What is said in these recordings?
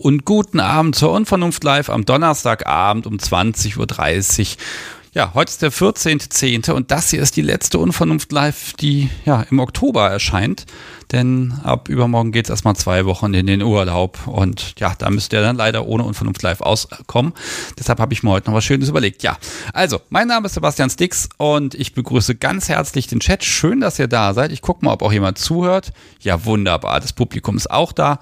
Und guten Abend zur Unvernunft Live am Donnerstagabend um 20.30 Uhr. Ja, heute ist der 14.10. und das hier ist die letzte Unvernunft Live, die ja im Oktober erscheint. Denn ab übermorgen geht es erstmal zwei Wochen in den Urlaub und ja, da müsst ihr dann leider ohne Unvernunft Live auskommen. Deshalb habe ich mir heute noch was Schönes überlegt. Ja, also, mein Name ist Sebastian Stix und ich begrüße ganz herzlich den Chat. Schön, dass ihr da seid. Ich gucke mal, ob auch jemand zuhört. Ja, wunderbar. Das Publikum ist auch da.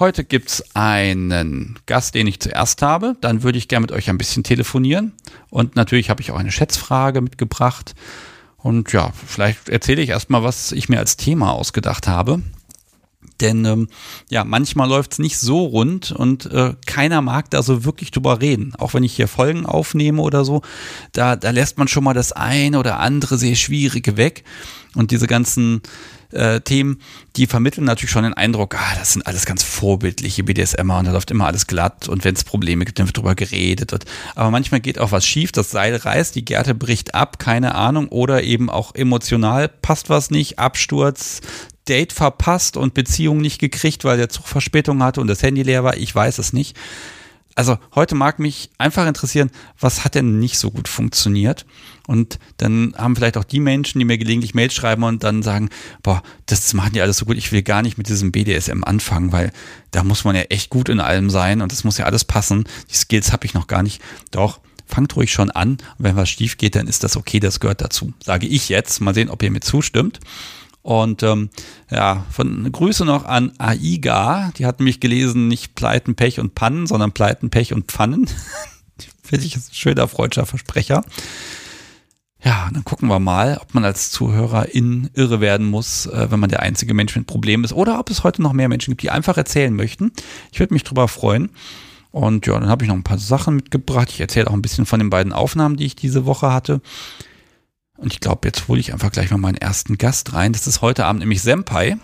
Heute gibt es einen Gast, den ich zuerst habe. Dann würde ich gerne mit euch ein bisschen telefonieren. Und natürlich habe ich auch eine Schätzfrage mitgebracht. Und ja, vielleicht erzähle ich erstmal, was ich mir als Thema ausgedacht habe. Denn ähm, ja, manchmal läuft es nicht so rund und äh, keiner mag da so wirklich drüber reden. Auch wenn ich hier Folgen aufnehme oder so, da, da lässt man schon mal das eine oder andere sehr Schwierige weg. Und diese ganzen äh, Themen, die vermitteln natürlich schon den Eindruck, ah, das sind alles ganz vorbildliche BDSMer und da läuft immer alles glatt und wenn es Probleme gibt, dann wird drüber geredet. Und, aber manchmal geht auch was schief, das Seil reißt, die Gerte bricht ab, keine Ahnung, oder eben auch emotional passt was nicht, Absturz, Date verpasst und Beziehung nicht gekriegt, weil der Zug Verspätung hatte und das Handy leer war, ich weiß es nicht. Also heute mag mich einfach interessieren, was hat denn nicht so gut funktioniert? Und dann haben vielleicht auch die Menschen, die mir gelegentlich Mails schreiben und dann sagen, boah, das machen die alles so gut, ich will gar nicht mit diesem BDSM anfangen, weil da muss man ja echt gut in allem sein und das muss ja alles passen. Die Skills habe ich noch gar nicht. Doch, fangt ruhig schon an. Und wenn was schief geht, dann ist das okay, das gehört dazu. Sage ich jetzt. Mal sehen, ob ihr mir zustimmt. Und ähm, ja, von Grüße noch an AIGA. Die hat mich gelesen, nicht Pleiten, Pech und Pannen, sondern Pleiten, Pech und Pfannen. Finde ich ein schöner freudscher Versprecher. Ja, dann gucken wir mal, ob man als Zuhörerin irre werden muss, äh, wenn man der einzige Mensch mit Problemen ist, oder ob es heute noch mehr Menschen gibt, die einfach erzählen möchten. Ich würde mich drüber freuen. Und ja, dann habe ich noch ein paar Sachen mitgebracht. Ich erzähle auch ein bisschen von den beiden Aufnahmen, die ich diese Woche hatte. Und ich glaube, jetzt hole ich einfach gleich mal meinen ersten Gast rein. Das ist heute Abend nämlich Senpai.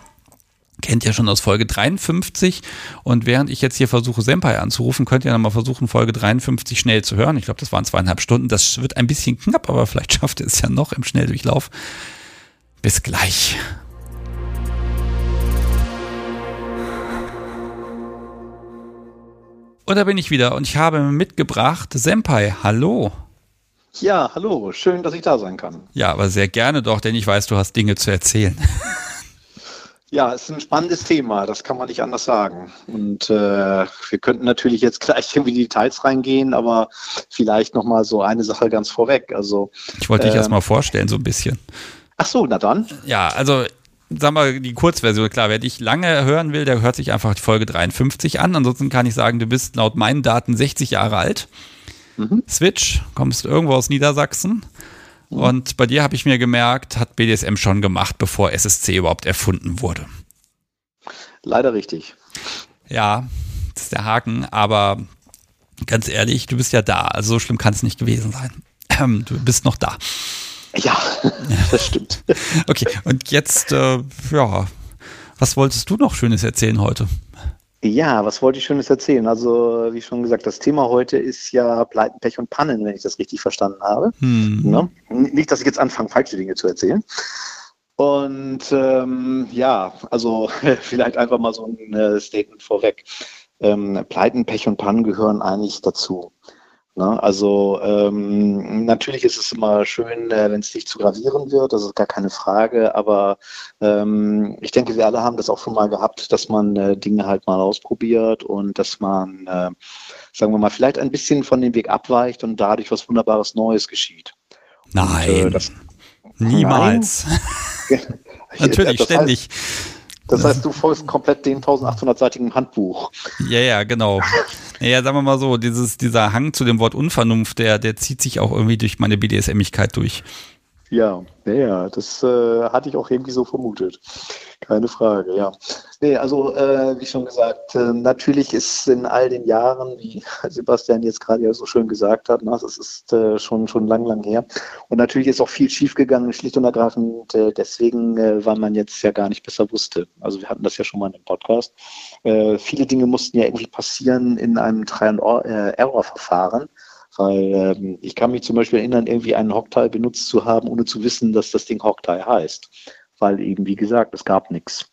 Kennt ihr schon aus Folge 53. Und während ich jetzt hier versuche, Senpai anzurufen, könnt ihr dann mal versuchen, Folge 53 schnell zu hören. Ich glaube, das waren zweieinhalb Stunden. Das wird ein bisschen knapp, aber vielleicht schafft ihr es ja noch im Schnelldurchlauf. Bis gleich. Und da bin ich wieder und ich habe mitgebracht Senpai. Hallo. Ja, hallo, schön, dass ich da sein kann. Ja, aber sehr gerne doch, denn ich weiß, du hast Dinge zu erzählen. Ja, es ist ein spannendes Thema, das kann man nicht anders sagen. Und äh, wir könnten natürlich jetzt gleich irgendwie in die Details reingehen, aber vielleicht nochmal so eine Sache ganz vorweg. Also, ich wollte dich äh, erstmal vorstellen, so ein bisschen. Ach so, na dann. Ja, also sagen wir die Kurzversion, klar, wer dich lange hören will, der hört sich einfach die Folge 53 an. Ansonsten kann ich sagen, du bist laut meinen Daten 60 Jahre alt. Mhm. Switch, kommst irgendwo aus Niedersachsen. Mhm. Und bei dir habe ich mir gemerkt, hat BDSM schon gemacht, bevor SSC überhaupt erfunden wurde. Leider richtig. Ja, das ist der Haken, aber ganz ehrlich, du bist ja da. Also so schlimm kann es nicht gewesen sein. Du bist noch da. Ja, das stimmt. okay, und jetzt, äh, ja, was wolltest du noch Schönes erzählen heute? Ja, was wollte ich Schönes erzählen? Also, wie schon gesagt, das Thema heute ist ja Pleiten, Pech und Pannen, wenn ich das richtig verstanden habe. Hm. Ne? Nicht, dass ich jetzt anfange, falsche Dinge zu erzählen. Und ähm, ja, also vielleicht einfach mal so ein äh, Statement vorweg. Ähm, Pleiten, Pech und Pannen gehören eigentlich dazu. Ne? Also ähm, natürlich ist es immer schön, äh, wenn es nicht zu gravieren wird, das ist gar keine Frage, aber ähm, ich denke, wir alle haben das auch schon mal gehabt, dass man äh, Dinge halt mal ausprobiert und dass man, äh, sagen wir mal, vielleicht ein bisschen von dem Weg abweicht und dadurch was Wunderbares Neues geschieht. Nein. Und, äh, das, Niemals. Natürlich, ständig. Heißt, das heißt, du folgst komplett dem 1800-seitigen Handbuch. Ja, ja, genau. Naja, sagen wir mal so, dieses, dieser Hang zu dem Wort Unvernunft, der, der zieht sich auch irgendwie durch meine BDSMigkeit durch. Ja, ja, das äh, hatte ich auch irgendwie so vermutet. Keine Frage, ja. Nee, also äh, wie schon gesagt, äh, natürlich ist in all den Jahren, wie Sebastian jetzt gerade ja so schön gesagt hat, na, ne, das ist äh, schon, schon lang, lang her. Und natürlich ist auch viel schiefgegangen, schlicht und ergreifend äh, deswegen, äh, weil man jetzt ja gar nicht besser wusste. Also wir hatten das ja schon mal in dem Podcast. Viele Dinge mussten ja irgendwie passieren in einem Try-and-Error-Verfahren. Weil ähm, ich kann mich zum Beispiel erinnern, irgendwie einen Hockteil benutzt zu haben, ohne zu wissen, dass das Ding Hockteil heißt. Weil eben, wie gesagt, es gab nichts.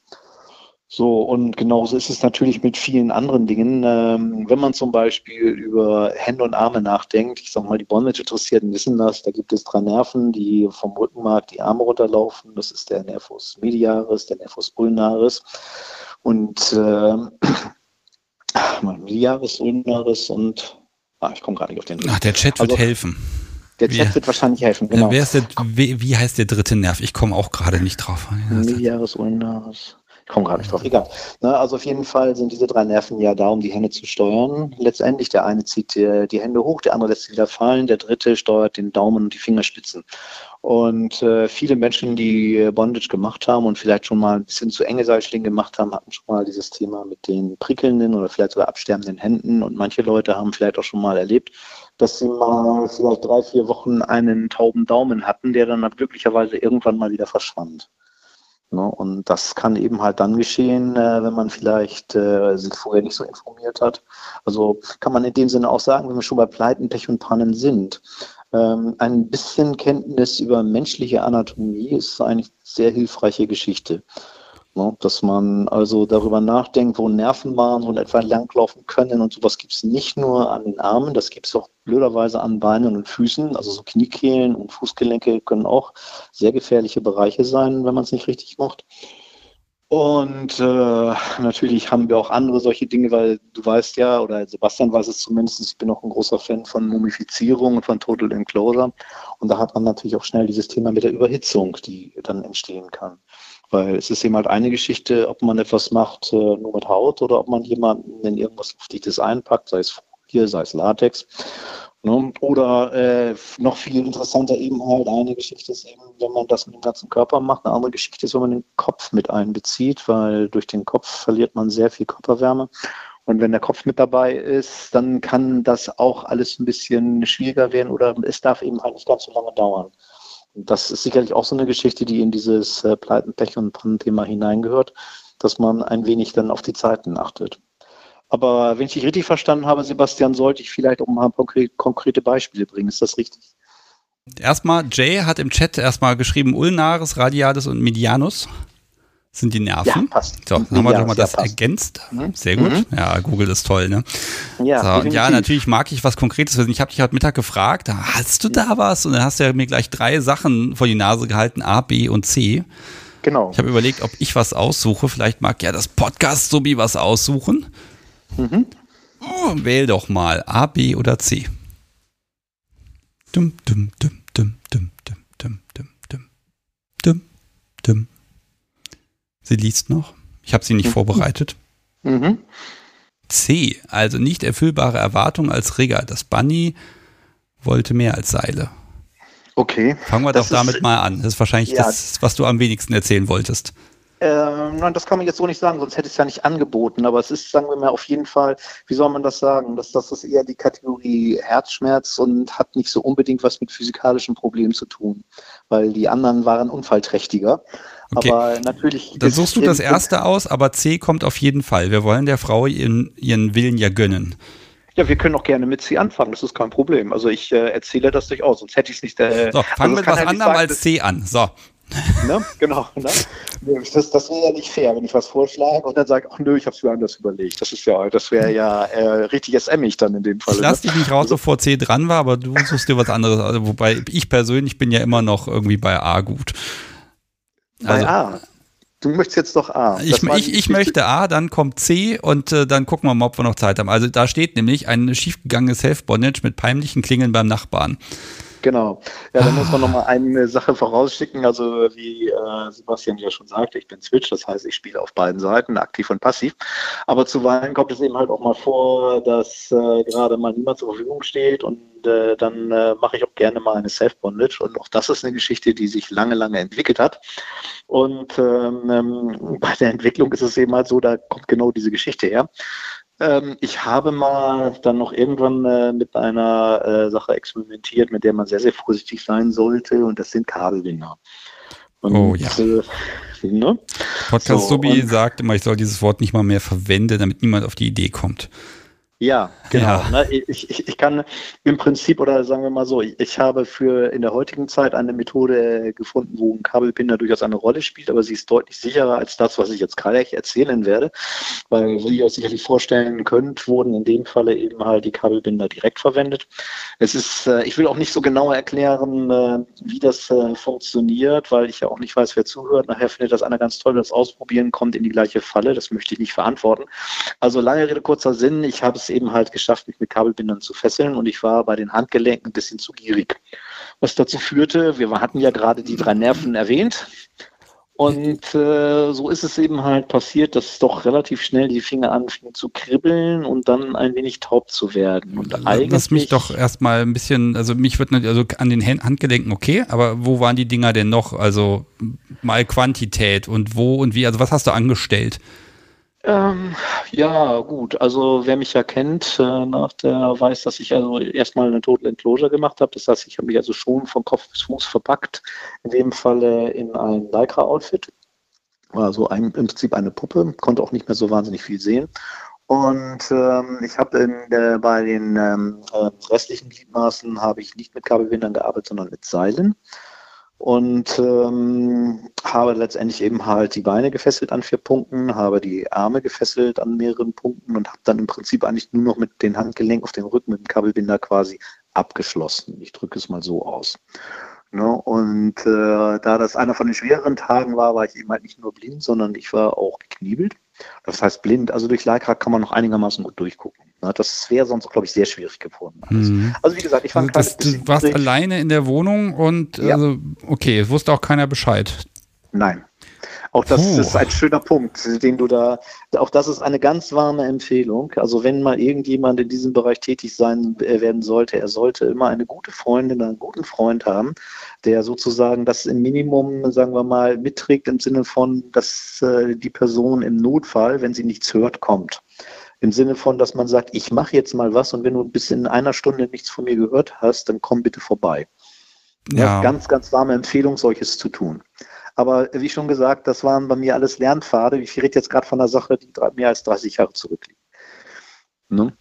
So, und genauso ist es natürlich mit vielen anderen Dingen. Ähm, wenn man zum Beispiel über Hände und Arme nachdenkt, ich sag mal, die Bondage-Interessierten wissen das, da gibt es drei Nerven, die vom Rückenmark die Arme runterlaufen. Das ist der Nervus mediaris, der Nervus ulnaris und äh, mediaris, ulnaris und ah, ich komme gerade nicht auf den. Ach, der Chat wird also, helfen. Der Chat wie, wird wahrscheinlich helfen, genau. Wer ist der, wie, wie heißt der dritte Nerv? Ich komme auch gerade nicht drauf. Mediaris, ulnaris. Ich komme gerade nicht drauf, egal. Ne, also auf jeden Fall sind diese drei Nerven ja da, um die Hände zu steuern. Letztendlich, der eine zieht die, die Hände hoch, der andere lässt sie wieder fallen, der dritte steuert den Daumen und die Fingerspitzen. Und äh, viele Menschen, die Bondage gemacht haben und vielleicht schon mal ein bisschen zu enge Seilschlingen gemacht haben, hatten schon mal dieses Thema mit den prickelnden oder vielleicht sogar absterbenden Händen. Und manche Leute haben vielleicht auch schon mal erlebt, dass sie mal vielleicht drei, vier Wochen einen tauben Daumen hatten, der dann glücklicherweise irgendwann mal wieder verschwand. Ne? Und das kann eben halt dann geschehen, äh, wenn man vielleicht äh, sich vorher nicht so informiert hat. Also kann man in dem Sinne auch sagen, wenn wir schon bei Pleiten, Pech und Pannen sind, ähm, ein bisschen Kenntnis über menschliche Anatomie ist eigentlich eine sehr hilfreiche Geschichte. Ne? Dass man also darüber nachdenkt, wo Nervenbahnen und etwa langlaufen können und sowas gibt es nicht nur an den Armen, das gibt es auch blöderweise an Beinen und Füßen. Also so Kniekehlen und Fußgelenke können auch sehr gefährliche Bereiche sein, wenn man es nicht richtig macht. Und äh, natürlich haben wir auch andere solche Dinge, weil du weißt ja, oder Sebastian weiß es zumindest, ich bin auch ein großer Fan von Mumifizierung und von Total Enclosure. Und da hat man natürlich auch schnell dieses Thema mit der Überhitzung, die dann entstehen kann. Weil es ist eben halt eine Geschichte, ob man etwas macht äh, nur mit Haut oder ob man jemanden in irgendwas Luftdichtes einpackt, sei es Folie, sei es Latex. Ne? Oder äh, noch viel interessanter eben halt eine Geschichte ist eben, wenn man das mit dem ganzen Körper macht. Eine andere Geschichte ist, wenn man den Kopf mit einbezieht, weil durch den Kopf verliert man sehr viel Körperwärme. Und wenn der Kopf mit dabei ist, dann kann das auch alles ein bisschen schwieriger werden oder es darf eben halt nicht ganz so lange dauern. Das ist sicherlich auch so eine Geschichte, die in dieses äh, Pleiten, Pech und Pannen-Thema hineingehört, dass man ein wenig dann auf die Zeiten achtet. Aber wenn ich dich richtig verstanden habe, Sebastian, sollte ich vielleicht auch mal konkrete Beispiele bringen. Ist das richtig? Erstmal, Jay hat im Chat erstmal geschrieben, Ulnaris, Radialis und Medianus sind die Nerven. Ja, passt. So, dann haben wir doch mal das ja, ergänzt. Mhm. Sehr gut. Mhm. Ja, Google ist toll, ne? Ja, so, ja, natürlich mag ich was Konkretes wissen. Ich habe dich heute Mittag gefragt, hast du da was? Und dann hast du ja mir gleich drei Sachen vor die Nase gehalten, A, B und C. Genau. Ich habe überlegt, ob ich was aussuche. Vielleicht mag ja das Podcast-Subi was aussuchen. Mhm. Oh, wähl doch mal A, B oder C. Dum, dum, dum, dum, dum, dum, dum, dum, dum, dum, dum. Sie liest noch. Ich habe sie nicht mhm. vorbereitet. Mhm. C, also nicht erfüllbare Erwartung als Rigger. Das Bunny wollte mehr als Seile. Okay. Fangen wir das doch damit mal an. Das ist wahrscheinlich ja. das, was du am wenigsten erzählen wolltest. Ähm, nein, das kann man jetzt so nicht sagen, sonst hätte ich es ja nicht angeboten. Aber es ist, sagen wir mal, auf jeden Fall, wie soll man das sagen? Das, das ist eher die Kategorie Herzschmerz und hat nicht so unbedingt was mit physikalischen Problemen zu tun, weil die anderen waren unfallträchtiger. Okay. Aber natürlich. Dann suchst du das erste aus, aber C kommt auf jeden Fall. Wir wollen der Frau ihren, ihren Willen ja gönnen. Ja, wir können auch gerne mit C anfangen, das ist kein Problem. Also ich äh, erzähle das durchaus, sonst hätte ich es nicht. Äh, so, fangen also wir mit was halt anderem als C an. So, Ne? Genau. Ne? Das, das wäre ja nicht fair, wenn ich was vorschlage und dann sage, ach nö, ich habe es mir anders überlegt. Das ist ja, das wäre ja äh, richtig SMig dann in dem Fall. Ich lass ne? dich nicht raus, also, bevor C dran war, aber du suchst dir was anderes. Also, wobei ich persönlich bin ja immer noch irgendwie bei A gut. Also, bei A. Du möchtest jetzt doch A. Ich, ich, ich möchte A, dann kommt C und äh, dann gucken wir mal, ob wir noch Zeit haben. Also da steht nämlich ein schiefgegangenes Self-Bondage mit peinlichen Klingeln beim Nachbarn. Genau. Ja, da muss man nochmal eine Sache vorausschicken. Also wie äh, Sebastian ja schon sagte, ich bin Switch, das heißt, ich spiele auf beiden Seiten, aktiv und passiv. Aber zuweilen kommt es eben halt auch mal vor, dass äh, gerade mal niemand zur Verfügung steht und äh, dann äh, mache ich auch gerne mal eine Self-Bondage. Und auch das ist eine Geschichte, die sich lange, lange entwickelt hat. Und ähm, ähm bei der Entwicklung ist es eben halt so, da kommt genau diese Geschichte her. Ähm, ich habe mal dann noch irgendwann äh, mit einer äh, Sache experimentiert, mit der man sehr, sehr vorsichtig sein sollte, und das sind Kabelbinder. Und, oh ja. Äh, ne? Podcast so, Subi sagt immer, ich soll dieses Wort nicht mal mehr verwenden, damit niemand auf die Idee kommt. Ja, genau. Ja. Ne, ich, ich, ich kann im Prinzip, oder sagen wir mal so, ich, habe für in der heutigen Zeit eine Methode gefunden, wo ein Kabelbinder durchaus eine Rolle spielt, aber sie ist deutlich sicherer als das, was ich jetzt gleich erzählen werde. Weil, wie ihr euch sicherlich vorstellen könnt, wurden in dem Falle eben halt die Kabelbinder direkt verwendet. Es ist, äh, ich will auch nicht so genau erklären, äh, wie das äh, funktioniert, weil ich ja auch nicht weiß, wer zuhört. Nachher findet das einer ganz toll, das Ausprobieren kommt in die gleiche Falle. Das möchte ich nicht verantworten. Also lange Rede, kurzer Sinn. Ich habe es eben halt geschafft, mich mit Kabelbindern zu fesseln und ich war bei den Handgelenken ein bisschen zu gierig. Was dazu führte, wir hatten ja gerade die drei Nerven erwähnt. Und äh, so ist es eben halt passiert, dass doch relativ schnell die Finger anfingen zu kribbeln und dann ein wenig taub zu werden. Und Lass mich doch erstmal ein bisschen, also mich wird nicht, also an den Handgelenken okay, aber wo waren die Dinger denn noch? Also mal Quantität und wo und wie, also was hast du angestellt? Ähm, ja, gut. Also wer mich ja kennt, äh, der weiß, dass ich also erstmal eine Total Enclosure gemacht habe. Das heißt, ich habe mich also schon von Kopf bis Fuß verpackt. In dem Falle in ein Lycra-Outfit. Also ein, im Prinzip eine Puppe, konnte auch nicht mehr so wahnsinnig viel sehen. Und ähm, ich habe bei den ähm, äh, restlichen Gliedmaßen habe ich nicht mit Kabelbindern gearbeitet, sondern mit Seilen und ähm, habe letztendlich eben halt die Beine gefesselt an vier Punkten, habe die Arme gefesselt an mehreren Punkten und habe dann im Prinzip eigentlich nur noch mit den Handgelenken auf dem Rücken mit dem Kabelbinder quasi abgeschlossen. Ich drücke es mal so aus. Ne? Und äh, da das einer von den schwereren Tagen war, war ich eben halt nicht nur blind, sondern ich war auch gekniebelt. Das heißt blind. Also durch Leica kann man noch einigermaßen gut durchgucken. Ne? Das wäre sonst, glaube ich, sehr schwierig geworden. Mhm. Also wie gesagt, ich fand also das, Du warst durch. alleine in der Wohnung und ja. also, okay, wusste auch keiner Bescheid. Nein. Auch das Puh. ist ein schöner Punkt, den du da, auch das ist eine ganz warme Empfehlung. Also wenn mal irgendjemand in diesem Bereich tätig sein äh, werden sollte, er sollte immer eine gute Freundin, einen guten Freund haben, der sozusagen das im Minimum, sagen wir mal, mitträgt im Sinne von, dass äh, die Person im Notfall, wenn sie nichts hört, kommt. Im Sinne von, dass man sagt, ich mache jetzt mal was und wenn du bis in einer Stunde nichts von mir gehört hast, dann komm bitte vorbei. Ja. Ganz, ganz warme Empfehlung, solches zu tun. Aber wie schon gesagt, das waren bei mir alles Lernpfade. Ich rede jetzt gerade von einer Sache, die mehr als 30 Jahre zurückliegt. Ne?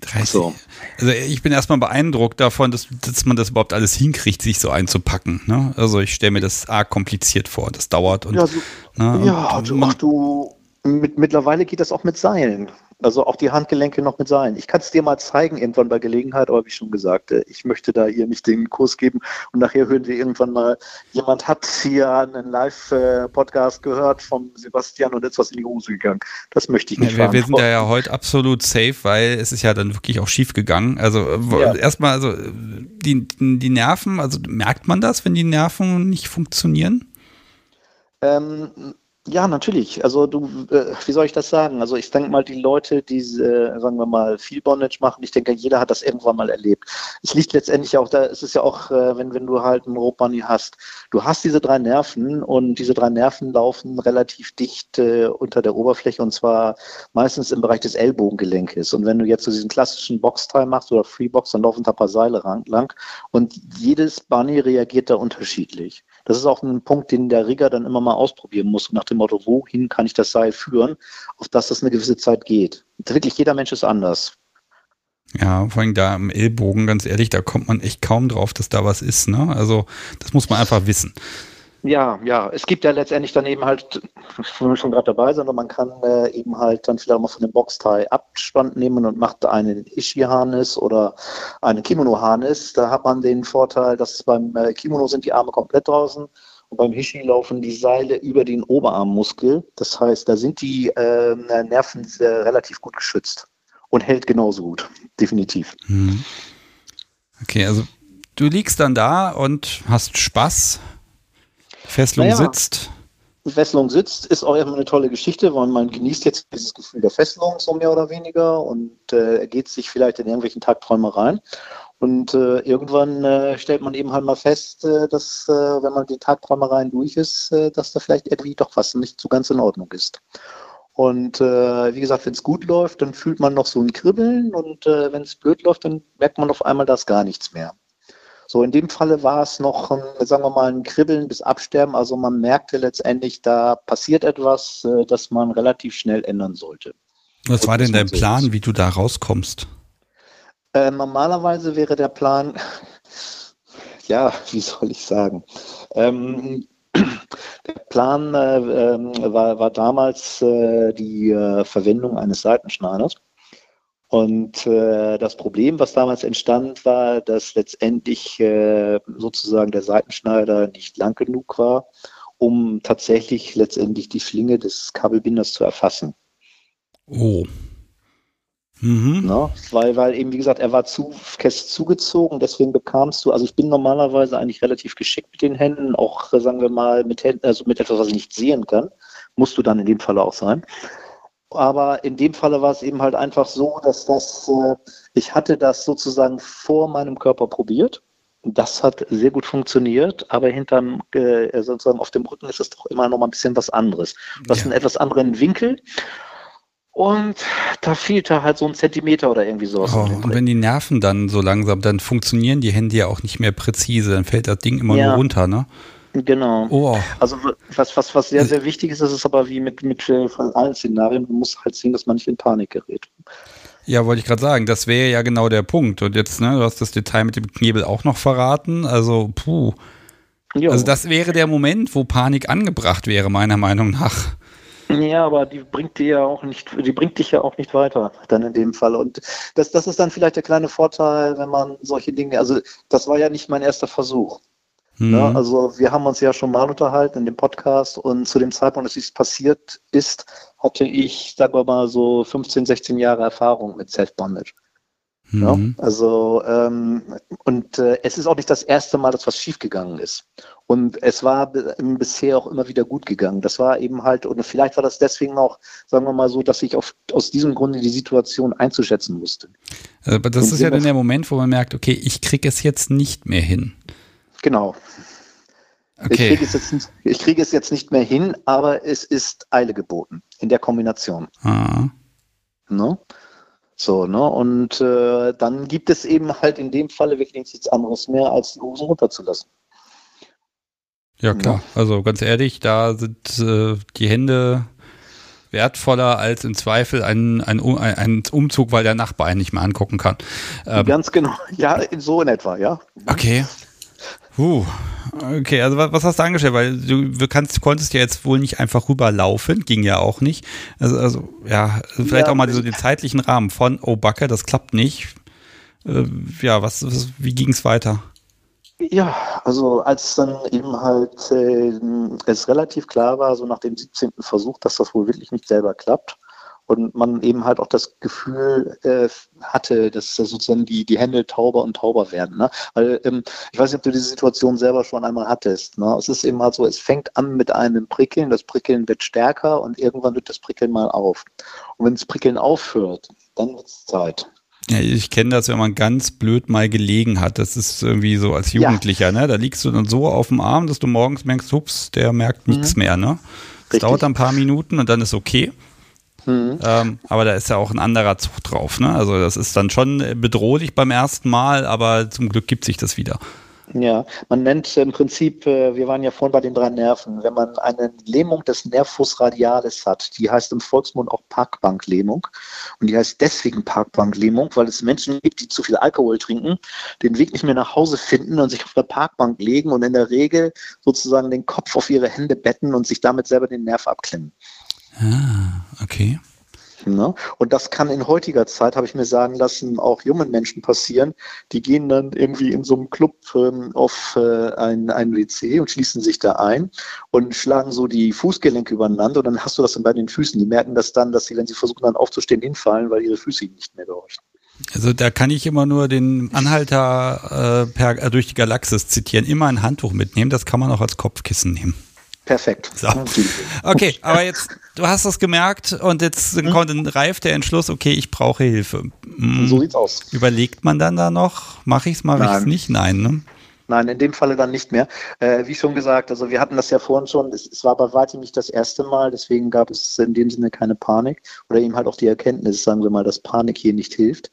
30. So. Also ich bin erstmal beeindruckt davon, dass, dass man das überhaupt alles hinkriegt, sich so einzupacken. Ne? Also ich stelle mir das arg kompliziert vor. Das dauert und. Ja, so, ne? ja und, du, ach, du, mit, mittlerweile geht das auch mit Seilen. Also auch die Handgelenke noch mit Seilen. Ich kann es dir mal zeigen irgendwann bei Gelegenheit, aber wie schon gesagt, äh, ich möchte da hier nicht den Kurs geben und nachher hören wir irgendwann mal, jemand hat hier einen Live-Podcast gehört vom Sebastian und ist was in die Hose gegangen. Das möchte ich nicht. Ja, wir, wir, sind da ja heute absolut safe, weil es ist ja dann wirklich auch schief gegangen. Also ja. erstmal, also die, die Nerven, also merkt man das, wenn die Nerven nicht funktionieren? Ähm, ja, natürlich. Also du, äh, wie soll ich das sagen? Also ich denke mal, die Leute, die, äh, sagen wir mal, viel Bondage machen, ich denke, jeder hat das irgendwann mal erlebt. Es liegt letztendlich auch da, es ist ja auch, äh, wenn, wenn du halt einen Rope Bunny hast, du hast diese drei Nerven und diese drei Nerven laufen relativ dicht äh, unter der Oberfläche und zwar meistens im Bereich des Ellbogengelenkes. Und wenn du jetzt so diesen klassischen Boxteil machst oder Freebox, dann laufen da ein paar Seile lang und jedes Bunny reagiert da unterschiedlich. Das ist auch ein Punkt, den der Rigger dann immer mal ausprobieren muss, nach dem Motto, wohin kann ich das Seil führen, auf das das eine gewisse Zeit geht. Wirklich jeder Mensch ist anders. Ja, vor allem da im Ellbogen, ganz ehrlich, da kommt man echt kaum drauf, dass da was ist. Ne? Also das muss man einfach wissen. Ja, ja, es gibt ja letztendlich dann eben halt, wenn wir schon gerade dabei sind, man kann äh, eben halt dann vielleicht auch mal von dem Boxteil Abstand nehmen und macht einen Ishi-Harness oder einen Kimono-Harness. Da hat man den Vorteil, dass beim äh, Kimono sind die Arme komplett draußen und beim Hishi laufen die Seile über den Oberarmmuskel. Das heißt, da sind die äh, Nerven relativ gut geschützt und hält genauso gut, definitiv. Hm. Okay, also du liegst dann da und hast Spaß Fesselung naja, sitzt. Fesselung sitzt, ist auch immer eine tolle Geschichte, weil man genießt jetzt dieses Gefühl der Fesselung so mehr oder weniger und äh, ergeht sich vielleicht in irgendwelchen Tagträumereien. Und äh, irgendwann äh, stellt man eben halt mal fest, äh, dass, äh, wenn man die Tagträumereien durch ist, äh, dass da vielleicht irgendwie doch was nicht so ganz in Ordnung ist. Und äh, wie gesagt, wenn es gut läuft, dann fühlt man noch so ein Kribbeln und wenn es blöd läuft, dann merkt man auf einmal das gar nichts mehr. So, in dem Falle war es noch, sagen wir mal, ein Kribbeln bis Absterben. Also man merkte letztendlich, da passiert etwas, äh, das man relativ schnell ändern sollte. Was war denn dein Plan, wie du da rauskommst? Äh, normalerweise wäre der Plan, ja, wie soll ich sagen? Ähm, der Plan äh, äh, war, war, damals äh, die äh, Verwendung eines Seitenschneiders. Und äh, das Problem, was damals entstand, war, dass letztendlich äh, sozusagen der Seitenschneider nicht lang genug war, um tatsächlich letztendlich die Schlinge des Kabelbinders zu erfassen. Oh. Mhm. Ne? Weil, weil eben, wie gesagt, er war zu fest zugezogen, deswegen bekamst du, also ich bin normalerweise eigentlich relativ geschickt mit den Händen, auch sagen wir mal mit Händen, also mit etwas, was ich nicht sehen kann, musst du dann in dem Fall auch sein. Aber in dem Falle war es eben halt einfach so, dass das, äh, ich hatte das sozusagen vor meinem Körper probiert. Das hat sehr gut funktioniert, aber hinterm, äh, sozusagen auf dem Rücken ist es doch immer noch mal ein bisschen was anderes. Hast ja. einen etwas anderen Winkel und da fehlte halt so ein Zentimeter oder irgendwie sowas. Oh, und wenn die Nerven dann so langsam, dann funktionieren die Hände ja auch nicht mehr präzise, dann fällt das Ding immer ja. nur runter, ne? Genau. Oh. Also was, was, was sehr, sehr wichtig ist, ist aber wie mit, mit allen Szenarien, man muss halt sehen, dass man nicht in Panik gerät. Ja, wollte ich gerade sagen, das wäre ja genau der Punkt. Und jetzt, ne, du hast das Detail mit dem Knebel auch noch verraten. Also, puh. Jo. Also das wäre der Moment, wo Panik angebracht wäre, meiner Meinung nach. Ja, aber die bringt dir ja auch nicht, die bringt dich ja auch nicht weiter, dann in dem Fall. Und das, das ist dann vielleicht der kleine Vorteil, wenn man solche Dinge, also das war ja nicht mein erster Versuch. Mhm. Ja, also wir haben uns ja schon mal unterhalten in dem Podcast und zu dem Zeitpunkt, als dies passiert ist, hatte ich, sagen wir mal, so 15, 16 Jahre Erfahrung mit Self-Bondage. Ja, mhm. also ähm, und äh, es ist auch nicht das erste Mal, dass was schiefgegangen ist. Und es war bisher auch immer wieder gut gegangen. Das war eben halt, und vielleicht war das deswegen auch, sagen wir mal so, dass ich auf, aus diesem Grunde die Situation einzuschätzen musste. Aber das und ist ja dann der Moment, wo man merkt, okay, ich kriege es jetzt nicht mehr hin. Genau. Okay. Ich, kriege es jetzt, ich kriege es jetzt nicht mehr hin, aber es ist Eile geboten in der Kombination. Ah. No? So, ne? Und äh, dann gibt es eben halt in dem Falle wirklich nichts anderes mehr, als die Hose runterzulassen. Ja, klar. Ja. Also ganz ehrlich, da sind äh, die Hände wertvoller als im Zweifel ein, ein, ein, Umzug, weil der Nachbar einen nicht mehr angucken kann. Ähm, ganz genau. Ja, so in etwa, ja. Okay. Uh, okay, also was, was, hast du angestellt? Weil du kannst, konntest ja jetzt wohl nicht einfach rüberlaufen, ging ja auch nicht. Also, also ja, vielleicht ja, auch mal so den zeitlichen Rahmen von, oh Backe, das klappt nicht. Äh, ja, was, was wie ging es weiter? Ja, also als dann eben halt äh, es relativ klar war, so nach dem 17. Versuch, dass das wohl wirklich nicht selber klappt, und man eben halt auch das Gefühl äh, hatte, dass sozusagen die, die Hände tauber und tauber werden. Ne? Weil ähm, ich weiß nicht, ob du diese Situation selber schon einmal hattest. Ne? Es ist eben halt so, es fängt an mit einem Prickeln, das Prickeln wird stärker und irgendwann wird das Prickeln mal auf. Und wenn das Prickeln aufhört, dann wird es Zeit. Ja, ich kenne das, wenn man ganz blöd mal gelegen hat. Das ist irgendwie so als Jugendlicher, ja. ne? Da liegst du dann so auf dem Arm, dass du morgens merkst, hups, der merkt nichts mhm. mehr, ne? Es dauert ein paar Minuten und dann ist okay. Mhm. Ähm, aber da ist ja auch ein anderer Zug drauf. Ne? Also das ist dann schon bedrohlich beim ersten Mal, aber zum Glück gibt sich das wieder. Ja, man nennt im Prinzip, äh, wir waren ja vorhin bei den drei Nerven, wenn man eine Lähmung des Nervus radialis hat, die heißt im Volksmund auch Parkbanklähmung. Und die heißt deswegen Parkbanklähmung, weil es Menschen gibt, die zu viel Alkohol trinken, den Weg nicht mehr nach Hause finden und sich auf der Parkbank legen und in der Regel sozusagen den Kopf auf ihre Hände betten und sich damit selber den Nerv abklemmen. Ah, okay. Ne? Und das kann in heutiger Zeit, habe ich mir sagen lassen, auch jungen Menschen passieren. Die gehen dann irgendwie in so einem Club ähm, auf äh, ein, ein WC und schließen sich da ein und schlagen so die Fußgelenke übereinander und dann hast du das dann bei den Füßen. Die merken das dann, dass sie, wenn sie versuchen dann aufzustehen, hinfallen, weil ihre Füße nicht mehr gehorchen. Also da kann ich immer nur den Anhalter äh, per, äh, durch die Galaxis zitieren. Immer ein Handtuch mitnehmen, das kann man auch als Kopfkissen nehmen. Perfekt. So. Okay, aber jetzt, du hast das gemerkt und jetzt hm. kommt ein reif der Entschluss, okay, ich brauche Hilfe. Hm. So sieht's aus. Überlegt man dann da noch, mache ich es, mache ich es nicht? Nein, ne? Nein, in dem Falle dann nicht mehr. Äh, wie schon gesagt, also wir hatten das ja vorhin schon, es, es war bei weitem nicht das erste Mal, deswegen gab es in dem Sinne keine Panik oder eben halt auch die Erkenntnis, sagen wir mal, dass Panik hier nicht hilft.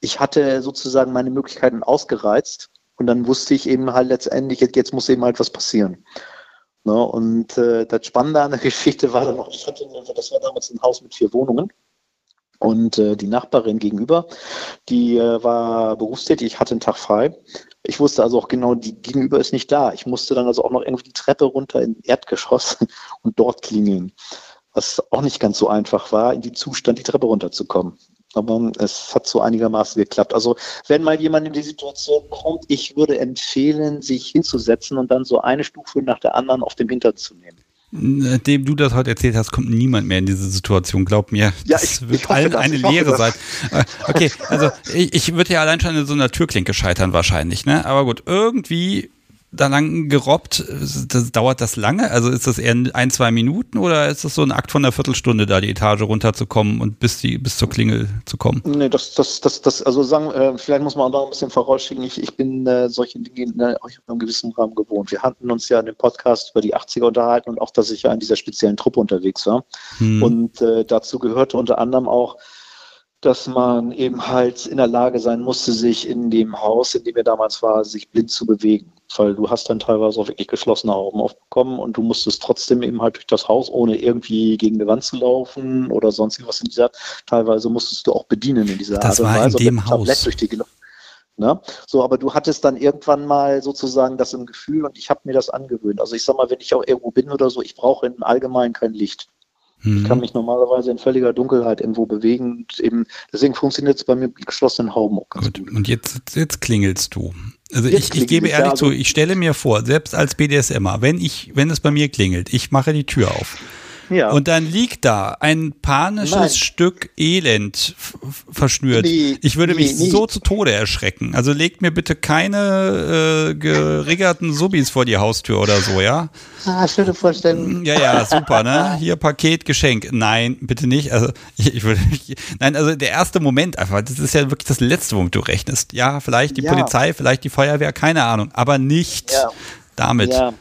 Ich hatte sozusagen meine Möglichkeiten ausgereizt und dann wusste ich eben halt letztendlich, jetzt muss eben halt was passieren. Ne? Und äh, das Spannende an der Geschichte war dann noch, ich hatte, das war damals ein Haus mit vier Wohnungen. Und äh, die Nachbarin gegenüber, die äh, war berufstätig, ich hatte einen Tag frei. Ich wusste also auch genau, die gegenüber ist nicht da. Ich musste dann also auch noch irgendwie die Treppe runter in Erdgeschoss und dort klingeln. Was auch nicht ganz so einfach war, in dem Zustand die Treppe runterzukommen. Aber es hat so einigermaßen geklappt. Also wenn mal jemand in die Situation kommt, ich würde empfehlen, sich hinzusetzen und dann so eine Stufe nach der anderen auf dem Hintern zu nehmen. Nachdem du das heute erzählt hast, kommt niemand mehr in diese Situation. Glaub mir, ja, das ich, wird ich allen das, eine Lehre sein. Äh, okay, also ich, ich würde ja allein schon in so einer Türklinke scheitern wahrscheinlich, ne? Aber gut, irgendwie da lang gerobbt? Das, dauert das lange? Also ist das eher ein, zwei Minuten oder ist das so ein Akt von einer Viertelstunde, da die Etage runterzukommen und bis, die, bis zur Klingel zu kommen? Nee, das, das, das, das also sagen, äh, vielleicht muss man auch noch ein bisschen vorausschicken, ich, ich bin äh, solche Dinge in äh, einem gewissen Rahmen gewohnt. Wir hatten uns ja in dem Podcast über die 80er unterhalten und auch, dass ich ja in dieser speziellen Truppe unterwegs war. Hm. Und äh, dazu gehörte unter anderem auch, dass man eben halt in der Lage sein musste, sich in dem Haus, in dem er damals war, sich blind zu bewegen. Weil du hast dann teilweise auch wirklich geschlossene Augen aufbekommen und du musstest trotzdem eben halt durch das Haus, ohne irgendwie gegen eine Wand zu laufen oder sonst irgendwas in dieser Art. Teilweise musstest du auch bedienen in dieser das Art und Weise. In dem Haus. Durch die Ne? So, aber du hattest dann irgendwann mal sozusagen das im Gefühl und ich habe mir das angewöhnt. Also ich sag mal, wenn ich auch irgendwo bin oder so, ich brauche im Allgemeinen kein Licht. Mhm. Ich kann mich normalerweise in völliger Dunkelheit irgendwo bewegen. Und eben, deswegen funktioniert es bei mir mit geschlossenen Hauben auch ganz gut. gut. Und jetzt, jetzt klingelst du. Also ich, ich, gebe ehrlich ja, also zu, ich stelle mir vor, selbst als BDSMer, wenn ich, wenn es bei mir klingelt, ich mache die Tür auf ja. Und dann liegt da ein panisches Nein. Stück Elend verschnürt. Nee, ich würde nee, mich nee. so zu Tode erschrecken. Also legt mir bitte keine äh, geriggerten Subis vor die Haustür oder so, ja? Ah, schöne Vorstellung. Ja, ja, super, ne? Hier Paket, Geschenk. Nein, bitte nicht. Also ich, ich würde Nein, also der erste Moment einfach, das ist ja wirklich das letzte, womit du rechnest. Ja, vielleicht die ja. Polizei, vielleicht die Feuerwehr, keine Ahnung, aber nicht ja. damit. Ja.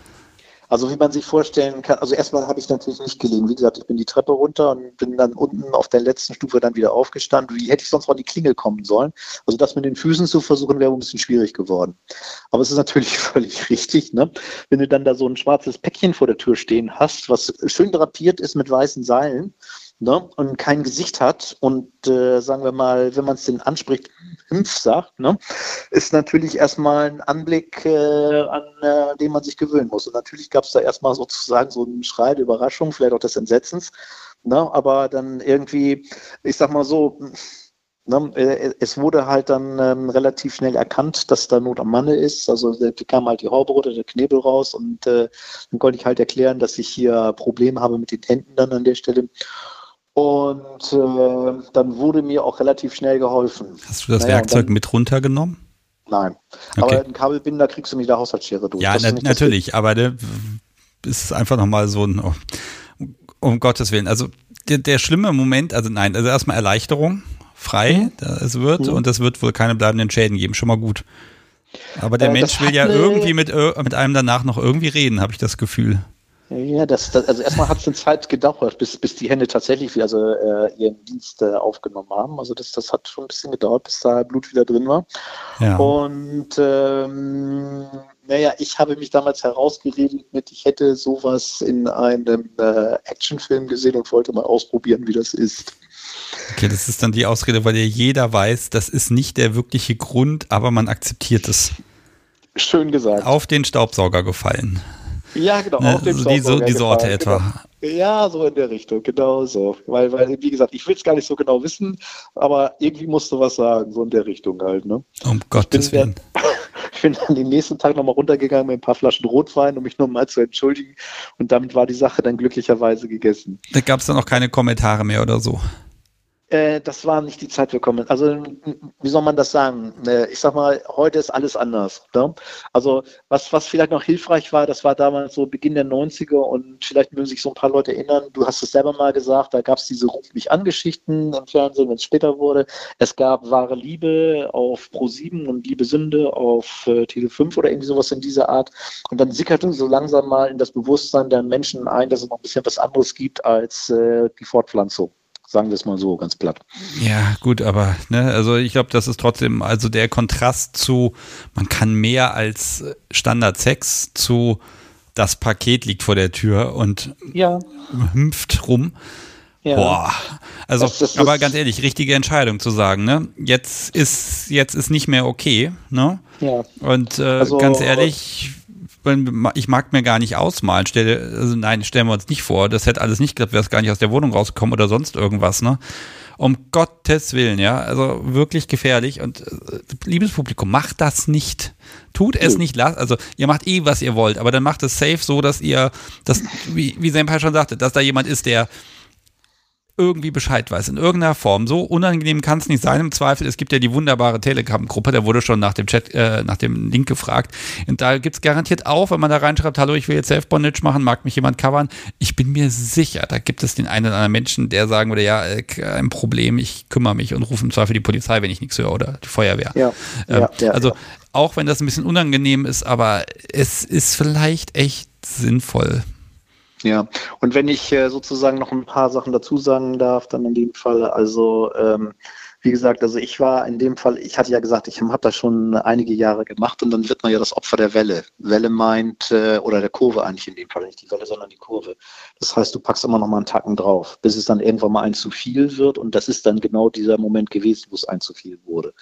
Also wie man sich vorstellen kann, also erstmal habe ich natürlich nicht gelegen. Wie gesagt, ich bin die Treppe runter und bin dann unten auf der letzten Stufe dann wieder aufgestanden. Wie hätte ich sonst noch an die Klingel kommen sollen? Also das mit den Füßen zu versuchen, wäre ein bisschen schwierig geworden. Aber es ist natürlich völlig richtig, ne? Wenn du dann da so ein schwarzes Päckchen vor der Tür stehen hast, was schön drapiert ist mit weißen Seilen ne, und kein Gesicht hat und äh, sagen wir mal, wenn man es den anspricht, Hümpf sagt, ne, ist natürlich erstmal ein Anblick, äh, an äh, den man sich gewöhnen muss. Und natürlich gab es da erstmal sozusagen so einen Schrei der Überraschung, vielleicht auch des Entsetzens, ne, aber dann irgendwie, ich sag mal so, Ne, äh, es wurde halt dann ähm, relativ schnell erkannt, dass da Not am Manne ist. Also da kam halt die Haube runter, der Knebel raus und äh, dann konnte ich halt erklären, dass ich hier Probleme habe mit den Händen dann an der Stelle. Und äh, dann wurde mir auch relativ schnell geholfen. Hast du das naja, Werkzeug dann, mit runtergenommen? Nein. Okay. Aber einen Kabelbinder kriegst du mit der Haushaltsschere durch. Ja, na, natürlich, aber der ist einfach nochmal so ein, oh, um Gottes Willen. Also der, der schlimme Moment, also nein, also erstmal Erleichterung, frei, mhm. es wird mhm. und es wird wohl keine bleibenden Schäden geben, schon mal gut. Aber der äh, Mensch will ja irgendwie mit, mit einem danach noch irgendwie reden, habe ich das Gefühl. Ja, das, das also erstmal hat es eine Zeit gedauert, bis, bis die Hände tatsächlich also, äh, ihren Dienst äh, aufgenommen haben. Also das, das hat schon ein bisschen gedauert, bis da Blut wieder drin war. Ja. Und ähm, naja, ich habe mich damals herausgeredet mit, ich hätte sowas in einem äh, Actionfilm gesehen und wollte mal ausprobieren, wie das ist. Okay, das ist dann die Ausrede, weil ja jeder weiß, das ist nicht der wirkliche Grund, aber man akzeptiert es. Schön gesagt. Auf den Staubsauger gefallen. Ja, genau. Ne, auf dem so die, so, die Sorte etwa. Genau. Ja, so in der Richtung, genau so. Weil, weil wie gesagt, ich will es gar nicht so genau wissen, aber irgendwie musst du was sagen, so in der Richtung halt. Ne? Um Gottes Willen. ich bin dann den nächsten Tag nochmal runtergegangen mit ein paar Flaschen Rotwein, um mich nochmal zu entschuldigen. Und damit war die Sache dann glücklicherweise gegessen. Da gab es dann auch keine Kommentare mehr oder so. Äh, das war nicht die Zeit für Comment. Also, wie soll man das sagen? Äh, ich sag mal, heute ist alles anders. Ne? Also, was, was vielleicht noch hilfreich war, das war damals so Beginn der 90er und vielleicht mögen sich so ein paar Leute erinnern, du hast es selber mal gesagt, da gab es diese Ruf mich an Geschichten im Fernsehen, wenn es später wurde. Es gab wahre Liebe auf Pro 7 und Liebe Sünde auf äh, Tele 5 oder irgendwie sowas in dieser Art. Und dann sickerte so langsam mal in das Bewusstsein der Menschen ein, dass es noch ein bisschen was anderes gibt als äh, die Fortpflanzung. Sagen wir es mal so, ganz platt. Ja, gut, aber ne, also ich glaube, das ist trotzdem, also der Kontrast zu, man kann mehr als Standard-Sex zu das Paket liegt vor der Tür und ja. hümpft rum. Ja. Boah. Also, das, das, aber ganz ehrlich, richtige Entscheidung zu sagen, ne? Jetzt ist, jetzt ist nicht mehr okay, ne? Ja. Und äh, also, ganz ehrlich, ich mag mir gar nicht ausmalen. Stell, also nein, stellen wir uns nicht vor. Das hätte alles nicht geklappt, wäre es gar nicht aus der Wohnung rausgekommen oder sonst irgendwas, ne? Um Gottes Willen, ja. Also wirklich gefährlich. Und äh, liebes Publikum, macht das nicht. Tut es nicht, also ihr macht eh, was ihr wollt, aber dann macht es safe so, dass ihr, das, wie, wie Senpai schon sagte, dass da jemand ist, der irgendwie Bescheid weiß, in irgendeiner Form. So unangenehm kann es nicht sein. Im Zweifel, es gibt ja die wunderbare Telegram-Gruppe, da wurde schon nach dem Chat, äh, nach dem Link gefragt. Und da gibt es garantiert auch, wenn man da reinschreibt, hallo, ich will jetzt Self-Bondage machen, mag mich jemand covern. Ich bin mir sicher, da gibt es den einen oder anderen Menschen, der sagen würde, ja, äh, ein Problem, ich kümmere mich und rufe im Zweifel die Polizei, wenn ich nichts höre oder die Feuerwehr. Ja, ähm, ja, ja, also auch wenn das ein bisschen unangenehm ist, aber es ist vielleicht echt sinnvoll, ja, und wenn ich äh, sozusagen noch ein paar Sachen dazu sagen darf, dann in dem Fall, also ähm, wie gesagt, also ich war in dem Fall, ich hatte ja gesagt, ich habe das schon einige Jahre gemacht und dann wird man ja das Opfer der Welle. Welle meint, äh, oder der Kurve eigentlich in dem Fall, nicht die Welle, sondern die Kurve. Das heißt, du packst immer noch mal einen Tacken drauf, bis es dann irgendwann mal ein zu viel wird und das ist dann genau dieser Moment gewesen, wo es ein zu viel wurde.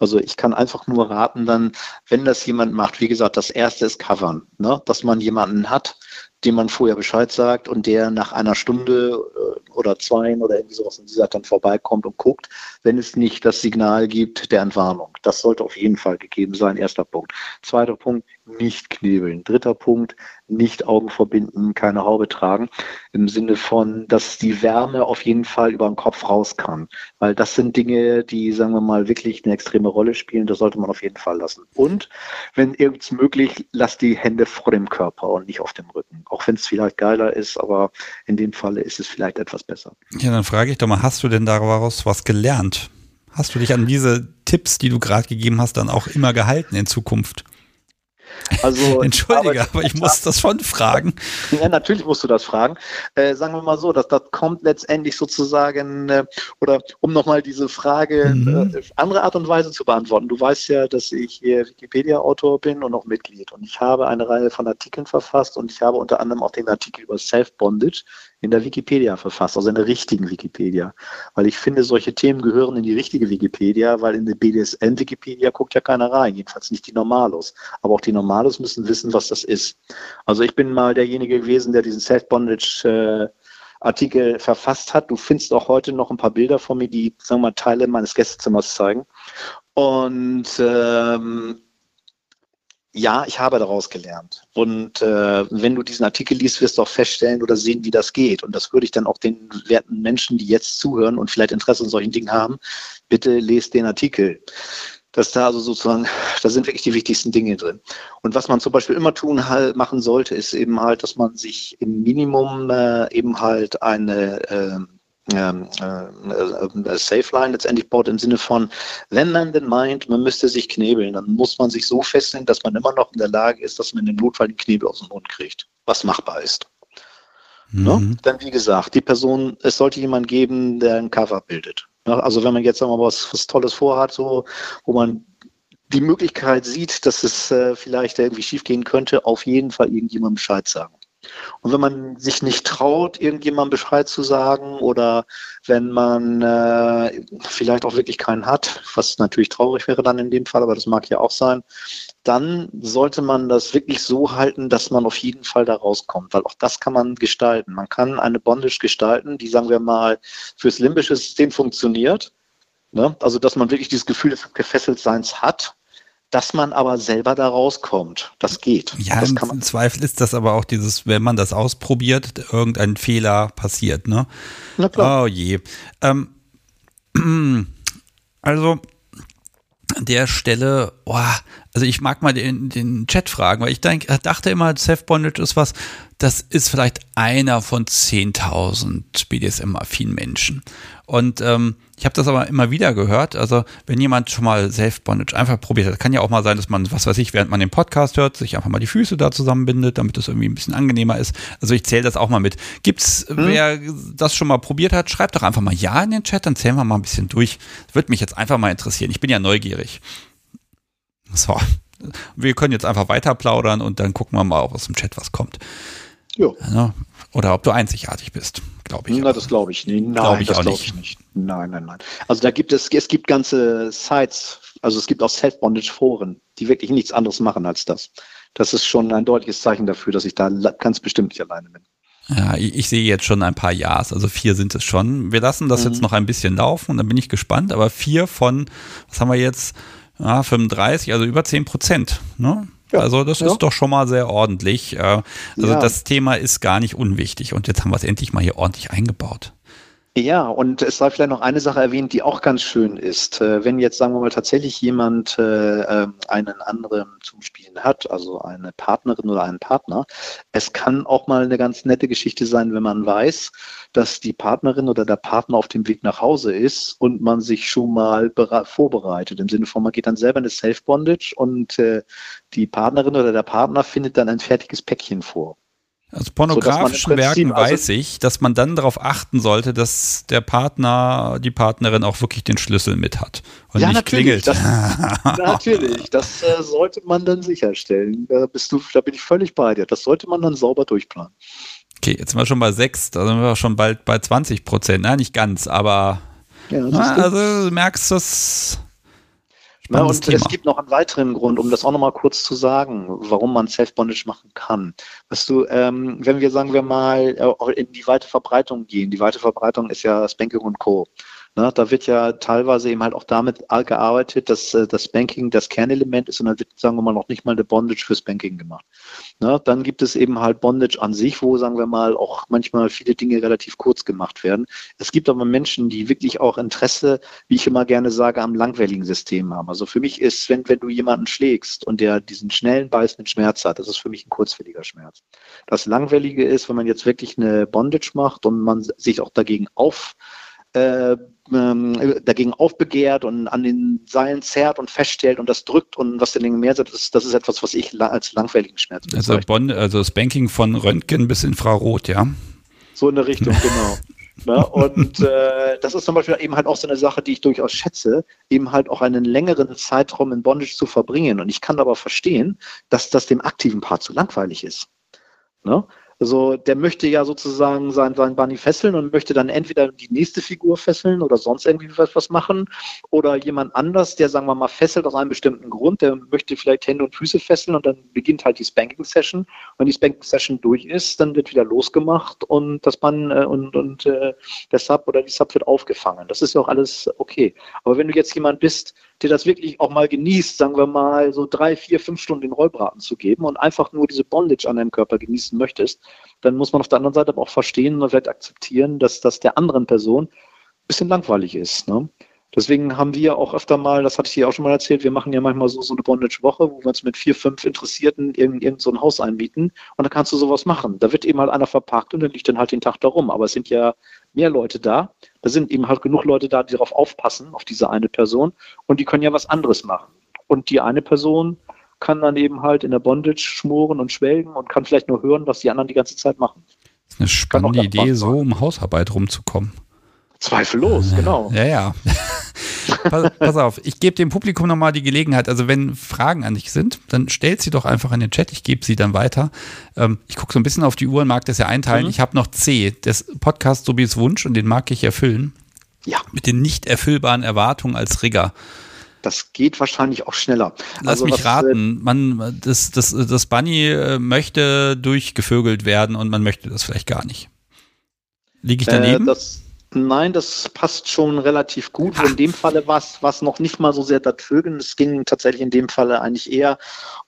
Also ich kann einfach nur raten dann, wenn das jemand macht, wie gesagt, das erste ist covern, ne? dass man jemanden hat, dem man vorher Bescheid sagt und der nach einer Stunde äh, oder zwei oder irgendwie sowas in dieser dann vorbeikommt und guckt, wenn es nicht das Signal gibt der Entwarnung. Das sollte auf jeden Fall gegeben sein, erster Punkt. Zweiter Punkt, nicht knebeln. Dritter Punkt, nicht Augen verbinden, keine Haube tragen, im Sinne von, dass die Wärme auf jeden Fall über den Kopf raus kann. Weil das sind Dinge, die, sagen wir mal, wirklich eine extreme Rolle spielen. Das sollte man auf jeden Fall lassen. Und wenn irgends möglich, lass die Hände vor dem Körper und nicht auf dem Rücken. Auch wenn es vielleicht geiler ist, aber in dem Falle ist es vielleicht etwas besser. Ja, dann frage ich doch mal, hast du denn daraus was gelernt? Hast du dich an diese Tipps, die du gerade gegeben hast, dann auch immer gehalten in Zukunft? Also, Entschuldige, aber, aber ich muss das schon fragen. Ja, natürlich musst du das fragen. Äh, sagen wir mal so, dass das kommt letztendlich sozusagen, äh, oder um nochmal diese Frage mhm. äh, andere Art und Weise zu beantworten. Du weißt ja, dass ich hier Wikipedia-Autor bin und auch Mitglied. Und ich habe eine Reihe von Artikeln verfasst und ich habe unter anderem auch den Artikel über Self-Bondage in der Wikipedia verfasst, also in der richtigen Wikipedia. Weil ich finde, solche Themen gehören in die richtige Wikipedia, weil in der BDSM-Wikipedia guckt ja keiner rein, jedenfalls nicht die Normalos. Aber auch die Normalos müssen wissen, was das ist. Also ich bin mal derjenige gewesen, der diesen Self-Bondage äh, Artikel verfasst hat. Du findest auch heute noch ein paar Bilder von mir, die, sagen wir mal, Teile meines Gästezimmers zeigen. Und ähm, ja, ich habe daraus gelernt. Und äh, wenn du diesen Artikel liest, wirst du auch feststellen oder sehen, wie das geht. Und das würde ich dann auch den werten Menschen, die jetzt zuhören und vielleicht Interesse an solchen Dingen haben, bitte lest den Artikel. Dass da also sozusagen, da sind wirklich die wichtigsten Dinge drin. Und was man zum Beispiel immer tun halt, machen sollte, ist eben halt, dass man sich im Minimum äh, eben halt eine äh, ähm, äh, äh, Safe Line letztendlich baut im Sinne von, wenn man denn meint, man müsste sich knebeln, dann muss man sich so festlegen, dass man immer noch in der Lage ist, dass man in dem Notfall den Knebel aus dem Mund kriegt, was machbar ist. Ne? Mhm. Ne? Denn wie gesagt, die Person, es sollte jemand geben, der ein Cover bildet. Ne? Also wenn man jetzt mal was, was Tolles vorhat, so, wo man die Möglichkeit sieht, dass es äh, vielleicht irgendwie schiefgehen könnte, auf jeden Fall irgendjemandem Bescheid sagen. Und wenn man sich nicht traut, irgendjemandem Bescheid zu sagen oder wenn man äh, vielleicht auch wirklich keinen hat, was natürlich traurig wäre dann in dem Fall, aber das mag ja auch sein, dann sollte man das wirklich so halten, dass man auf jeden Fall da rauskommt, weil auch das kann man gestalten. Man kann eine Bondage gestalten, die, sagen wir mal, fürs limbische System funktioniert. Ne? Also, dass man wirklich dieses Gefühl des Gefesseltseins hat dass man aber selber da rauskommt. Das geht. Ja, das im Zweifel ist das aber auch dieses, wenn man das ausprobiert, irgendein Fehler passiert, ne? Na klar. Oh je. Ähm, also, an der Stelle, oh, also ich mag mal den, den Chat fragen, weil ich denk, dachte immer, Self-Bondage ist was, das ist vielleicht einer von 10.000 BDSM-affinen Menschen. Und ähm, ich habe das aber immer wieder gehört. Also wenn jemand schon mal Self-Bondage einfach probiert hat, kann ja auch mal sein, dass man, was weiß ich, während man den Podcast hört, sich einfach mal die Füße da zusammenbindet, damit es irgendwie ein bisschen angenehmer ist. Also ich zähle das auch mal mit. Gibt's, mhm. wer das schon mal probiert hat, schreibt doch einfach mal Ja in den Chat, dann zählen wir mal ein bisschen durch. Das würde mich jetzt einfach mal interessieren. Ich bin ja neugierig. So. Wir können jetzt einfach weiter plaudern und dann gucken wir mal, ob aus dem Chat was kommt. Ja, oder ob du einzigartig bist, glaube ich. Na, das glaube ich nicht. Nein, glaub ich das glaube ich nicht. Nein, nein, nein. Also da gibt es, es gibt ganze Sites, also es gibt auch Self-Bondage-Foren, die wirklich nichts anderes machen als das. Das ist schon ein deutliches Zeichen dafür, dass ich da ganz bestimmt nicht alleine bin. Ja, ich, ich, sehe jetzt schon ein paar Ja's, also vier sind es schon. Wir lassen das mhm. jetzt noch ein bisschen laufen und dann bin ich gespannt, aber vier von, was haben wir jetzt, ja, 35, also über 10 Prozent. Ne? Ja, also das ja. ist doch schon mal sehr ordentlich. Äh, also das Thema ist gar nicht unwichtig und jetzt haben wir es endlich mal hier ordentlich eingebaut. Ja, und es sei vielleicht noch eine Sache erwähnt, die auch ganz schön ist. Äh, wenn jetzt, sagen wir mal, tatsächlich jemand äh, ähm, einen anderen zum Spielen hat, also eine Partnerin oder einen Partner, es kann auch mal eine ganz nette Geschichte sein, wenn man weiß, dass die Partnerin oder der Partner auf dem Weg nach Hause ist und man sich schon mal vorbereitet. Im Sinne von, man geht dann selber in eine Self-Bondage und äh, die Partnerin oder der Partner findet dann ein fertiges Päckchen vor. Aus pornografischen so, Werken also weiß ich, dass man dann darauf achten sollte, dass der Partner, die Partnerin auch wirklich den Schlüssel mit hat und ja, nicht klingelt. Das, natürlich, das äh, sollte man dann sicherstellen. Da bist du, da bin ich völlig bei dir. Das sollte man dann sauber durchplanen. Okay, jetzt sind wir schon bei 6, da sind wir schon bald bei 20 Prozent. Na, nicht ganz, aber ja, na, also du merkst, das ja, und Thema. es gibt noch einen weiteren Grund, um das auch nochmal kurz zu sagen, warum man Self-Bondage machen kann. Weißt du, ähm, wenn wir, sagen wir mal, äh, in die weite Verbreitung gehen, die weite Verbreitung ist ja Spanking und Co. Ne, da wird ja teilweise eben halt auch damit gearbeitet, dass äh, das Banking das Kernelement ist und dann wird, sagen wir mal, noch nicht mal eine Bondage fürs Banking gemacht. Ne, dann gibt es eben halt Bondage an sich, wo, sagen wir mal, auch manchmal viele Dinge relativ kurz gemacht werden. Es gibt aber Menschen, die wirklich auch Interesse, wie ich immer gerne sage, am langweiligen System haben. Also für mich ist, wenn, wenn du jemanden schlägst und der diesen schnellen, beißenden Schmerz hat, das ist für mich ein kurzfälliger Schmerz. Das Langwellige ist, wenn man jetzt wirklich eine Bondage macht und man sich auch dagegen auf äh, ähm, dagegen aufbegehrt und an den Seilen zerrt und feststellt und das drückt und was den mehr sagt, das, das ist etwas, was ich als langweiligen Schmerz bezeichne. Also, Bond, also das Banking von Röntgen bis Infrarot, ja? So in der Richtung, genau. Ne? Und äh, das ist zum Beispiel eben halt auch so eine Sache, die ich durchaus schätze, eben halt auch einen längeren Zeitraum in Bondage zu verbringen. Und ich kann aber verstehen, dass das dem aktiven Part zu langweilig ist. Ne? Also der möchte ja sozusagen sein, sein Bunny fesseln und möchte dann entweder die nächste Figur fesseln oder sonst irgendwie was, was machen. Oder jemand anders, der, sagen wir mal, fesselt aus einem bestimmten Grund, der möchte vielleicht Hände und Füße fesseln und dann beginnt halt die Spanking-Session. Wenn die Spanking-Session durch ist, dann wird wieder losgemacht und das Mann äh, und, und äh, der Sub oder die Sub wird aufgefangen. Das ist ja auch alles okay. Aber wenn du jetzt jemand bist, der das wirklich auch mal genießt, sagen wir mal, so drei, vier, fünf Stunden den Rollbraten zu geben und einfach nur diese Bondage an deinem Körper genießen möchtest, dann muss man auf der anderen Seite aber auch verstehen und vielleicht akzeptieren, dass das der anderen Person ein bisschen langweilig ist. Ne? Deswegen haben wir auch öfter mal, das hatte ich dir auch schon mal erzählt, wir machen ja manchmal so, so eine Bondage-Woche, wo wir uns mit vier, fünf Interessierten in irgend so ein Haus einbieten und da kannst du sowas machen. Da wird eben halt einer verpackt und dann liegt dann halt den Tag da rum. Aber es sind ja mehr Leute da. Da sind eben halt genug Leute da, die darauf aufpassen, auf diese eine Person und die können ja was anderes machen. Und die eine Person kann dann eben halt in der Bondage schmoren und schwelgen und kann vielleicht nur hören, was die anderen die ganze Zeit machen. Das ist eine spannende Idee, so um Hausarbeit rumzukommen. Zweifellos, genau. Ja, ja. Pass, pass, auf, ich gebe dem Publikum nochmal die Gelegenheit, also wenn Fragen an dich sind, dann stellt sie doch einfach in den Chat, ich gebe sie dann weiter. Ähm, ich gucke so ein bisschen auf die Uhr und mag das ja einteilen. Mhm. Ich habe noch C, das Podcast Sobis Wunsch und den mag ich erfüllen. Ja. Mit den nicht erfüllbaren Erwartungen als Rigger. Das geht wahrscheinlich auch schneller. Lass also mich was, raten, äh, man, das, das, das Bunny äh, möchte durchgevögelt werden und man möchte das vielleicht gar nicht. Liege ich daneben? Äh, das, Nein, das passt schon relativ gut. In dem Falle war es noch nicht mal so sehr das Vögeln. Es ging tatsächlich in dem Falle eigentlich eher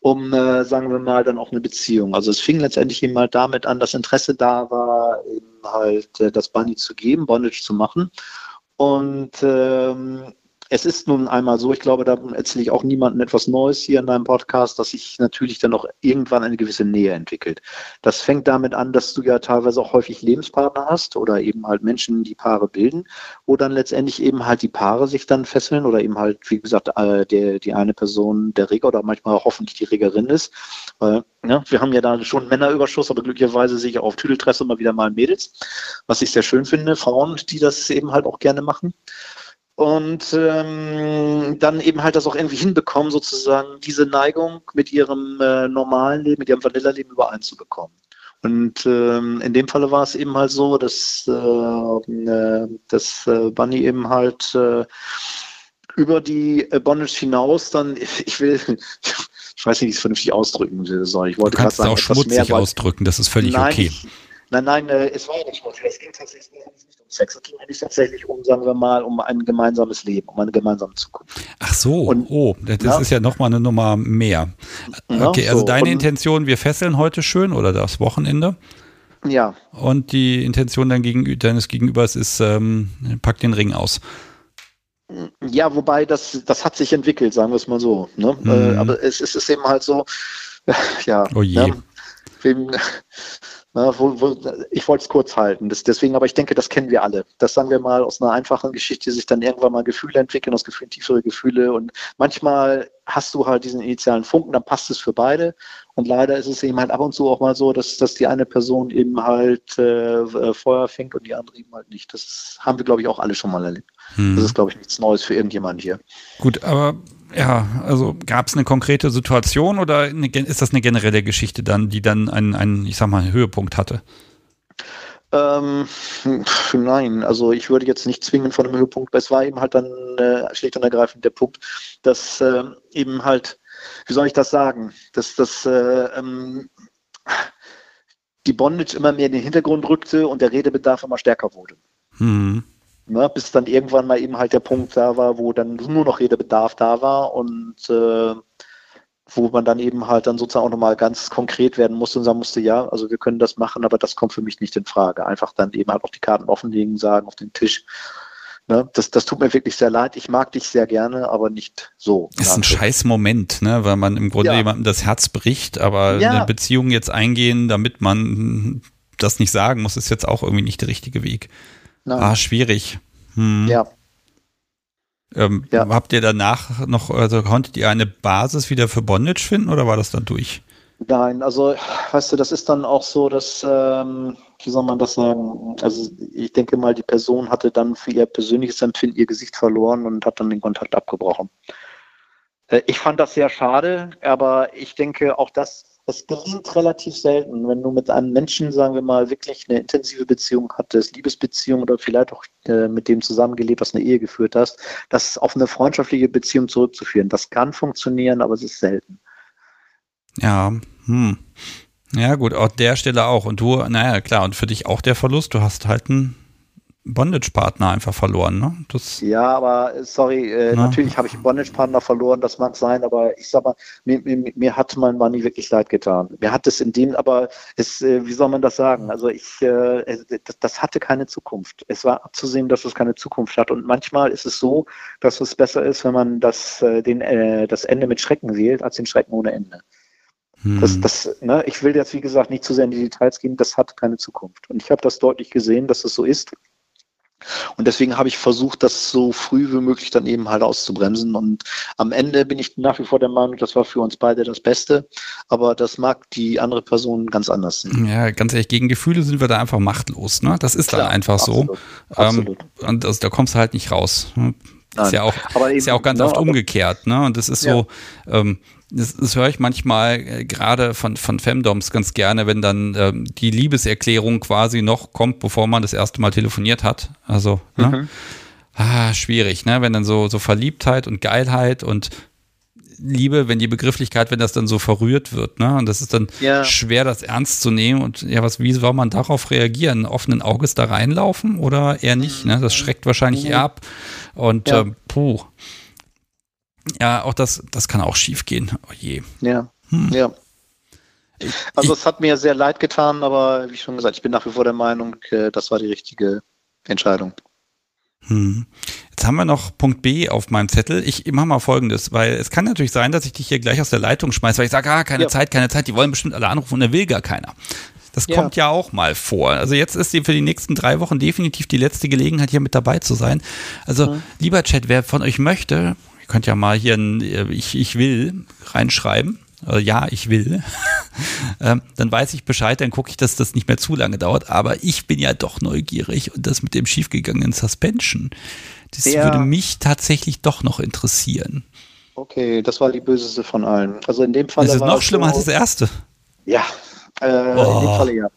um, äh, sagen wir mal, dann auch eine Beziehung. Also es fing letztendlich eben mal damit an, dass Interesse da war, eben halt äh, das Bunny zu geben, Bondage zu machen. Und ähm, es ist nun einmal so, ich glaube, da erzähle ich auch niemandem etwas Neues hier in deinem Podcast, dass sich natürlich dann auch irgendwann eine gewisse Nähe entwickelt. Das fängt damit an, dass du ja teilweise auch häufig Lebenspartner hast oder eben halt Menschen, die Paare bilden, wo dann letztendlich eben halt die Paare sich dann fesseln oder eben halt, wie gesagt, äh, der, die eine Person der Reger oder manchmal hoffentlich die Regerin ist. Äh, ja, wir haben ja da schon Männerüberschuss, aber glücklicherweise sehe ich auch auf Tüdeltresse immer wieder mal Mädels, was ich sehr schön finde, Frauen, die das eben halt auch gerne machen und ähm, dann eben halt das auch irgendwie hinbekommen, sozusagen diese Neigung mit ihrem äh, normalen Leben, mit ihrem Vanilla-Leben übereinzubekommen. Und ähm, in dem Falle war es eben halt so, dass, äh, äh dass äh, Bunny eben halt äh, über die äh, Bondage hinaus dann, ich will, ich weiß nicht, wie ich es vernünftig ausdrücken soll. Ich wollte du kannst es auch schmutzig mehr, ausdrücken, das ist völlig nein, okay. Ich, nein, nein, äh, es war ja nicht schmutzig. Es ging tatsächlich Sex, es ging eigentlich tatsächlich um, sagen wir mal, um ein gemeinsames Leben, um eine gemeinsame Zukunft. Ach so, und, oh, das ja, ist ja nochmal eine Nummer mehr. Okay, ja, also so, deine Intention, wir fesseln heute schön oder das Wochenende? Ja. Und die Intention dann gegen, deines Gegenübers ist, ähm, pack den Ring aus. Ja, wobei das, das hat sich entwickelt, sagen wir es mal so. Ne? Mhm. Äh, aber es, es, ist eben halt so, ja. Oh je. Ne? Wem, na, wo, wo, ich wollte es kurz halten. Das, deswegen, aber ich denke, das kennen wir alle. Das sagen wir mal aus einer einfachen Geschichte, sich dann irgendwann mal Gefühle entwickeln, aus Gefühlen tiefere Gefühle. Und manchmal hast du halt diesen initialen Funken, dann passt es für beide. Und leider ist es eben halt ab und zu auch mal so, dass, dass die eine Person eben halt äh, äh Feuer fängt und die andere eben halt nicht. Das haben wir, glaube ich, auch alle schon mal erlebt. Hm. Das ist, glaube ich, nichts Neues für irgendjemanden hier. Gut, aber ja, also gab es eine konkrete Situation oder eine, ist das eine generelle Geschichte dann, die dann einen, einen ich sag mal, Höhepunkt hatte? Ähm, nein, also ich würde jetzt nicht zwingen von einem Höhepunkt, weil es war eben halt dann äh, schlicht und ergreifend der Punkt, dass äh, eben halt, wie soll ich das sagen, dass das äh, ähm, die Bondage immer mehr in den Hintergrund rückte und der Redebedarf immer stärker wurde. Mhm. Ne, bis dann irgendwann mal eben halt der Punkt da war, wo dann nur noch Redebedarf da war und äh, wo man dann eben halt dann sozusagen auch nochmal ganz konkret werden musste und sagen musste, ja, also wir können das machen, aber das kommt für mich nicht in Frage. Einfach dann eben halt auch die Karten offenlegen, sagen auf den Tisch. Ne, das, das tut mir wirklich sehr leid. Ich mag dich sehr gerne, aber nicht so. Das ist ein scheiß Moment, ne, weil man im Grunde ja. jemandem das Herz bricht, aber ja. eine Beziehung jetzt eingehen, damit man das nicht sagen muss, ist jetzt auch irgendwie nicht der richtige Weg. Nein. Ah, schwierig. Hm. Ja. Ähm, ja. Habt ihr danach noch, also konntet ihr eine Basis wieder für Bondage finden oder war das dann durch? Nein, also weißt du, das ist dann auch so, dass, ähm, wie soll man das sagen? Also ich denke mal, die Person hatte dann für ihr persönliches Empfinden ihr Gesicht verloren und hat dann den Kontakt abgebrochen. Äh, ich fand das sehr schade, aber ich denke, auch das es gelingt relativ selten, wenn du mit einem Menschen, sagen wir mal, wirklich eine intensive Beziehung hattest, Liebesbeziehung oder vielleicht auch äh, mit dem zusammengelebt hast, eine Ehe geführt hast, das auf eine freundschaftliche Beziehung zurückzuführen. Das kann funktionieren, aber es ist selten. Ja, hm. Ja, gut, an der Stelle auch. Und du, naja, klar, und für dich auch der Verlust, du hast halt einen Bondage-Partner einfach verloren, ne? Das ja, aber sorry, äh, natürlich habe ich einen Bondage-Partner verloren, das mag sein, aber ich sag mal, mir, mir, mir hat mein nie wirklich leid getan. Mir hat es in dem, aber es, äh, wie soll man das sagen? Also ich, äh, das, das, hatte keine Zukunft. Es war abzusehen, dass es keine Zukunft hat. Und manchmal ist es so, dass es besser ist, wenn man das, äh, den, äh, das Ende mit Schrecken wählt, als den Schrecken ohne Ende. Hm. Das, das, ne, ich will jetzt, wie gesagt, nicht zu sehr in die Details gehen, das hat keine Zukunft. Und ich habe das deutlich gesehen, dass es so ist. Und deswegen habe ich versucht, das so früh wie möglich dann eben halt auszubremsen. Und am Ende bin ich nach wie vor der Meinung, das war für uns beide das Beste. Aber das mag die andere Person ganz anders sehen. Ja, ganz ehrlich, gegen Gefühle sind wir da einfach machtlos. Ne? Das ist Klar, dann einfach absolut, so. Absolut. Ähm, und das, da kommst du halt nicht raus. Ist ja auch, eben, ist ja auch ganz ja, oft umgekehrt. Ne? Und das ist so, ja. ähm, das, das höre ich manchmal äh, gerade von, von Femdoms ganz gerne, wenn dann ähm, die Liebeserklärung quasi noch kommt, bevor man das erste Mal telefoniert hat. Also, ne? mhm. ah, schwierig, ne? Wenn dann so, so Verliebtheit und Geilheit und Liebe, wenn die Begrifflichkeit, wenn das dann so verrührt wird, ne? Und das ist dann ja. schwer, das ernst zu nehmen. Und ja, was, wie soll man darauf reagieren? Offenen Auges da reinlaufen oder eher nicht? Ne? Das schreckt wahrscheinlich mhm. eher ab. Und ja. ähm, puh. Ja, auch das, das kann auch schief gehen. Oh je. Ja. Hm. Ja. Also ich, es hat mir sehr leid getan, aber wie schon gesagt, ich bin nach wie vor der Meinung, äh, das war die richtige Entscheidung. Hm. Jetzt haben wir noch Punkt B auf meinem Zettel. Ich mache mal folgendes, weil es kann natürlich sein, dass ich dich hier gleich aus der Leitung schmeiße, weil ich sage, ah, keine ja. Zeit, keine Zeit, die wollen bestimmt alle anrufen und da will gar keiner. Das ja. kommt ja auch mal vor. Also jetzt ist für die nächsten drei Wochen definitiv die letzte Gelegenheit, hier mit dabei zu sein. Also, mhm. lieber Chat, wer von euch möchte, Ihr könnt ja mal hier ein äh, Ich, ich will reinschreiben. Äh, ja, ich will. ähm, dann weiß ich Bescheid, dann gucke ich, dass das nicht mehr zu lange dauert. Aber ich bin ja doch neugierig und das mit dem schiefgegangenen Suspension, das ja. würde mich tatsächlich doch noch interessieren. Okay, das war die böseste von allen. Also in dem Fall. Das ist noch schlimmer so, als das erste. Ja, Äh, oh. In dem Falle ja.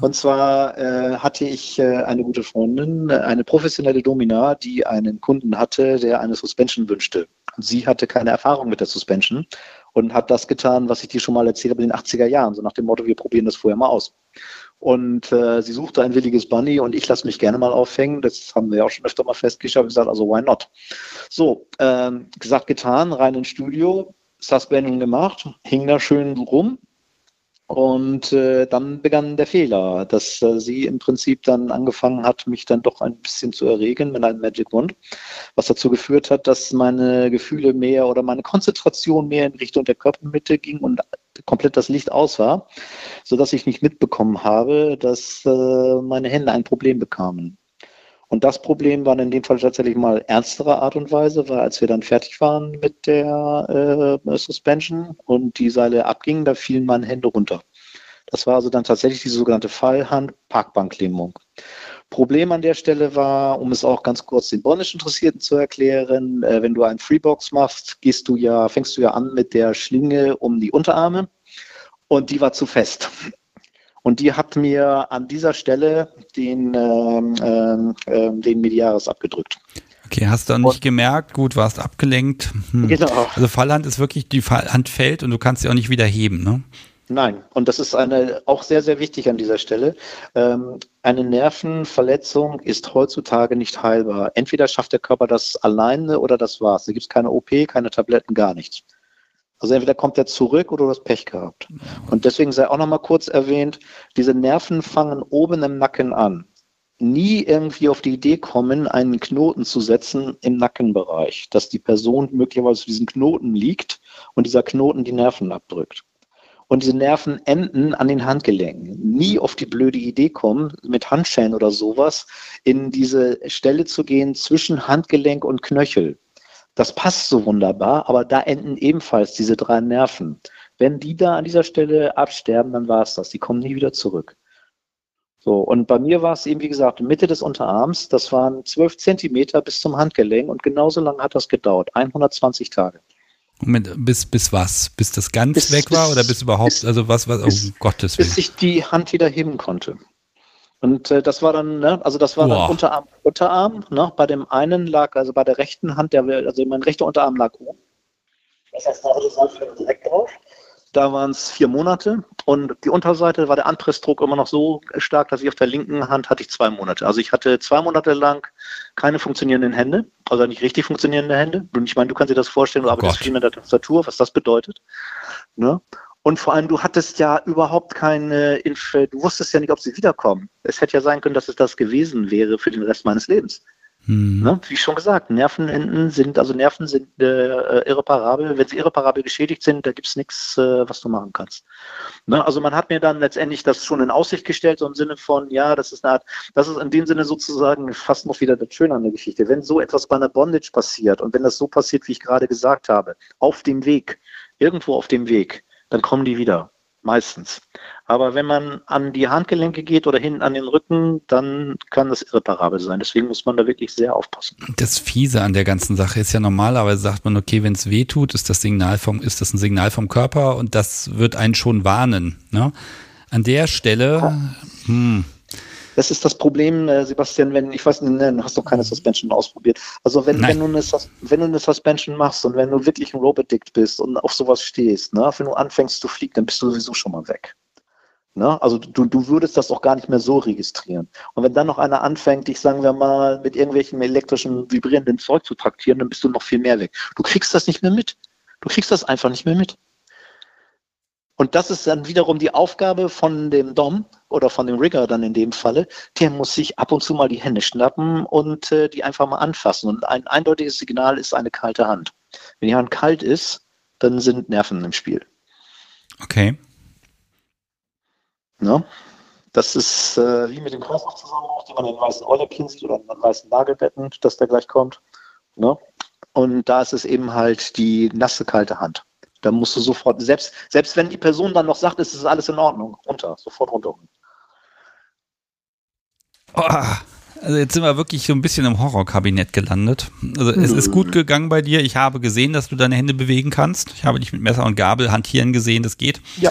Und zwar äh, hatte ich äh, eine gute Freundin, eine professionelle Domina, die einen Kunden hatte, der eine Suspension wünschte. Und sie hatte keine Erfahrung mit der Suspension und hat das getan, was ich dir schon mal erzählt habe in den 80er Jahren, so nach dem Motto, wir probieren das vorher mal aus. Und äh, sie suchte ein williges Bunny und ich lasse mich gerne mal aufhängen. Das haben wir ja auch schon öfter mal festgestellt. Ich gesagt, also why not? So, ähm, gesagt, getan, rein ins Studio, Suspension gemacht, hing da schön rum, und äh, dann begann der Fehler, dass äh, sie im Prinzip dann angefangen hat, mich dann doch ein bisschen zu erregen mit einem Magic Wand, was dazu geführt hat, dass meine Gefühle mehr oder meine Konzentration mehr in Richtung der Körpermitte ging und komplett das Licht aus war, sodass ich nicht mitbekommen habe, dass äh, meine Hände ein Problem bekamen. Und das Problem war in dem Fall tatsächlich mal ernstere Art und Weise, weil als wir dann fertig waren mit der äh, Suspension und die Seile abgingen, da fielen meine Hände runter. Das war also dann tatsächlich die sogenannte Fallhand-Parkbanklähmung. Problem an der Stelle war, um es auch ganz kurz den Bondage-Interessierten zu erklären, äh, wenn du einen Freebox machst, gehst du ja, fängst du ja an mit der Schlinge um die Unterarme und die war zu fest. Und die hat mir an dieser Stelle den, ähm, ähm, ähm den Mediaris abgedrückt. Okay, hast du dann nicht gemerkt, gut, warst abgelenkt. Hm. Genau. Also Fallhand ist wirklich, die Fallhand fällt und du kannst sie auch nicht wieder heben, ne? Nein, und das ist eine auch sehr, sehr wichtig an dieser Stelle. Ähm, eine Nervenverletzung ist heutzutage nicht heilbar. Entweder schafft der Körper das alleine oder das war's. Da gibt es keine OP, keine Tabletten, gar nichts. Also entweder kommt er zurück oder du hast Pech gehabt. Und deswegen sei auch nochmal kurz erwähnt, diese Nerven fangen oben im Nacken an. Nie irgendwie auf die Idee kommen, einen Knoten zu setzen im Nackenbereich, dass die Person möglicherweise zu diesem Knoten liegt und dieser Knoten die Nerven abdrückt. Und diese Nerven enden an den Handgelenken. Nie auf die blöde Idee kommen, mit Handschellen oder sowas in diese Stelle zu gehen zwischen Handgelenk und Knöchel das passt so wunderbar, aber da enden ebenfalls diese drei Nerven. Wenn die da an dieser Stelle absterben, dann war es das. Die kommen nie wieder zurück. So, und bei mir war es eben, wie gesagt, Mitte des Unterarms. Das waren zwölf Zentimeter bis zum Handgelenk und genauso lange hat das gedauert. 120 Tage. Moment, bis, bis was? Bis das ganz bis, weg war bis, oder bis überhaupt, bis, also was, was, oh Gottes Willen. Bis ich die Hand wieder heben konnte. Und äh, das war dann, ne, also das war Boah. dann Unterarm, Unterarm, ne? Bei dem einen lag, also bei der rechten Hand, der, also mein rechter Unterarm lag oben. Das heißt, da hatte ich direkt drauf. Da waren es vier Monate und die Unterseite war der Anpressdruck immer noch so stark, dass ich auf der linken Hand hatte ich zwei Monate. Also ich hatte zwei Monate lang keine funktionierenden Hände, also nicht richtig funktionierende Hände. Und ich meine, du kannst dir das vorstellen, du oh arbeitest viel mit der Tastatur, was das bedeutet. Ne? Und vor allem, du hattest ja überhaupt keine Info, du wusstest ja nicht, ob sie wiederkommen. Es hätte ja sein können, dass es das gewesen wäre für den Rest meines Lebens. Hm. Ne? Wie schon gesagt, Nervenenden sind, also Nerven sind äh, irreparabel. Wenn sie irreparabel geschädigt sind, da gibt es nichts, äh, was du machen kannst. Ne? Also man hat mir dann letztendlich das schon in Aussicht gestellt, so im Sinne von, ja, das ist eine Art, das ist in dem Sinne sozusagen fast noch wieder das Schöne an der Geschichte. Wenn so etwas bei einer Bondage passiert und wenn das so passiert, wie ich gerade gesagt habe, auf dem Weg, irgendwo auf dem Weg, dann kommen die wieder. Meistens. Aber wenn man an die Handgelenke geht oder hinten an den Rücken, dann kann das irreparabel sein. Deswegen muss man da wirklich sehr aufpassen. Das Fiese an der ganzen Sache ist ja normalerweise sagt man, okay, wenn es weh tut, ist das Signal vom, ist das ein Signal vom Körper und das wird einen schon warnen. Ne? An der Stelle, hm, das ist das Problem, äh, Sebastian, wenn, ich weiß nicht, du hast doch keine Suspension ausprobiert. Also wenn, wenn, du eine, wenn du eine Suspension machst und wenn du wirklich ein Robotict bist und auf sowas stehst, ne, wenn du anfängst zu fliegen, dann bist du sowieso schon mal weg. Ne? Also du, du würdest das auch gar nicht mehr so registrieren. Und wenn dann noch einer anfängt, dich, sagen wir mal, mit irgendwelchen elektrischen vibrierenden Zeug zu traktieren, dann bist du noch viel mehr weg. Du kriegst das nicht mehr mit. Du kriegst das einfach nicht mehr mit. Und das ist dann wiederum die Aufgabe von dem Dom oder von dem Rigger dann in dem Falle. Der muss sich ab und zu mal die Hände schnappen und äh, die einfach mal anfassen. Und ein eindeutiges Signal ist eine kalte Hand. Wenn die Hand kalt ist, dann sind Nerven im Spiel. Okay. Ja? Das ist äh, wie mit dem Kreislaufzusammenbruch, den man in weißen Ohrläppchen sieht oder in weißen Nagelbetten, dass der gleich kommt. Ne? Und da ist es eben halt die nasse, kalte Hand. Da musst du sofort, selbst, selbst wenn die Person dann noch sagt, es ist alles in Ordnung, runter, sofort runter. Oh, also jetzt sind wir wirklich so ein bisschen im Horrorkabinett gelandet. Also es ist gut gegangen bei dir. Ich habe gesehen, dass du deine Hände bewegen kannst. Ich habe dich mit Messer und Gabel hantieren gesehen, das geht. Ja.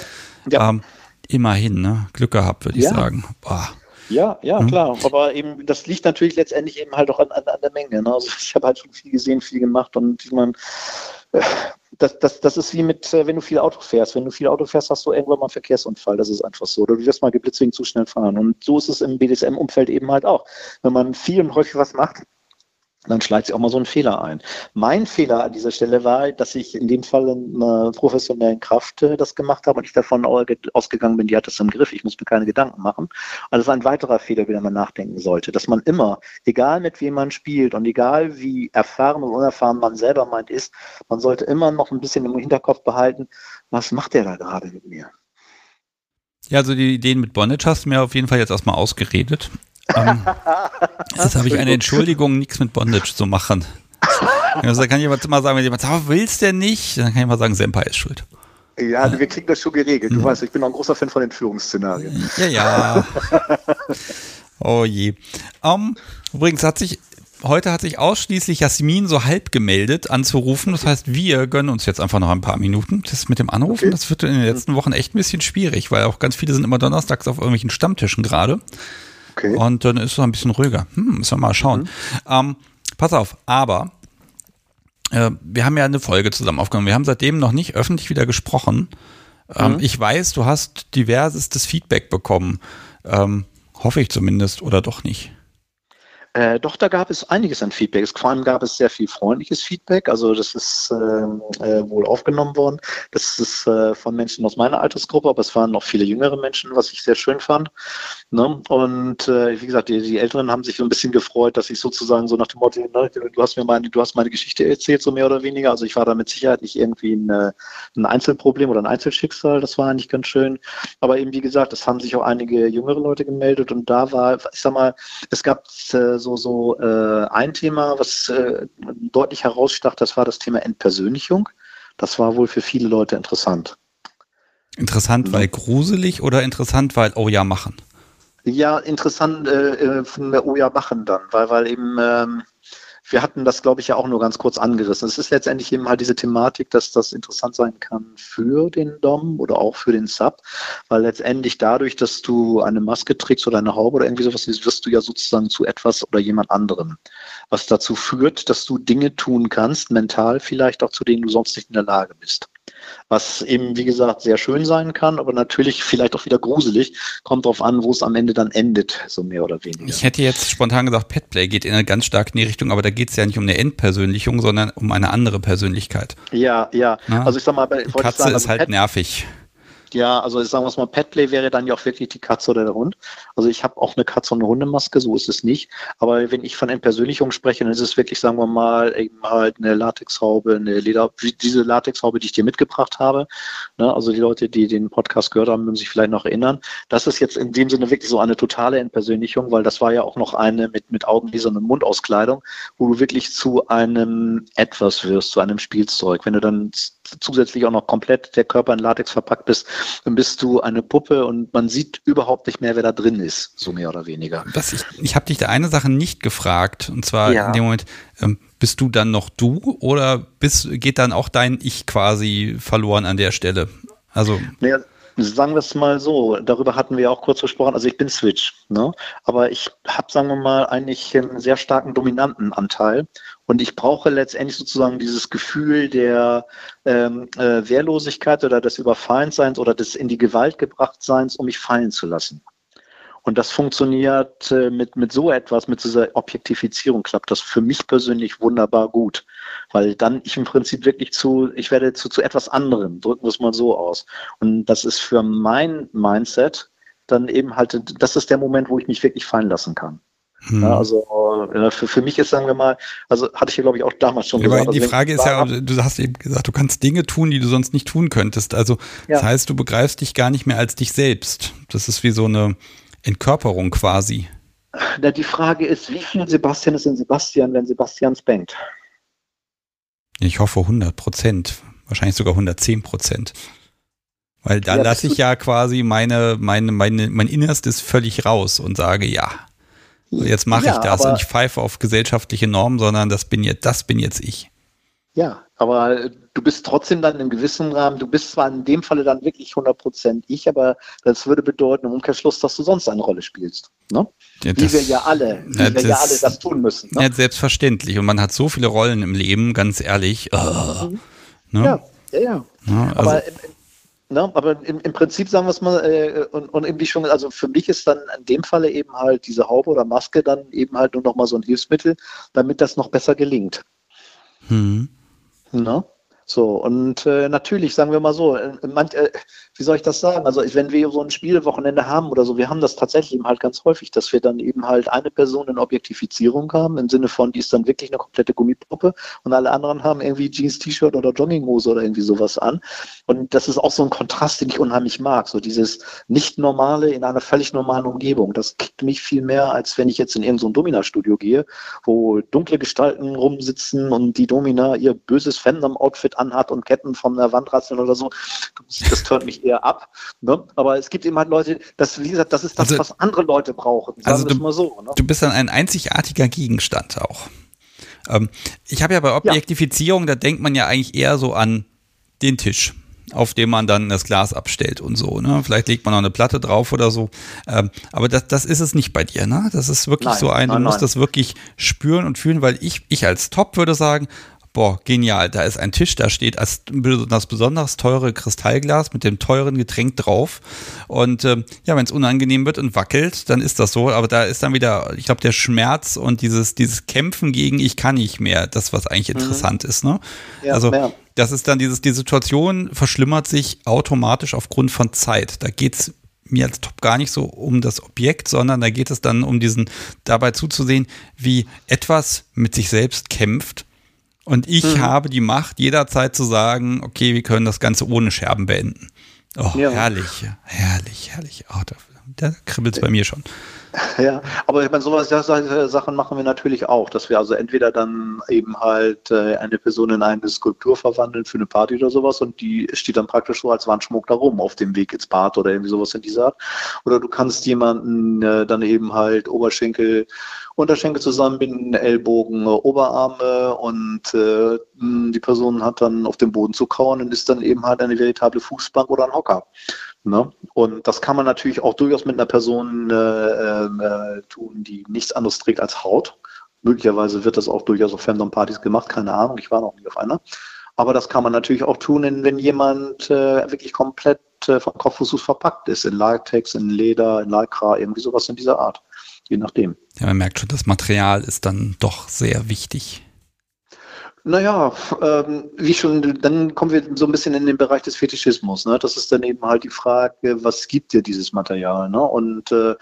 ja. Ähm, Immerhin, ne? Glück gehabt, würde ich Ja. sagen. Boah. Ja, ja, Hm. klar. Aber eben, das liegt natürlich letztendlich eben halt auch an, an, an der Menge. Ne? Also ich habe halt schon viel gesehen, viel gemacht und ich meine, äh, das, das, das ist wie mit, äh, wenn du viel Auto fährst. Wenn du viel Auto fährst, hast du irgendwann mal einen Verkehrsunfall. Das ist einfach so. Oder du wirst mal geblitzt wegen zu schnell fahren. Und so ist es im BDSM-Umfeld eben halt auch. Wenn man viel und häufig was macht, dann schleicht sich auch mal so ein Fehler ein. Mein Fehler an dieser Stelle war, dass ich in dem Fall in einer professionellen Kraft äh, das gemacht habe und ich davon au- ausgegangen bin, die hat das im Griff, ich muss mir keine Gedanken machen. Also das ist ein weiterer Fehler, über man nachdenken sollte, dass man immer, egal mit wem man spielt und egal wie erfahren oder unerfahren man selber meint ist, man sollte immer noch ein bisschen im Hinterkopf behalten, was macht der da gerade mit mir? Ja, also die Ideen mit Bondage hast du mir auf jeden Fall jetzt erstmal ausgeredet. Ähm, jetzt habe ich eine Entschuldigung, nichts mit Bondage zu machen. Also, da kann jemand immer sagen, wenn jemand sagt, "Ah, willst du denn nicht? Dann kann ich mal sagen, Senpai ist schuld. Ja, wir kriegen das schon geregelt. Du weißt, ich bin auch ein großer Fan von Entführungsszenarien. Ja, ja. oh je. Ähm, übrigens hat sich, heute hat sich ausschließlich Jasmin so halb gemeldet anzurufen. Das heißt, wir gönnen uns jetzt einfach noch ein paar Minuten. Das mit dem Anrufen, Okay. das wird in den letzten Wochen echt ein bisschen schwierig, weil auch ganz viele sind immer donnerstags auf irgendwelchen Stammtischen gerade. Okay. Und dann ist es ein bisschen ruhiger. Hm, müssen wir mal schauen. Ähm, pass auf, aber äh, wir haben ja eine Folge zusammen aufgenommen. Wir haben seitdem noch nicht öffentlich wieder gesprochen. Ähm, Ich weiß, du hast diversestes Feedback bekommen. Ähm, hoffe ich zumindest, oder doch nicht. Äh, doch, da gab es einiges an Feedback. Vor allem gab es sehr viel freundliches Feedback. Also das ist ähm, äh, wohl aufgenommen worden. Das ist äh, von Menschen aus meiner Altersgruppe, aber es waren noch viele jüngere Menschen, was ich sehr schön fand. Ne? Und äh, wie gesagt, die, die Älteren haben sich so ein bisschen gefreut, dass ich sozusagen so nach dem Motto, ne, du hast mir meine, du hast meine Geschichte erzählt, so mehr oder weniger. Also ich war da mit Sicherheit nicht irgendwie ein, äh, ein Einzelproblem oder ein Einzelschicksal. Das war eigentlich ganz schön. Aber eben wie gesagt, es haben sich auch einige jüngere Leute gemeldet und da war, ich sag mal, es gab äh, so, so äh, ein Thema, was äh, deutlich herausstach, das war das Thema Entpersönlichung. Das war wohl für viele Leute interessant. Interessant, weil gruselig oder interessant, weil, oh ja, machen. Ja, interessant äh, äh, von der Oja machen dann, weil, weil eben ähm, wir hatten das, glaube ich, ja auch nur ganz kurz angerissen. Es ist letztendlich eben halt diese Thematik, dass das interessant sein kann für den Dom oder auch für den Sub, weil letztendlich dadurch, dass du eine Maske trägst oder eine Haube oder irgendwie sowas, wirst du ja sozusagen zu etwas oder jemand anderem, was dazu führt, dass du Dinge tun kannst, mental vielleicht auch, zu denen du sonst nicht in der Lage bist. Was eben, wie gesagt, sehr schön sein kann, aber natürlich vielleicht auch wieder gruselig. Kommt drauf an, wo es am Ende dann endet, so mehr oder weniger. Ich hätte jetzt spontan gesagt, Petplay geht in eine ganz stark in die Richtung, aber da geht es ja nicht um eine Endpersönlichung, sondern um eine andere Persönlichkeit. Ja, ja. Ja. Also ich sag mal, Katze sagen, ist also halt Pet, nervig. Ja, also sagen wir es mal, Petplay wäre dann ja auch wirklich die Katze oder der Hund. Also ich habe auch eine Katze und eine Hundemaske, so ist es nicht. Aber wenn ich von Entpersönlichung spreche, dann ist es wirklich, sagen wir mal, eben halt eine Latexhaube, eine Leder, diese Latexhaube, die ich dir mitgebracht habe. Ne? Also die Leute, die den Podcast gehört haben, mögen sich vielleicht noch erinnern. Das ist jetzt in dem Sinne wirklich so eine totale Entpersönlichung, weil das war ja auch noch eine mit, mit Augenlesern und Mundauskleidung, wo du wirklich zu einem etwas wirst, zu einem Spielzeug. Wenn du dann zusätzlich auch noch komplett der Körper in Latex verpackt bist, dann bist du eine Puppe und man sieht überhaupt nicht mehr, wer da drin ist, so mehr oder weniger. Was ich ich habe dich da eine Sache nicht gefragt, und zwar Ja. in dem Moment, ähm, bist du dann noch du oder bist, geht dann auch dein Ich quasi verloren an der Stelle? Also, Naja, sagen wir es mal so, darüber hatten wir ja auch kurz gesprochen, also ich bin Switch, ne? aber ich habe, sagen wir mal, eigentlich einen sehr starken dominanten Anteil und ich brauche letztendlich sozusagen dieses Gefühl der ähm, äh, Wehrlosigkeit oder des Überfallenseins oder des in die Gewalt gebrachtseins, um mich fallen zu lassen. Und das funktioniert äh, mit, mit so etwas, mit dieser Objektifizierung klappt das für mich persönlich wunderbar gut. Weil dann ich im Prinzip wirklich zu, ich werde zu, zu etwas anderem, drücken wir es mal so aus. Und das ist für mein Mindset dann eben halt, das ist der Moment, wo ich mich wirklich fallen lassen kann. hm. Ja, also äh, für, für mich ist, sagen wir mal, also hatte ich ja glaube ich auch damals schon aber gesagt. die also Frage ist ja, du hast eben gesagt, du kannst Dinge tun, die du sonst nicht tun könntest. Also, das Ja. heißt, du begreifst dich gar nicht mehr als dich selbst. Das ist wie so eine Entkörperung quasi. Na, die Frage ist, wie viel Sebastian ist in Sebastian, wenn Sebastian spankt? Ich hoffe 100 Prozent, wahrscheinlich sogar 110 Prozent. Weil da Ja, lasse ich ja quasi meine, meine, meine, mein Innerstes völlig raus und sage, ja, jetzt mache Ja, ich das und ich pfeife auf gesellschaftliche Normen, sondern das bin jetzt, das bin jetzt ich. Ja, aber du bist trotzdem dann im gewissen Rahmen, du bist zwar in dem Falle dann wirklich 100% ich, aber das würde bedeuten im Umkehrschluss, dass du sonst eine Rolle spielst. Ne? Ja, wie wir ja alle, wie ja, wir ja alle das tun müssen. Ne? Ja, selbstverständlich. Und man hat so viele Rollen im Leben, ganz ehrlich. Oh, mhm. ne? Ja, ja, ja. ja also. Aber im, Ne? Aber im, im, Prinzip sagen wir es mal, äh, und, und irgendwie schon, also für mich ist dann in dem Falle eben halt diese Haube oder Maske dann eben halt nur noch mal so ein Hilfsmittel, damit das noch besser gelingt. Hm. Ne? So, und äh, natürlich, sagen wir mal so, äh, man, äh, wie soll ich das sagen? Also, wenn wir so ein Spielwochenende haben oder so, wir haben das tatsächlich eben halt ganz häufig, dass wir dann eben halt eine Person in Objektifizierung haben, im Sinne von, die ist dann wirklich eine komplette Gummipuppe und alle anderen haben irgendwie Jeans, T-Shirt oder Jogginghose oder irgendwie sowas an. Und das ist auch so ein Kontrast, den ich unheimlich mag. So dieses Nicht-Normale in einer völlig normalen Umgebung. Das kickt mich viel mehr, als wenn ich jetzt in irgendein so Domina-Studio gehe, wo dunkle Gestalten rumsitzen und die Domina ihr böses Fandom-Outfit anhat und Ketten von der Wand rasseln oder so. Das tönt mich eher ab. Ne? Aber es gibt eben halt Leute, das, wie gesagt, das ist das, also, was andere Leute brauchen. also du, so, ne? du bist dann ein einzigartiger Gegenstand auch. Ähm, ich habe ja bei Objektifizierung, ja. da denkt man ja eigentlich eher so an den Tisch auf dem man dann das Glas abstellt und so. Ne? Vielleicht legt man noch eine Platte drauf oder so. Ähm, aber das, das ist es nicht bei dir. Ne? Das ist wirklich nein, so ein, du nein, musst nein. das wirklich spüren und fühlen, weil ich, ich als Top würde sagen, boah, genial, da ist ein Tisch, da steht das besonders teure Kristallglas mit dem teuren Getränk drauf. Und ähm, ja, wenn es unangenehm wird und wackelt, dann ist das so. Aber da ist dann wieder, ich glaube, der Schmerz und dieses, dieses Kämpfen gegen ich kann nicht mehr, das, was eigentlich mhm. interessant mhm. ist. Ne? Ja, also mehr. das ist dann dieses, die Situation verschlimmert sich automatisch aufgrund von Zeit. Da geht's mir als Top gar nicht so um das Objekt, sondern da geht es dann um diesen, dabei zuzusehen, wie etwas mit sich selbst kämpft und ich mhm. habe die Macht, jederzeit zu sagen, okay, wir können das Ganze ohne Scherben beenden. Oh, ja. herrlich, herrlich, herrlich. Oh, da, da kribbelt es bei mir schon. Ja, aber ich meine, sowas, solche Sachen machen wir natürlich auch, dass wir also entweder dann eben halt äh, eine Person in eine Skulptur verwandeln für eine Party oder sowas und die steht dann praktisch so als Wandschmuck da rum auf dem Weg ins Bad oder irgendwie sowas in dieser Art. Oder du kannst jemanden äh, dann eben halt Oberschenkel Unterschenkel zusammenbinden, Ellbogen, Oberarme und äh, die Person hat dann auf dem Boden zu kauen und ist dann eben halt eine veritable Fußbank oder ein Hocker. Ne? Und das kann man natürlich auch durchaus mit einer Person äh, äh, tun, die nichts anderes trägt als Haut. Möglicherweise wird das auch durchaus auf Fandom-Partys gemacht, keine Ahnung, ich war noch nie auf einer. Aber das kann man natürlich auch tun, wenn jemand äh, wirklich komplett äh, von Kopf bis Fuß verpackt ist, in Latex, in Leder, in Lycra, irgendwie sowas in dieser Art je nachdem. Ja, man merkt schon, das Material ist dann doch sehr wichtig. Naja, ähm, wie schon, dann kommen wir so ein bisschen in den Bereich des Fetischismus. Ne? Das ist dann eben halt die Frage, was gibt dir dieses Material? Ne? Und äh,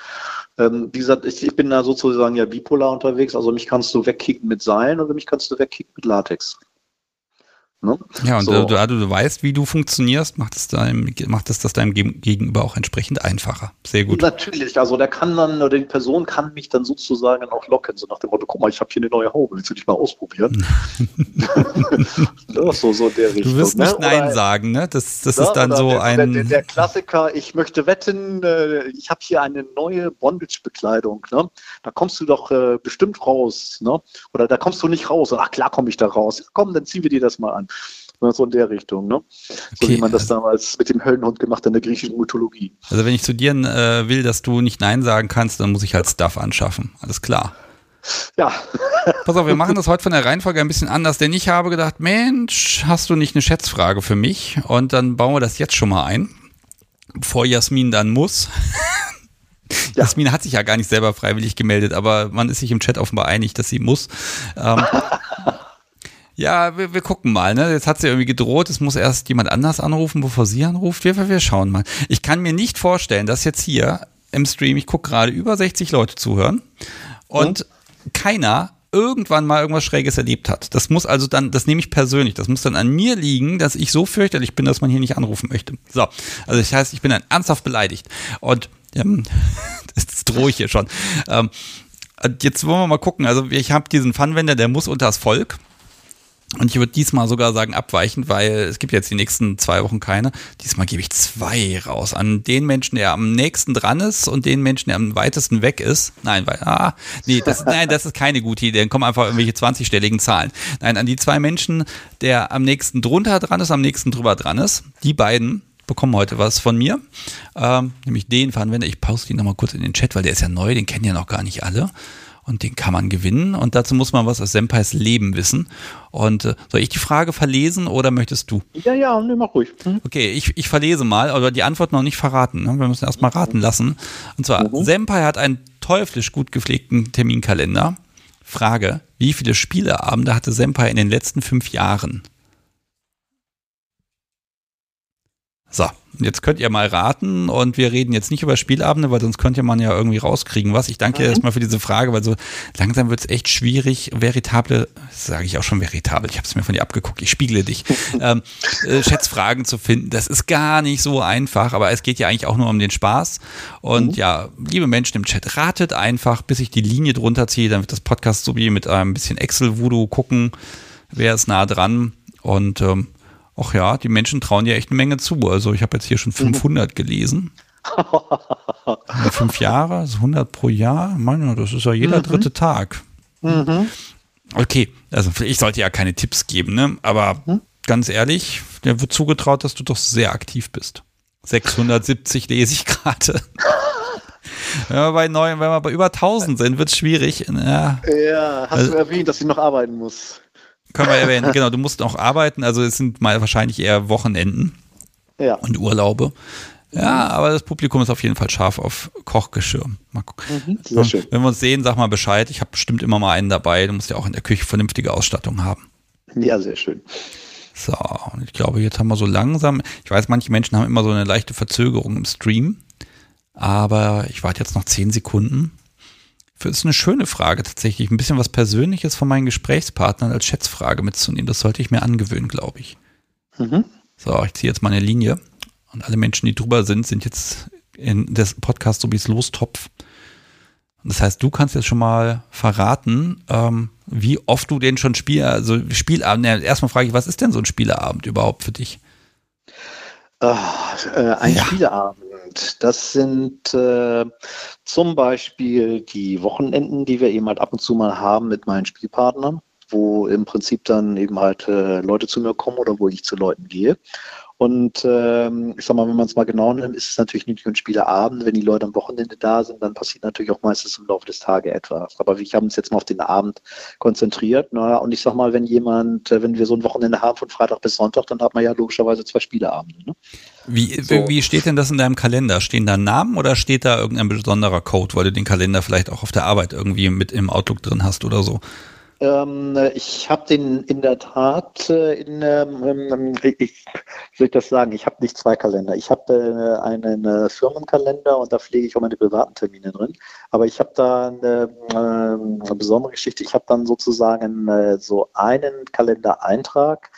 ähm, wie gesagt, ich, ich, bin da sozusagen ja bipolar unterwegs. Also mich kannst du wegkicken mit Seilen oder mich kannst du wegkicken mit Latex. Ne? Ja, und so. du, du, du, weißt, wie du funktionierst, macht es, deinem, macht es das deinem Gegenüber auch entsprechend einfacher. Sehr gut. Natürlich, also der kann dann, oder die Person kann mich dann sozusagen auch locken, so nach dem Motto, guck mal, ich habe hier eine neue Haube, willst du dich mal ausprobieren? so, so der Richtung. Du wirst nicht ne? Nein oder, sagen, ne? Das, das ja, ist dann so der, ein... Der, der, Klassiker, ich möchte wetten, äh, ich habe hier eine neue Bondage-Bekleidung, ne? Da kommst du doch äh, bestimmt raus, ne? Oder da kommst du nicht raus. Ach klar komme ich da raus. Komm, dann ziehen wir dir das mal an. So in der Richtung, ne? So okay. wie man das damals mit dem Höllenhund gemacht hat in der griechischen Mythologie. Also wenn ich zu dir äh, will, dass du nicht Nein sagen kannst, dann muss ich halt Stuff anschaffen. Alles klar. Ja. Pass auf, wir machen das heute von der Reihenfolge ein bisschen anders, denn ich habe gedacht, Mensch, hast du nicht eine Schätzfrage für mich? Und dann bauen wir das jetzt schon mal ein, bevor Jasmin dann muss. Ja. Jasmin hat sich ja gar nicht selber freiwillig gemeldet, aber man ist sich im Chat offenbar einig, dass sie muss. Ähm, Ja, wir, wir gucken mal. Ne? Jetzt hat sie irgendwie gedroht, es muss erst jemand anders anrufen, bevor sie anruft. Wir, wir schauen mal. Ich kann mir nicht vorstellen, dass jetzt hier im Stream, ich gucke gerade, über 60 Leute zuhören und ja. keiner irgendwann mal irgendwas Schräges erlebt hat. Das muss also dann, das nehme ich persönlich, das muss dann an mir liegen, dass ich so fürchterlich bin, dass man hier nicht anrufen möchte. So, also das heißt, ich bin dann ernsthaft beleidigt. Und ähm, das, drohe ich hier schon. Ähm, jetzt wollen wir mal gucken. Also ich habe diesen Funwender, der muss unter das Volk. Und ich würde diesmal sogar sagen abweichend, weil es gibt jetzt die nächsten zwei Wochen keine. Diesmal gebe ich zwei raus an den Menschen, der am nächsten dran ist und den Menschen, der am weitesten weg ist. Nein, weil, ah, nee, das, nein, das ist keine gute Idee. Dann kommen einfach irgendwelche 20-stelligen Zahlen. Nein, an die zwei Menschen, der am nächsten drunter dran ist, am nächsten drüber dran ist. Die beiden bekommen heute was von mir. Ähm, nämlich den Anwender. Ich poste ihn nochmal kurz in den Chat, weil der ist ja neu, den kennen ja noch gar nicht alle und den kann man gewinnen. Und dazu muss man was aus Senpais Leben wissen. Und äh, soll ich die Frage verlesen oder möchtest du? Ja, ja, nee, mach ruhig. Mhm. Okay, ich, ich verlese mal, aber die Antwort noch nicht verraten. Ne? Wir müssen erst mal raten lassen. Und zwar, mhm. Senpai hat einen teuflisch gut gepflegten Terminkalender. Frage, wie viele Spieleabende hatte Senpai in den letzten fünf Jahren? So, jetzt könnt ihr mal raten und wir reden jetzt nicht über Spielabende, weil sonst könnte man ja irgendwie rauskriegen was. Ich danke dir mhm. erstmal für diese Frage, weil so langsam wird es echt schwierig, veritable, sage ich auch schon veritabel, ich habe es mir von dir abgeguckt, ich spiegle dich, ähm, äh, Schätzfragen zu finden. Das ist gar nicht so einfach, aber es geht ja eigentlich auch nur um den Spaß. Und mhm. ja, liebe Menschen im Chat, ratet einfach, bis ich die Linie drunter ziehe, dann wird das Podcast so wie mit einem bisschen Excel-Voodoo gucken, wer ist nah dran und ähm, ach ja, die Menschen trauen ja echt eine Menge zu. Also ich habe jetzt hier schon 500 mhm. gelesen. fünf Jahre, also 100 pro Jahr. Mann, das ist ja jeder mhm. dritte Tag. Mhm. Okay, also ich sollte ja keine Tipps geben, ne? aber mhm. ganz ehrlich, dir wird zugetraut, dass du doch sehr aktiv bist. 670 lese ich gerade. wenn wir bei neun, wenn wir bei über 1000 sind, wird es schwierig. Ja, ja hast also, du erwähnt, dass ich noch arbeiten muss. Können wir erwähnen, genau, du musst auch arbeiten, also es sind mal wahrscheinlich eher Wochenenden ja. und Urlaube. Ja, aber das Publikum ist auf jeden Fall scharf auf Kochgeschirr. Mal gucken. Mhm, sehr schön. Wenn wir uns sehen, sag mal Bescheid. Ich habe bestimmt immer mal einen dabei. Du musst ja auch in der Küche vernünftige Ausstattung haben. Ja, sehr schön. So, und ich glaube, jetzt haben wir so langsam. Ich weiß, manche Menschen haben immer so eine leichte Verzögerung im Stream. Aber ich warte jetzt noch zehn Sekunden. Das ist eine schöne Frage tatsächlich. Ein bisschen was Persönliches von meinen Gesprächspartnern als Schätzfrage mitzunehmen. Das sollte ich mir angewöhnen, glaube ich. Mhm. So, ich ziehe jetzt meine Linie. Und alle Menschen, die drüber sind, sind jetzt in des Podcast so wie es lostopf. Das heißt, du kannst jetzt schon mal verraten, ähm, wie oft du den schon spielst. Also Spielabend. Ja, erstmal frage ich, was ist denn so ein Spieleabend überhaupt für dich? Oh, äh, ein ja. Spieleabend. Das sind äh, zum Beispiel die Wochenenden, die wir eben halt ab und zu mal haben mit meinen Spielpartnern, wo im Prinzip dann eben halt äh, Leute zu mir kommen oder wo ich zu Leuten gehe. Und ähm, ich sag mal, wenn man es mal genau nimmt, ist es natürlich nicht nur ein Spieleabend. Wenn die Leute am Wochenende da sind, dann passiert natürlich auch meistens im Laufe des Tages etwas. Aber wir haben uns jetzt mal auf den Abend konzentriert. Na, und ich sag mal, wenn jemand, äh, wenn wir so ein Wochenende haben von Freitag bis Sonntag, dann hat man ja logischerweise zwei Spieleabende. Ne? Wie, so. wie steht denn das in deinem Kalender? Stehen da Namen oder steht da irgendein besonderer Code, weil du den Kalender vielleicht auch auf der Arbeit irgendwie mit im Outlook drin hast oder so? Ähm, ich habe den in der Tat, äh, in, ähm, ähm ich, soll ich das sagen, ich habe nicht zwei Kalender. Ich habe äh, einen äh, Firmenkalender und da pflege ich auch meine privaten Termine drin. Aber ich habe da eine, eine, besondere Geschichte. Ich habe dann sozusagen äh, so einen Kalendereintrag,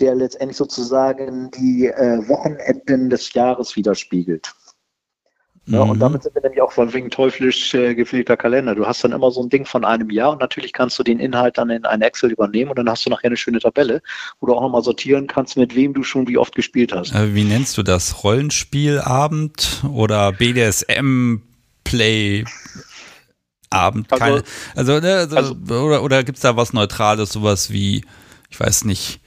der letztendlich sozusagen die äh, Wochenenden des Jahres widerspiegelt. Ja, mhm. Und damit sind wir nämlich auch von wegen teuflisch äh, gepflegter Kalender. Du hast dann immer so ein Ding von einem Jahr und natürlich kannst du den Inhalt dann in ein Excel übernehmen und dann hast du nachher eine schöne Tabelle, wo du auch nochmal sortieren kannst, mit wem du schon wie oft gespielt hast. Äh, wie nennst du das? Rollenspielabend oder BDSM-Play? Abend, also, keine, also, ne, also, also, oder, oder gibt es da was Neutrales, sowas wie, ich weiß nicht,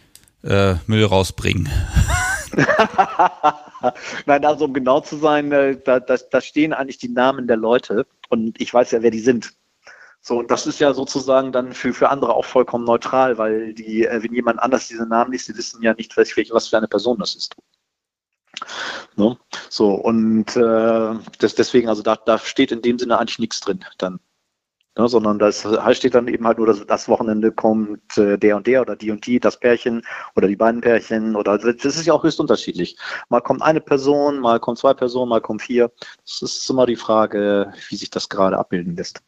äh, Müll rausbringen? Nein, also um genau zu sein, äh, da, da, da stehen eigentlich die Namen der Leute und ich weiß ja, wer die sind. So, und das ist ja sozusagen dann für, für andere auch vollkommen neutral, weil die, äh, wenn jemand anders diese Namen liest, die wissen ja nicht, was für eine Person das ist. Ne? So, und äh, das, deswegen, also da, da steht in dem Sinne eigentlich nichts drin dann. Ne, sondern das heißt steht dann eben halt nur, dass das Wochenende kommt äh, der und der oder die und die, das Pärchen oder die beiden Pärchen oder das ist ja auch höchst unterschiedlich. Mal kommt eine Person, mal kommt zwei Personen, mal kommt vier. Das ist immer die Frage, wie sich das gerade abbilden lässt.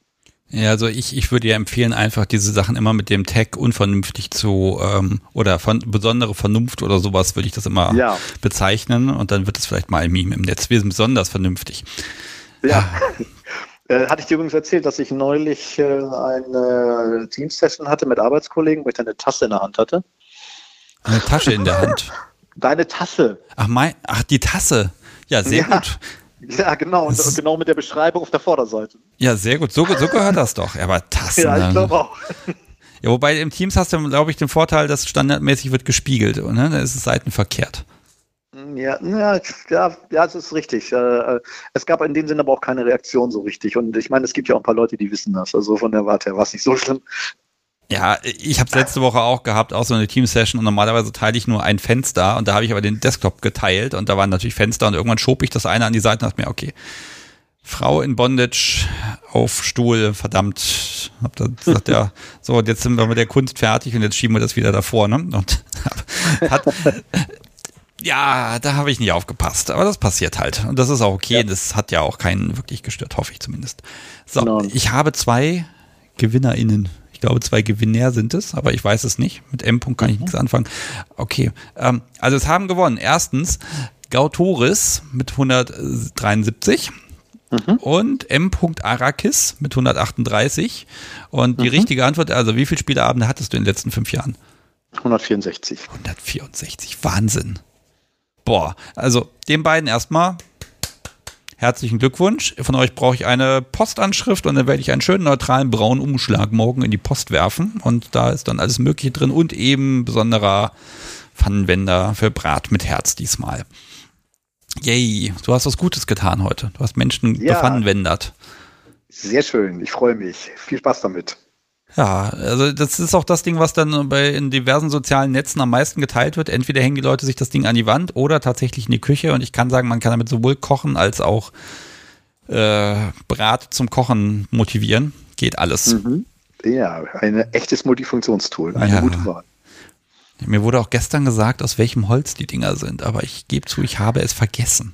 Ja, also ich, ich würde ja empfehlen, einfach diese Sachen immer mit dem Tag unvernünftig zu ähm, oder von besondere Vernunft oder sowas würde ich das immer ja. bezeichnen und dann wird es vielleicht mal ein Meme im Netz. Wir sind besonders vernünftig. Ja. Äh, hatte ich dir übrigens erzählt, dass ich neulich äh, eine Team-Session hatte mit Arbeitskollegen, wo ich eine Tasse in der Hand hatte? Eine Tasche in der Hand. Deine Tasse. Ach, mein, ach die Tasse. Ja, sehr ja. gut. Ja, genau. Und, und, genau mit der Beschreibung auf der Vorderseite. Ja, sehr gut. So, so gehört das doch. Aber Tassen. Ja, ich glaube auch. Ja, wobei im Teams hast du, glaube ich, den Vorteil, dass standardmäßig wird gespiegelt. Ne? Da ist es seitenverkehrt. Ja, ja, ja, das ist richtig. Äh, äh, es gab in dem Sinne aber auch keine Reaktion so richtig. Und ich meine, es gibt ja auch ein paar Leute, die wissen das. Also von der Warte her war es nicht so schlimm. Ja, ich habe es letzte Woche auch gehabt, auch so eine Team-Session und normalerweise teile ich nur ein Fenster und da habe ich aber den Desktop geteilt und da waren natürlich Fenster und irgendwann schob ich das eine an die Seite und dachte mir, okay, Frau in Bondage auf Stuhl, verdammt. Hab da gesagt, ja, so, jetzt sind wir mit der Kunst fertig und jetzt schieben wir das wieder davor, ne? Und hat, ja, da habe ich nicht aufgepasst, aber das passiert halt. Und das ist auch okay. Ja. Das hat ja auch keinen wirklich gestört, hoffe ich zumindest. So, genau. ich habe zwei GewinnerInnen. Ich glaube, zwei Gewinner sind es, aber ich weiß es nicht. Mit M. -Punkt kann ich mhm. nichts anfangen. Okay, ähm, also es haben gewonnen. Erstens Gautoris mit 173. Mhm. Und M. Arrakis mit 138. Und die mhm. richtige Antwort, also wie viele Spieleabende hattest du in den letzten fünf Jahren? 164. 164, Wahnsinn. Boah, also den beiden erstmal herzlichen Glückwunsch. Von euch brauche ich eine Postanschrift und dann werde ich einen schönen neutralen braunen Umschlag morgen in die Post werfen. Und da ist dann alles Mögliche drin und eben besonderer Pfannenwender für Brat mit Herz diesmal. Yay, du hast was Gutes getan heute. Du hast Menschen ja, bepfannenwendert. Sehr schön, ich freue mich. Viel Spaß damit. Ja, also das ist auch das Ding, was dann bei in diversen sozialen Netzen am meisten geteilt wird. Entweder hängen die Leute sich das Ding an die Wand oder tatsächlich in die Küche. Und ich kann sagen, man kann damit sowohl kochen als auch äh, Brat zum Kochen motivieren. Geht alles. Mhm. Ja, ein echtes Multifunktionstool. Eine ja. gute Wahl. Mir wurde auch gestern gesagt, aus welchem Holz die Dinger sind, aber ich gebe zu, ich habe es vergessen.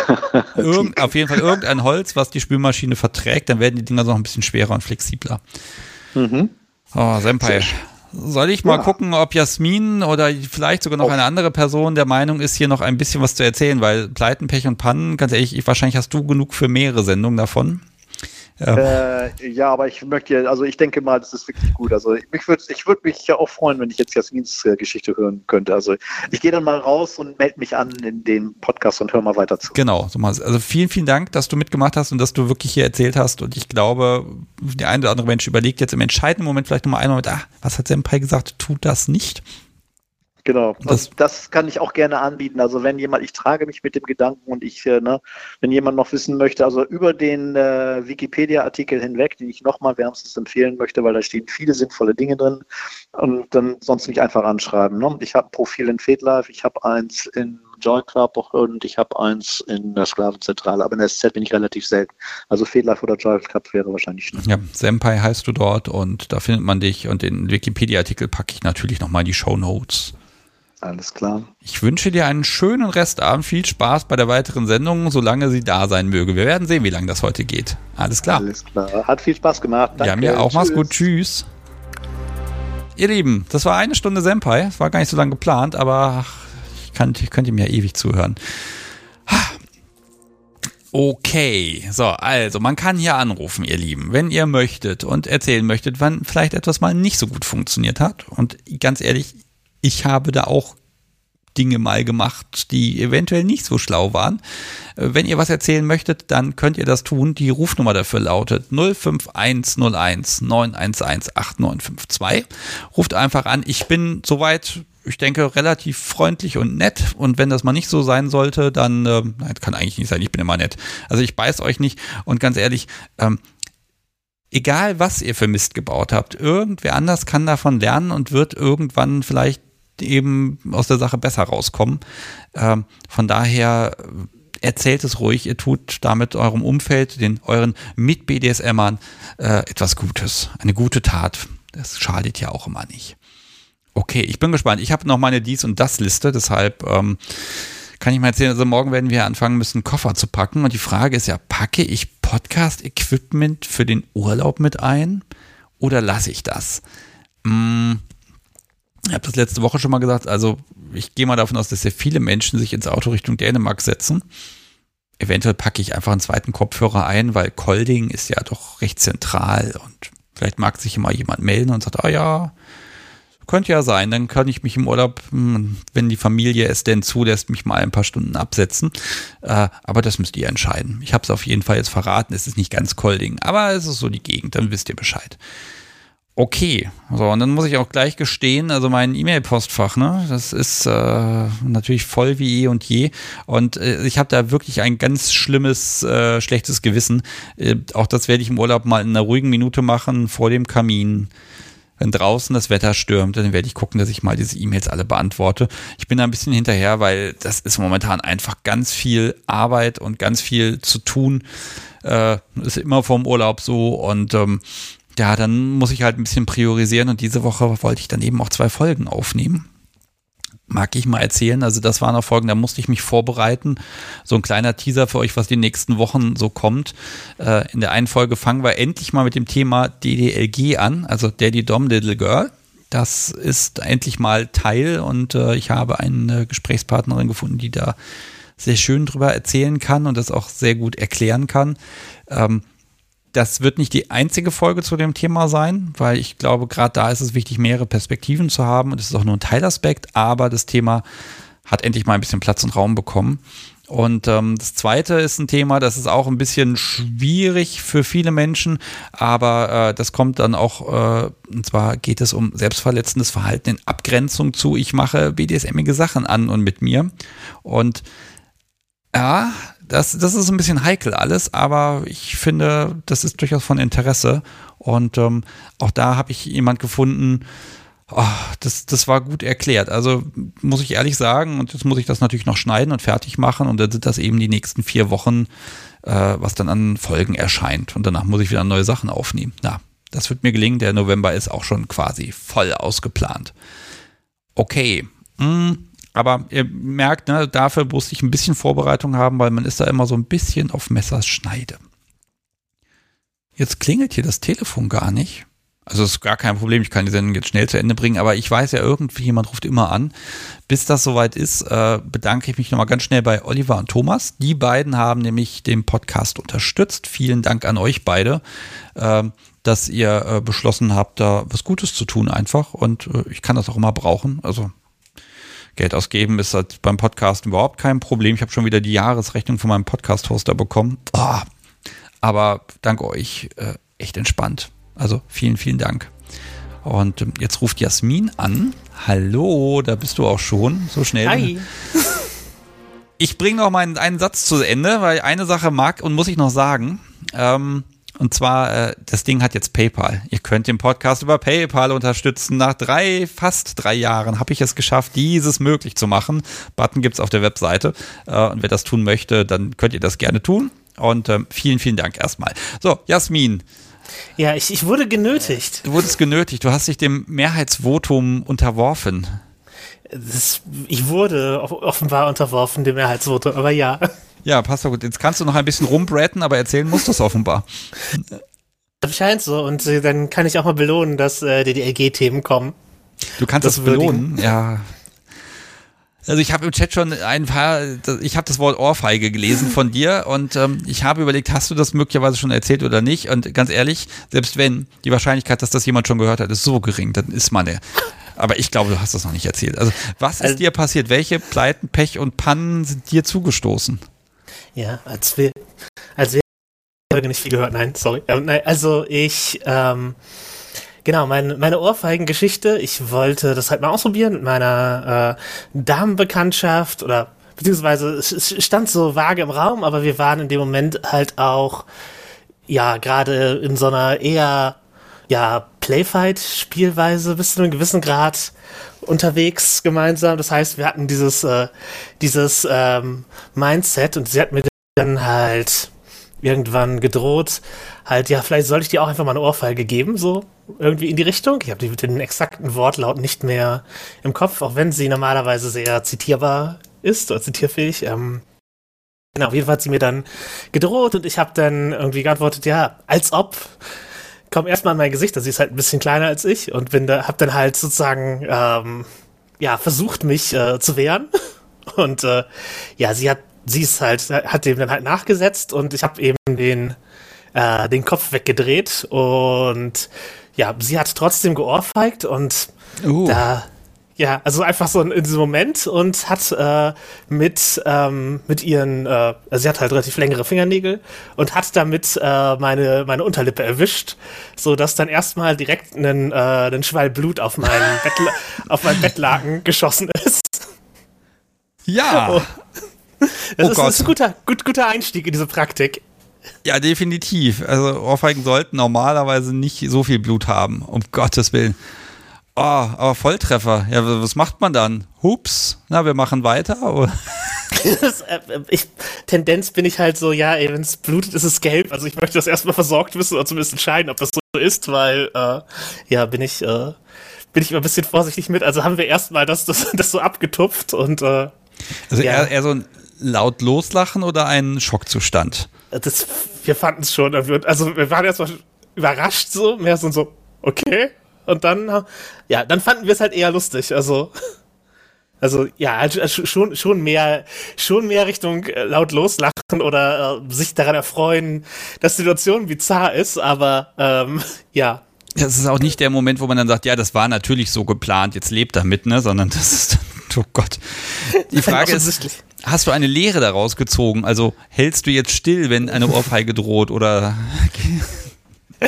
Irgend, auf jeden Fall irgendein Holz, was die Spülmaschine verträgt, dann werden die Dinger noch ein bisschen schwerer und flexibler. Mhm. Oh, Senpai. Soll ich mal ja. gucken, ob Jasmin oder vielleicht sogar noch eine andere Person der Meinung ist, hier noch ein bisschen was zu erzählen, weil Pleiten, Pech und Pannen, ganz ehrlich, ich, wahrscheinlich hast du genug für mehrere Sendungen davon. Ja. Äh, ja, aber ich möchte, also ich denke mal, das ist wirklich gut. Also ich würde ich würd mich ja auch freuen, wenn ich jetzt Jasmins äh, Geschichte hören könnte. Also ich gehe dann mal raus und melde mich an in dem Podcast und höre mal weiter zu. Genau, so mal. Also vielen, vielen Dank, dass du mitgemacht hast und dass du wirklich hier erzählt hast. Und ich glaube, der eine oder andere Mensch überlegt jetzt im entscheidenden Moment vielleicht nochmal einen Moment, ah, was hat Senpai gesagt, tut das nicht. Genau, das, das, kann ich auch gerne anbieten. Also wenn jemand, ich trage mich mit dem Gedanken und ich, äh, ne, wenn jemand noch wissen möchte, also über den äh, Wikipedia-Artikel hinweg, den ich nochmal wärmstens empfehlen möchte, weil da stehen viele sinnvolle Dinge drin und dann sonst mich einfach anschreiben. Ne? Ich habe ein Profil in FedLife, ich habe eins in Joy Club und ich habe eins in der Sklavenzentrale, aber in der SZ bin ich relativ selten. Also FedLife oder Joy Club wäre wahrscheinlich schlimm. Ja, Senpai heißt du dort und da findet man dich und den Wikipedia-Artikel packe ich natürlich nochmal in die Show Notes. Alles klar. Ich wünsche dir einen schönen Restabend, viel Spaß bei der weiteren Sendung, solange sie da sein möge. Wir werden sehen, wie lange das heute geht. Alles klar. Alles klar. Hat viel Spaß gemacht. Danke. Ja, mir auch. Tschüss. Mach's gut. Tschüss. Ihr Lieben, das war eine Stunde Senpai. Das war gar nicht so lange geplant, aber ich, kann, ich könnte mir ja ewig zuhören. Okay, so, also man kann hier anrufen, ihr Lieben, wenn ihr möchtet und erzählen möchtet, wann vielleicht etwas mal nicht so gut funktioniert hat. Und ganz ehrlich, ich habe da auch Dinge mal gemacht, die eventuell nicht so schlau waren. Äh, wenn ihr was erzählen möchtet, dann könnt ihr das tun. Die Rufnummer dafür lautet 05101 911 8952. Ruft einfach an. Ich bin soweit, ich denke, relativ freundlich und nett. Und wenn das mal nicht so sein sollte, dann, äh, nein, kann eigentlich nicht sein. Ich bin immer nett. Also ich beiß euch nicht. Und ganz ehrlich, ähm, egal was ihr für Mist gebaut habt, irgendwer anders kann davon lernen und wird irgendwann vielleicht eben aus der Sache besser rauskommen. Ähm, von daher äh, erzählt es ruhig, ihr tut damit eurem Umfeld, den euren Mit-BDSMern äh, etwas Gutes, eine gute Tat. Das schadet ja auch immer nicht. Okay, ich bin gespannt. Ich habe noch meine Dies- und Das-Liste, deshalb ähm, kann ich mal erzählen, also morgen werden wir anfangen müssen, Koffer zu packen. Und die Frage ist ja, packe ich Podcast-Equipment für den Urlaub mit ein oder lasse ich das? Hm, ich habe das letzte Woche schon mal gesagt, also ich gehe mal davon aus, dass sehr viele Menschen sich ins Auto Richtung Dänemark setzen. eventuell packe ich einfach einen zweiten Kopfhörer ein, weil Colding ist ja doch recht zentral und vielleicht mag sich immer jemand melden und sagt, ah ja, könnte ja sein, dann kann ich mich im Urlaub, hm, wenn die Familie es denn zulässt, mich mal ein paar Stunden absetzen. Äh, aber das müsst ihr entscheiden. Ich habe es auf jeden Fall jetzt verraten, es ist nicht ganz Colding, aber es ist so die Gegend, dann wisst ihr Bescheid. Okay, so und dann muss ich auch gleich gestehen, also mein E-Mail-Postfach, ne, das ist äh, natürlich voll wie eh und je und äh, ich habe da wirklich ein ganz schlimmes, äh, schlechtes Gewissen. Äh, auch das werde ich im Urlaub mal in einer ruhigen Minute machen vor dem Kamin. Wenn draußen das Wetter stürmt, dann werde ich gucken, dass ich mal diese E-Mails alle beantworte. Ich bin da ein bisschen hinterher, weil das ist momentan einfach ganz viel Arbeit und ganz viel zu tun. Äh, ist immer vom Urlaub so und ähm, ja, dann muss ich halt ein bisschen priorisieren und diese Woche wollte ich dann eben auch zwei Folgen aufnehmen. Mag ich mal erzählen, also das waren auch Folgen, da musste ich mich vorbereiten. So ein kleiner Teaser für euch, was die nächsten Wochen so kommt. Äh, in der einen Folge fangen wir endlich mal mit dem Thema DDLG an, also Daddy Dom Little Girl. Das ist endlich mal Teil und äh, ich habe eine Gesprächspartnerin gefunden, die da sehr schön drüber erzählen kann und das auch sehr gut erklären kann. Ähm, das wird nicht die einzige Folge zu dem Thema sein, weil ich glaube, gerade da ist es wichtig, mehrere Perspektiven zu haben und es ist auch nur ein Teilaspekt, aber das Thema hat endlich mal ein bisschen Platz und Raum bekommen. Und ähm, das zweite ist ein Thema, das ist auch ein bisschen schwierig für viele Menschen, aber äh, das kommt dann auch, äh, und zwar geht es um selbstverletzendes Verhalten in Abgrenzung zu, ich mache BDSMige Sachen an und mit mir. Und ja, das, das ist ein bisschen heikel alles, aber ich finde, das ist durchaus von Interesse. Und ähm, auch da habe ich jemand gefunden, oh, das, das war gut erklärt. Also muss ich ehrlich sagen, und jetzt muss ich das natürlich noch schneiden und fertig machen. Und dann sind das eben die nächsten vier Wochen, äh, was dann an Folgen erscheint. Und danach muss ich wieder neue Sachen aufnehmen. Ja, das wird mir gelingen. Der November ist auch schon quasi voll ausgeplant. Okay. Hm. Aber ihr merkt, ne, dafür musste ich ein bisschen Vorbereitung haben, weil man ist da immer so ein bisschen auf Messers Schneide. Jetzt klingelt hier das Telefon gar nicht. Also ist gar kein Problem, ich kann die Sendung jetzt schnell zu Ende bringen, aber ich weiß ja irgendwie, jemand ruft immer an. Bis das soweit ist, äh, bedanke ich mich nochmal ganz schnell bei Oliver und Thomas. Die beiden haben nämlich den Podcast unterstützt. Vielen Dank an euch beide, äh, dass ihr äh, beschlossen habt, da was Gutes zu tun einfach. Und äh, ich kann das auch immer brauchen. Also Geld ausgeben ist halt beim Podcast überhaupt kein Problem. Ich habe schon wieder die Jahresrechnung von meinem Podcast-Hoster bekommen. Oh, aber dank euch äh, echt entspannt. Also vielen, vielen Dank. Und ähm, jetzt ruft Jasmin an. Hallo, da bist du auch schon. So schnell. Hi. Ich bringe noch mal einen Satz zu Ende, weil eine Sache mag und muss ich noch sagen. Ähm, und zwar, äh, das Ding hat jetzt PayPal. Ihr könnt den Podcast über PayPal unterstützen. Nach drei, fast drei Jahren habe ich es geschafft, dieses möglich zu machen. Button gibt es auf der Webseite. Äh, und wer das tun möchte, dann könnt ihr das gerne tun. Und ähm, vielen, vielen Dank erstmal. So, Jasmin. Ja, ich, ich wurde genötigt. Du wurdest genötigt. Du hast dich dem Mehrheitsvotum unterworfen. Das, ich wurde offenbar unterworfen, dem Mehrheitsvotum, aber ja. Ja, passt doch gut. Jetzt kannst du noch ein bisschen rumbraten, aber erzählen musst du es offenbar. Das scheint so. Und dann kann ich auch mal belohnen, dass äh, die DLG-Themen kommen. Du kannst das, das belohnen, ja. Also ich habe im Chat schon ein paar, ich habe das Wort Ohrfeige gelesen von dir und ähm, ich habe überlegt, hast du das möglicherweise schon erzählt oder nicht? Und ganz ehrlich, selbst wenn die Wahrscheinlichkeit, dass das jemand schon gehört hat, ist so gering, dann ist man Aber ich glaube, du hast das noch nicht erzählt. Also was ist also, dir passiert? Welche Pleiten, Pech und Pannen sind dir zugestoßen? Ja, als wir, als wir Folge nicht viel gehört, nein, sorry. Ähm, nein, also ich, ähm, genau, mein, meine Ohrfeigengeschichte, ich wollte das halt mal ausprobieren mit meiner äh, Damenbekanntschaft oder beziehungsweise es stand so vage im Raum, aber wir waren in dem Moment halt auch, ja, gerade in so einer eher, ja, Playfight-Spielweise bis zu einem gewissen Grad unterwegs gemeinsam. Das heißt, wir hatten dieses, äh, dieses ähm, Mindset und sie hat mir dann halt irgendwann gedroht, halt, ja, vielleicht sollte ich dir auch einfach mal eine Ohrfeige geben, so irgendwie in die Richtung. Ich habe den exakten Wortlaut nicht mehr im Kopf, auch wenn sie normalerweise sehr zitierbar ist oder zitierfähig. Ähm, genau, auf jeden Fall hat sie mir dann gedroht und ich habe dann irgendwie geantwortet, ja, als ob komme erstmal in mein Gesicht, also sie ist halt ein bisschen kleiner als ich und bin da, hab dann halt sozusagen, ähm, ja, versucht mich äh, zu wehren. Und äh, ja, sie hat sie ist halt, hat dem dann halt nachgesetzt und ich habe eben den, äh, den Kopf weggedreht und ja, sie hat trotzdem geohrfeigt und uh. da ja, also einfach so in diesem Moment und hat äh, mit, ähm, mit ihren, äh, also sie hat halt relativ längere Fingernägel und hat damit äh, meine, meine Unterlippe erwischt, so dass dann erstmal direkt ein, äh, ein Schwall Blut auf meinen, Bettla auf meinen Bettlaken geschossen ist. Ja. Oh. Das, oh ist, ist, ein guter, gut, guter Einstieg in diese Praktik. Ja, definitiv. Also Ohrfeigen sollten normalerweise nicht so viel Blut haben, um Gottes Willen. Oh, aber Volltreffer. Ja, was macht man dann? Hups, na, wir machen weiter. äh, ich, Tendenz bin ich halt so, ja, wenn es blutet, ist es gelb. Also ich möchte das erstmal versorgt wissen oder zumindest entscheiden, ob das so ist, weil, äh, ja, bin ich, äh, bin ich immer ein bisschen vorsichtig mit. Also haben wir erstmal das, das, das so abgetupft und, äh, Also ja. eher, eher so ein laut loslachen oder ein Schockzustand? Das, wir fanden es schon, also wir waren erstmal überrascht so, mehr so, so okay, und dann, ja, dann fanden wir es halt eher lustig. Also, also ja, also, also schon, schon mehr, schon mehr Richtung äh, laut loslachen oder äh, sich daran erfreuen, dass die Situation bizarr ist, aber ähm, ja. Das ist auch nicht der Moment, wo man dann sagt, ja, das war natürlich so geplant, jetzt lebt damit, ne, sondern das ist dann, oh Gott. Die Frage ist, hast du eine Lehre daraus gezogen? Also hältst du jetzt still, wenn eine Ohrfeige droht oder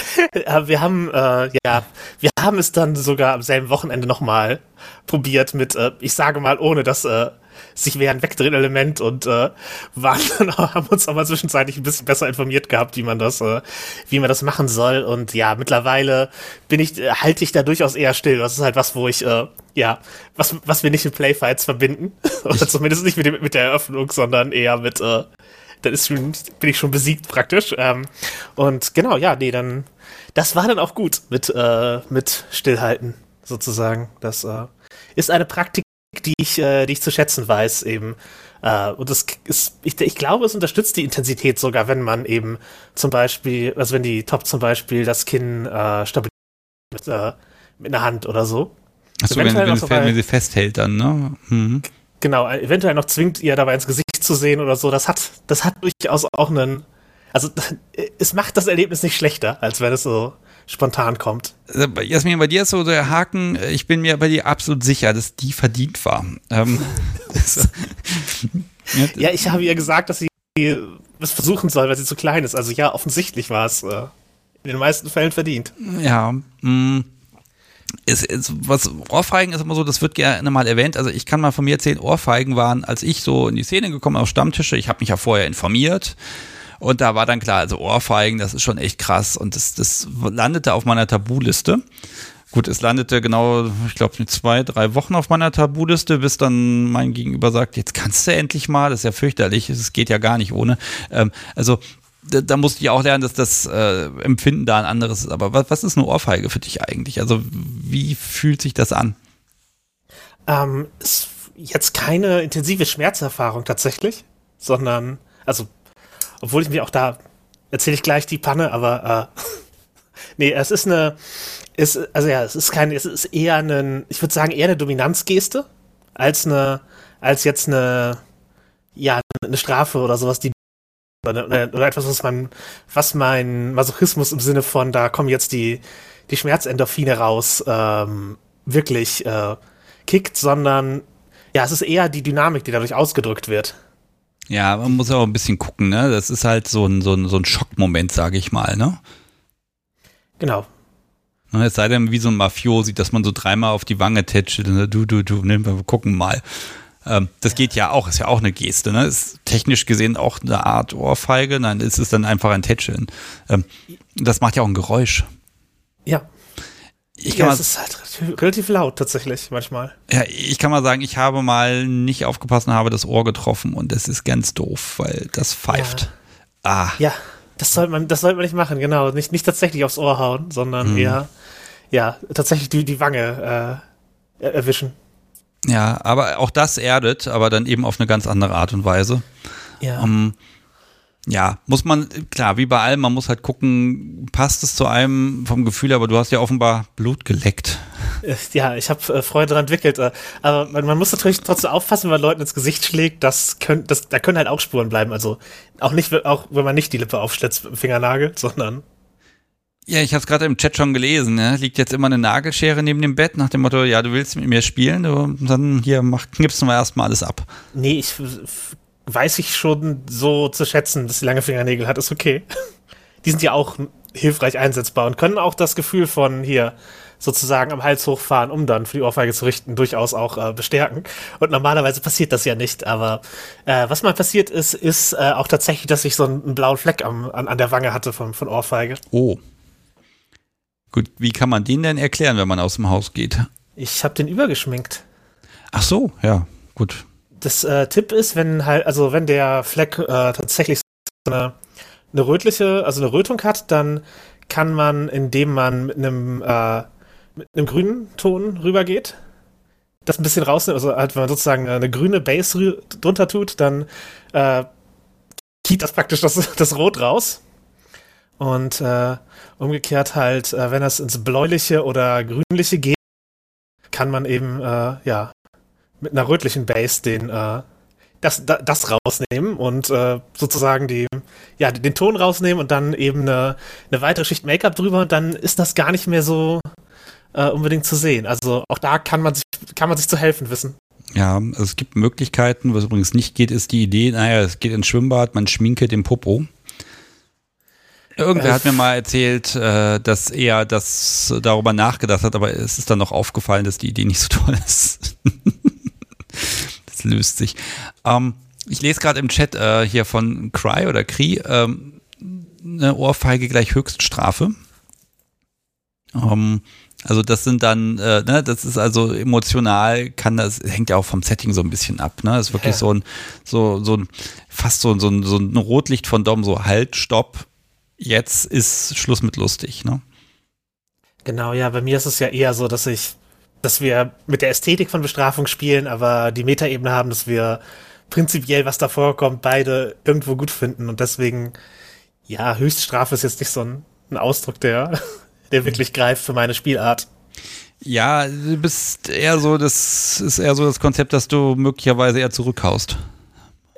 wir haben, äh, ja, wir haben es dann sogar am selben Wochenende nochmal probiert mit, äh, ich sage mal, ohne dass äh, sich wären Wegdrehen-Element und äh, waren dann haben uns aber zwischenzeitlich ein bisschen besser informiert gehabt, wie man das, äh, wie man das machen soll. Und ja, mittlerweile bin ich, äh, halte ich da durchaus eher still. Das ist halt was, wo ich, äh, ja, was, was wir nicht mit Playfights verbinden. Oder zumindest nicht mit, dem, mit der Eröffnung, sondern eher mit, äh, dann ist schon, bin ich schon besiegt praktisch. Ähm, und genau, ja, nee, dann, das war dann auch gut mit, äh, mit Stillhalten sozusagen. Das äh, ist eine Praktik, die ich, äh, die ich zu schätzen weiß eben. Äh, und das ist, ich, ich glaube, es unterstützt die Intensität sogar, wenn man eben zum Beispiel, also wenn die Top zum Beispiel das Kinn äh, stabilisiert mit, äh, mit einer Hand oder so. Achso, wenn, wenn, wenn, sie festhält dann, ne? Mhm genau, eventuell noch zwingt, ihr dabei ins Gesicht zu sehen oder so, das hat, das hat durchaus auch einen, also es macht das Erlebnis nicht schlechter, als wenn es so spontan kommt. Jasmin, bei dir ist so der Haken, ich bin mir bei dir absolut sicher, dass die verdient war. Ähm, ja, ich habe ihr gesagt, dass sie es versuchen soll, weil sie zu klein ist. Also ja, offensichtlich war es äh, in den meisten Fällen verdient. Ja, mh. Ist, ist, was Ohrfeigen ist immer so, das wird gerne mal erwähnt. Also ich kann mal von mir erzählen, Ohrfeigen waren, als ich so in die Szene gekommen auf Stammtische, ich habe mich ja vorher informiert. Und da war dann klar, also Ohrfeigen, das ist schon echt krass. Und das, das landete auf meiner Tabuliste. Gut, es landete genau, ich glaube, zwei, drei Wochen auf meiner Tabuliste, bis dann mein Gegenüber sagt, jetzt kannst du endlich mal, das ist ja fürchterlich, es geht ja gar nicht ohne. Ähm, also da, da musste ich auch lernen, dass das äh, Empfinden da ein anderes ist. Aber was, was ist eine Ohrfeige für dich eigentlich? Also wie fühlt sich das an? Ähm, ist jetzt keine intensive Schmerzerfahrung tatsächlich, sondern, also, obwohl ich mir auch da, erzähle ich gleich die Panne, aber äh, nee, es ist eine, ist, also ja, es ist keine, es ist eher ein, ich würde sagen, eher eine Dominanzgeste als eine, als jetzt eine, ja, eine Strafe oder sowas, die oder, oder, etwas, was mein, was mein Masochismus im Sinne von, da kommen jetzt die, die Schmerzendorphine raus, ähm, wirklich äh, kickt, sondern ja, es ist eher die Dynamik, die dadurch ausgedrückt wird. Ja, man muss auch ein bisschen gucken, ne? Das ist halt so ein, so ein, so ein Schockmoment, sage ich mal, ne? Genau. Ne, es sei denn, wie so ein Mafiosi, dass man so dreimal auf die Wange tätschelt und du, du, du, ne, wir gucken mal. Ähm, das geht ja auch, ist ja auch eine Geste, ne? Ist technisch gesehen auch eine Art Ohrfeige. Nein, es ist dann einfach ein Tätscheln. Ähm, das macht ja auch ein Geräusch. Ja. Ich kann ja, mal, es ist halt relativ laut tatsächlich manchmal. Ja, ich kann mal sagen, ich habe mal nicht aufgepasst und habe das Ohr getroffen und das ist ganz doof, weil das pfeift. Ja. Ah. Ja, das sollte man, das sollte man nicht machen, genau. Nicht, nicht tatsächlich aufs Ohr hauen, sondern hm. eher, ja, tatsächlich die, die Wange äh, erwischen. Ja, aber auch das erdet, aber dann eben auf eine ganz andere Art und Weise. Ja. Um, ähm, ja, muss man, klar, wie bei allem, man muss halt gucken, passt es zu einem vom Gefühl, aber du hast ja offenbar Blut geleckt. Ja, ich habe äh, Freude daran entwickelt. Äh, aber man, man, muss natürlich trotzdem aufpassen, wenn man Leuten ins Gesicht schlägt. Das können, das, da können halt auch Spuren bleiben. Also auch nicht, auch wenn man nicht die Lippe aufschlitzt mit dem Fingernagel, sondern. Ja, ich habe es gerade im Chat schon gelesen. Ne? Liegt jetzt immer eine Nagelschere neben dem Bett nach dem Motto, ja, du willst mit mir spielen, du, dann hier mach, knipsen wir erstmal alles ab. Nee, ich weiß ich schon so zu schätzen, dass sie lange Fingernägel hat, ist okay. Die sind ja auch hilfreich einsetzbar und können auch das Gefühl von hier sozusagen am Hals hochfahren, um dann für die Ohrfeige zu richten, durchaus auch äh, bestärken. Und normalerweise passiert das ja nicht, aber äh, was mal passiert ist, ist äh, auch tatsächlich, dass ich so einen, einen blauen Fleck am, an, an der Wange hatte von, von Ohrfeige. Oh. Gut, wie kann man den denn erklären, wenn man aus dem Haus geht? Ich habe den übergeschminkt. Ach so, ja, gut. Das äh, Tipp ist, wenn halt, also wenn der Fleck äh, tatsächlich so eine, eine rötliche, also eine Rötung hat, dann kann man, indem man mit einem, äh, mit einem grünen Ton rübergeht, das ein bisschen rausnimmt, also halt, wenn man sozusagen eine grüne Base drunter tut, dann äh, geht das praktisch das, das Rot raus. Und äh, umgekehrt halt, äh, wenn das ins bläuliche oder grünliche geht, kann man eben, äh, ja, mit einer rötlichen Base den, äh, das, das, rausnehmen und äh, sozusagen die, ja, den Ton rausnehmen und dann eben eine, eine weitere Schicht Make-up drüber und dann ist das gar nicht mehr so äh, unbedingt zu sehen. Also auch da kann man sich, kann man sich zu helfen wissen. Ja, es gibt Möglichkeiten. Was übrigens nicht geht, ist die Idee, naja, es geht ins Schwimmbad, man schminke den Popo. Irgendwer hat mir mal erzählt, äh, dass er das darüber nachgedacht hat, aber es ist dann noch aufgefallen, dass die Idee nicht so toll ist. das löst sich. Ähm, ich lese gerade im Chat äh, hier von Cry oder Cry, ähm, eine Ohrfeige gleich Höchststrafe. Ähm, also das sind dann, äh, ne, das ist also emotional, kann das, hängt ja auch vom Setting so ein bisschen ab, ne? Das ist wirklich ja. so ein, so, so ein, fast so, so, ein, so ein Rotlicht von Dom, so halt, stopp, jetzt ist Schluss mit lustig, ne? Genau, ja, bei mir ist es ja eher so, dass ich, dass wir mit der Ästhetik von Bestrafung spielen, aber die Metaebene haben, dass wir prinzipiell, was da vorkommt, beide irgendwo gut finden und deswegen, ja, Höchststrafe ist jetzt nicht so ein, ein Ausdruck, der, der wirklich greift für meine Spielart. Ja, du bist eher so, das ist eher so das Konzept, dass du möglicherweise eher zurückhaust.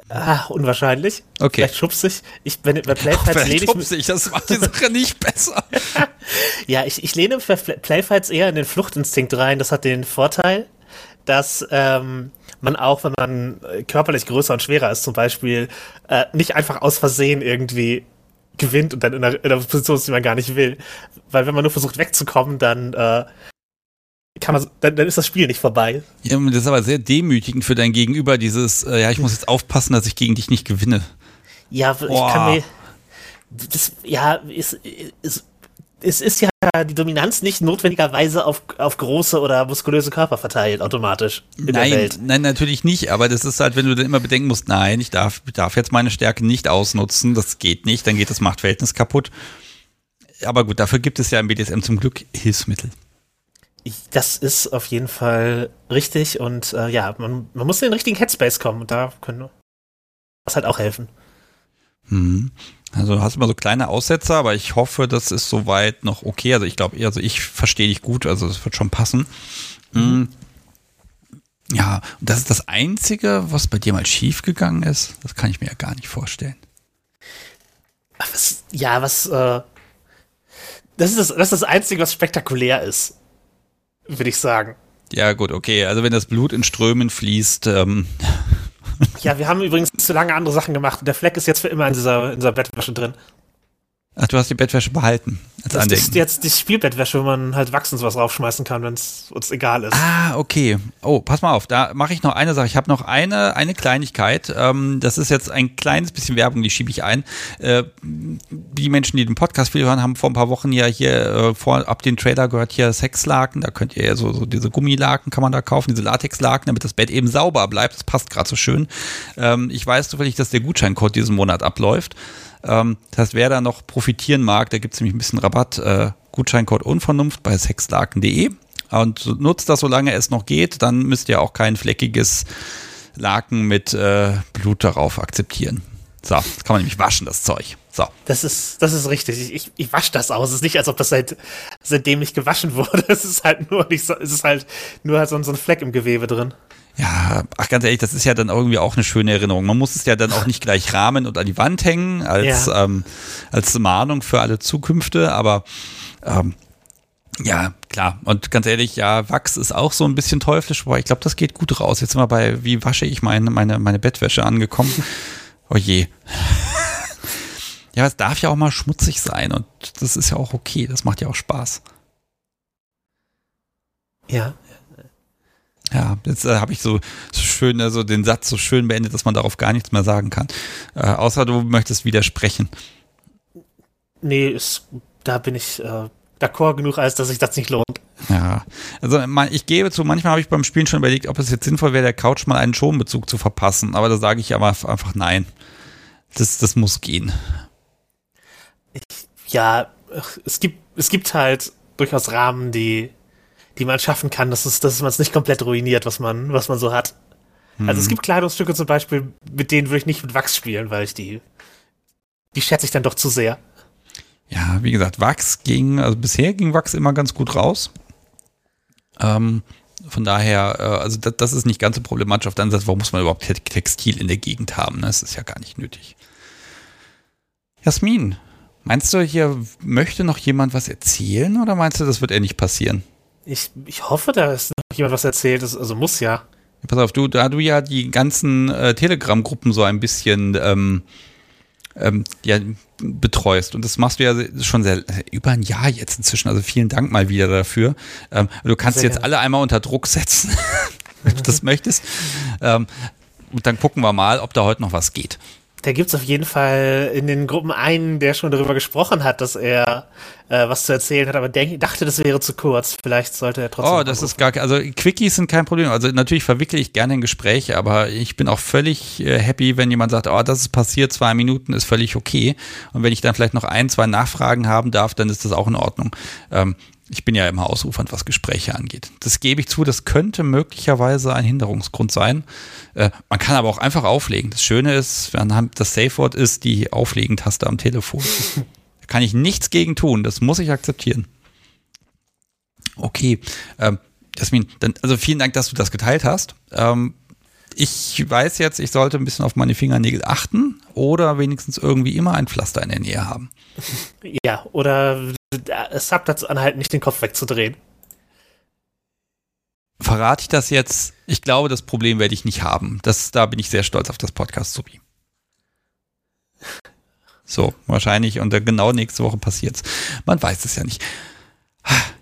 Ah, unwahrscheinlich. Okay. Vielleicht schubst ich. ich wenn, bei Playfights lehne ich mich. Ich, das macht die Sache nicht besser. ja, ich, ich lehne bei Playfights eher in den Fluchtinstinkt rein. Das hat den Vorteil, dass ähm, man auch, wenn man körperlich größer und schwerer ist, zum Beispiel, äh, nicht einfach aus Versehen irgendwie gewinnt und dann in einer, in einer Position ist, die man gar nicht will. Weil wenn man nur versucht wegzukommen, dann äh, kann man, dann, dann, ist das Spiel nicht vorbei. Ja, das ist aber sehr demütigend für dein Gegenüber, dieses, äh, ja, ich muss jetzt aufpassen, dass ich gegen dich nicht gewinne. Ja, Boah. ich kann mir, das, ja, ist, ist, es ist ja die Dominanz nicht notwendigerweise auf, auf große oder muskulöse Körper verteilt, automatisch. nein, nein, natürlich nicht, aber das ist halt, wenn du dann immer bedenken musst, nein, ich darf, ich darf jetzt meine Stärke nicht ausnutzen, das geht nicht, dann geht das Machtverhältnis kaputt. Aber gut, dafür gibt es ja im BDSM zum Glück Hilfsmittel das ist auf jeden Fall richtig und äh, ja, man, man muss in den richtigen Headspace kommen und da können das halt auch helfen. Hm. Also hast du mal so kleine Aussetzer, aber ich hoffe, das ist soweit noch okay. Also ich glaube, also ich verstehe dich gut, also es wird schon passen. Mhm. Ja, und das ist das Einzige, was bei dir mal schief gegangen ist. Das kann ich mir ja gar nicht vorstellen. Ach, was, ja, was, äh, das ist das, das ist das Einzige, was spektakulär ist würde ich sagen. Ja, gut, okay. Also wenn das Blut in Strömen fließt. Ähm. Ja, wir haben übrigens zu lange andere Sachen gemacht. Der Fleck ist jetzt für immer in dieser, in dieser Bettwäsche drin. Ach, du hast die Bettwäsche behalten. Als das Andenken. ist jetzt die Spielbettwäsche, wo man halt Wachsens was raufschmeißen kann, wenn es uns egal ist. Ah, okay. Oh, pass mal auf, da mache ich noch eine Sache. Ich habe noch eine, eine Kleinigkeit. Ähm, das ist jetzt ein kleines bisschen Werbung, die schiebe ich ein. Äh, die Menschen, die den Podcast viel hören, haben vor ein paar Wochen ja hier äh, vor, ab den Trailer gehört hier Sexlaken. Da könnt ihr ja so, so diese Gummilaken kann man da kaufen, diese Latexlaken, damit das Bett eben sauber bleibt. Das passt gerade so schön. Ähm, ich weiß zufällig, dass der Gutscheincode diesen Monat abläuft. Ähm, das heißt, wer da noch profitieren mag, da gibt es nämlich ein bisschen Rabatt. Äh, Gutscheincode Unvernunft bei sexlaken.de und nutzt das, solange es noch geht. Dann müsst ihr auch kein fleckiges Laken mit äh, Blut darauf akzeptieren. So, das kann man nämlich waschen, das Zeug. So. Das ist, das ist richtig. Ich, ich wasche das aus. Es ist nicht, als ob das seit, seitdem nicht gewaschen wurde. Es ist halt nur nicht so, es ist halt nur halt so, so ein Fleck im Gewebe drin. Ja, ach ganz ehrlich, das ist ja dann irgendwie auch eine schöne Erinnerung. Man muss es ja dann auch nicht gleich rahmen und an die Wand hängen als, ja. ähm, als Mahnung für alle Zukünfte, aber ähm, ja, klar. Und ganz ehrlich, ja, Wachs ist auch so ein bisschen teuflisch, aber ich glaube, das geht gut raus. Jetzt sind wir bei, wie wasche ich meine, meine, meine Bettwäsche angekommen. Oh je. ja, es darf ja auch mal schmutzig sein und das ist ja auch okay. Das macht ja auch Spaß. Ja, ja, jetzt äh, habe ich so, so schön, also den Satz so schön beendet, dass man darauf gar nichts mehr sagen kann. Äh, außer du möchtest widersprechen. Nee, ist, da bin ich äh, d'accord genug, als dass sich das nicht lohnt. Ja, also ich gebe zu, manchmal habe ich beim Spielen schon überlegt, ob es jetzt sinnvoll wäre, der Couch mal einen Schonbezug zu verpassen. Aber da sage ich aber einfach nein. Das, das muss gehen. Ich, ja, es gibt, es gibt halt durchaus Rahmen, die die man schaffen kann, dass, es, dass man es nicht komplett ruiniert, was man, was man so hat. Mhm. Also es hm. gibt Kleidungsstücke zum Beispiel, mit denen würde ich nicht mit Wachs spielen, weil ich die, die schätze ich dann doch zu sehr. Ja, wie gesagt, Wachs ging, also bisher ging Wachs immer ganz gut raus. Ähm, von daher, äh, also das, das, ist nicht ganz so problematisch. Auf der anderen Seite, warum muss man überhaupt Textil in der Gegend haben? Ne? Das ist ja gar nicht nötig. Jasmin, meinst du, hier möchte noch jemand was erzählen oder meinst du, das wird eher nicht passieren? Ich, ich hoffe, da ist noch jemand was erzählt. Also muss ja. Pass auf, du, da du ja die ganzen äh, Telegram-Gruppen so ein bisschen ähm, ähm, ja, betreust. Und das machst du ja schon sehr, über ein Jahr jetzt inzwischen. Also vielen Dank mal wieder dafür. Ähm, du kannst jetzt alle einmal unter Druck setzen, wenn du das möchtest. Ähm, und dann gucken wir mal, ob da heute noch was geht da gibt es auf jeden Fall in den Gruppen einen, der schon darüber gesprochen hat, dass er äh, was zu erzählen hat, aber denk, dachte, das wäre zu kurz. Vielleicht sollte er trotzdem. Oh, das ist gar also Quickies sind kein Problem. Also natürlich verwickle ich gerne in Gespräche, aber ich bin auch völlig äh, happy, wenn jemand sagt, oh, das ist passiert, zwei Minuten ist völlig okay. Und wenn ich dann vielleicht noch ein, zwei Nachfragen haben darf, dann ist das auch in Ordnung. Ähm, ich bin ja immer ausufernd, was Gespräche angeht. Das gebe ich zu, das könnte möglicherweise ein Hinderungsgrund sein. Äh, man kann aber auch einfach auflegen. Das Schöne ist, wenn das Safe-Wort ist die Auflegen-Taste am Telefon. da kann ich nichts gegen tun, das muss ich akzeptieren. Okay, ähm, Jasmin, dann, also vielen Dank, dass du das geteilt hast. Ähm, ich weiß jetzt, ich sollte ein bisschen auf meine Fingernägel achten oder wenigstens irgendwie immer ein Pflaster in der Nähe haben. Ja, oder es hat dazu anhalten, nicht den Kopf wegzudrehen. Verrate ich das jetzt? Ich glaube, das Problem werde ich nicht haben. Das, da bin ich sehr stolz auf das Podcast Subi. So, wahrscheinlich und genau nächste Woche passiert's. Man weiß es ja nicht.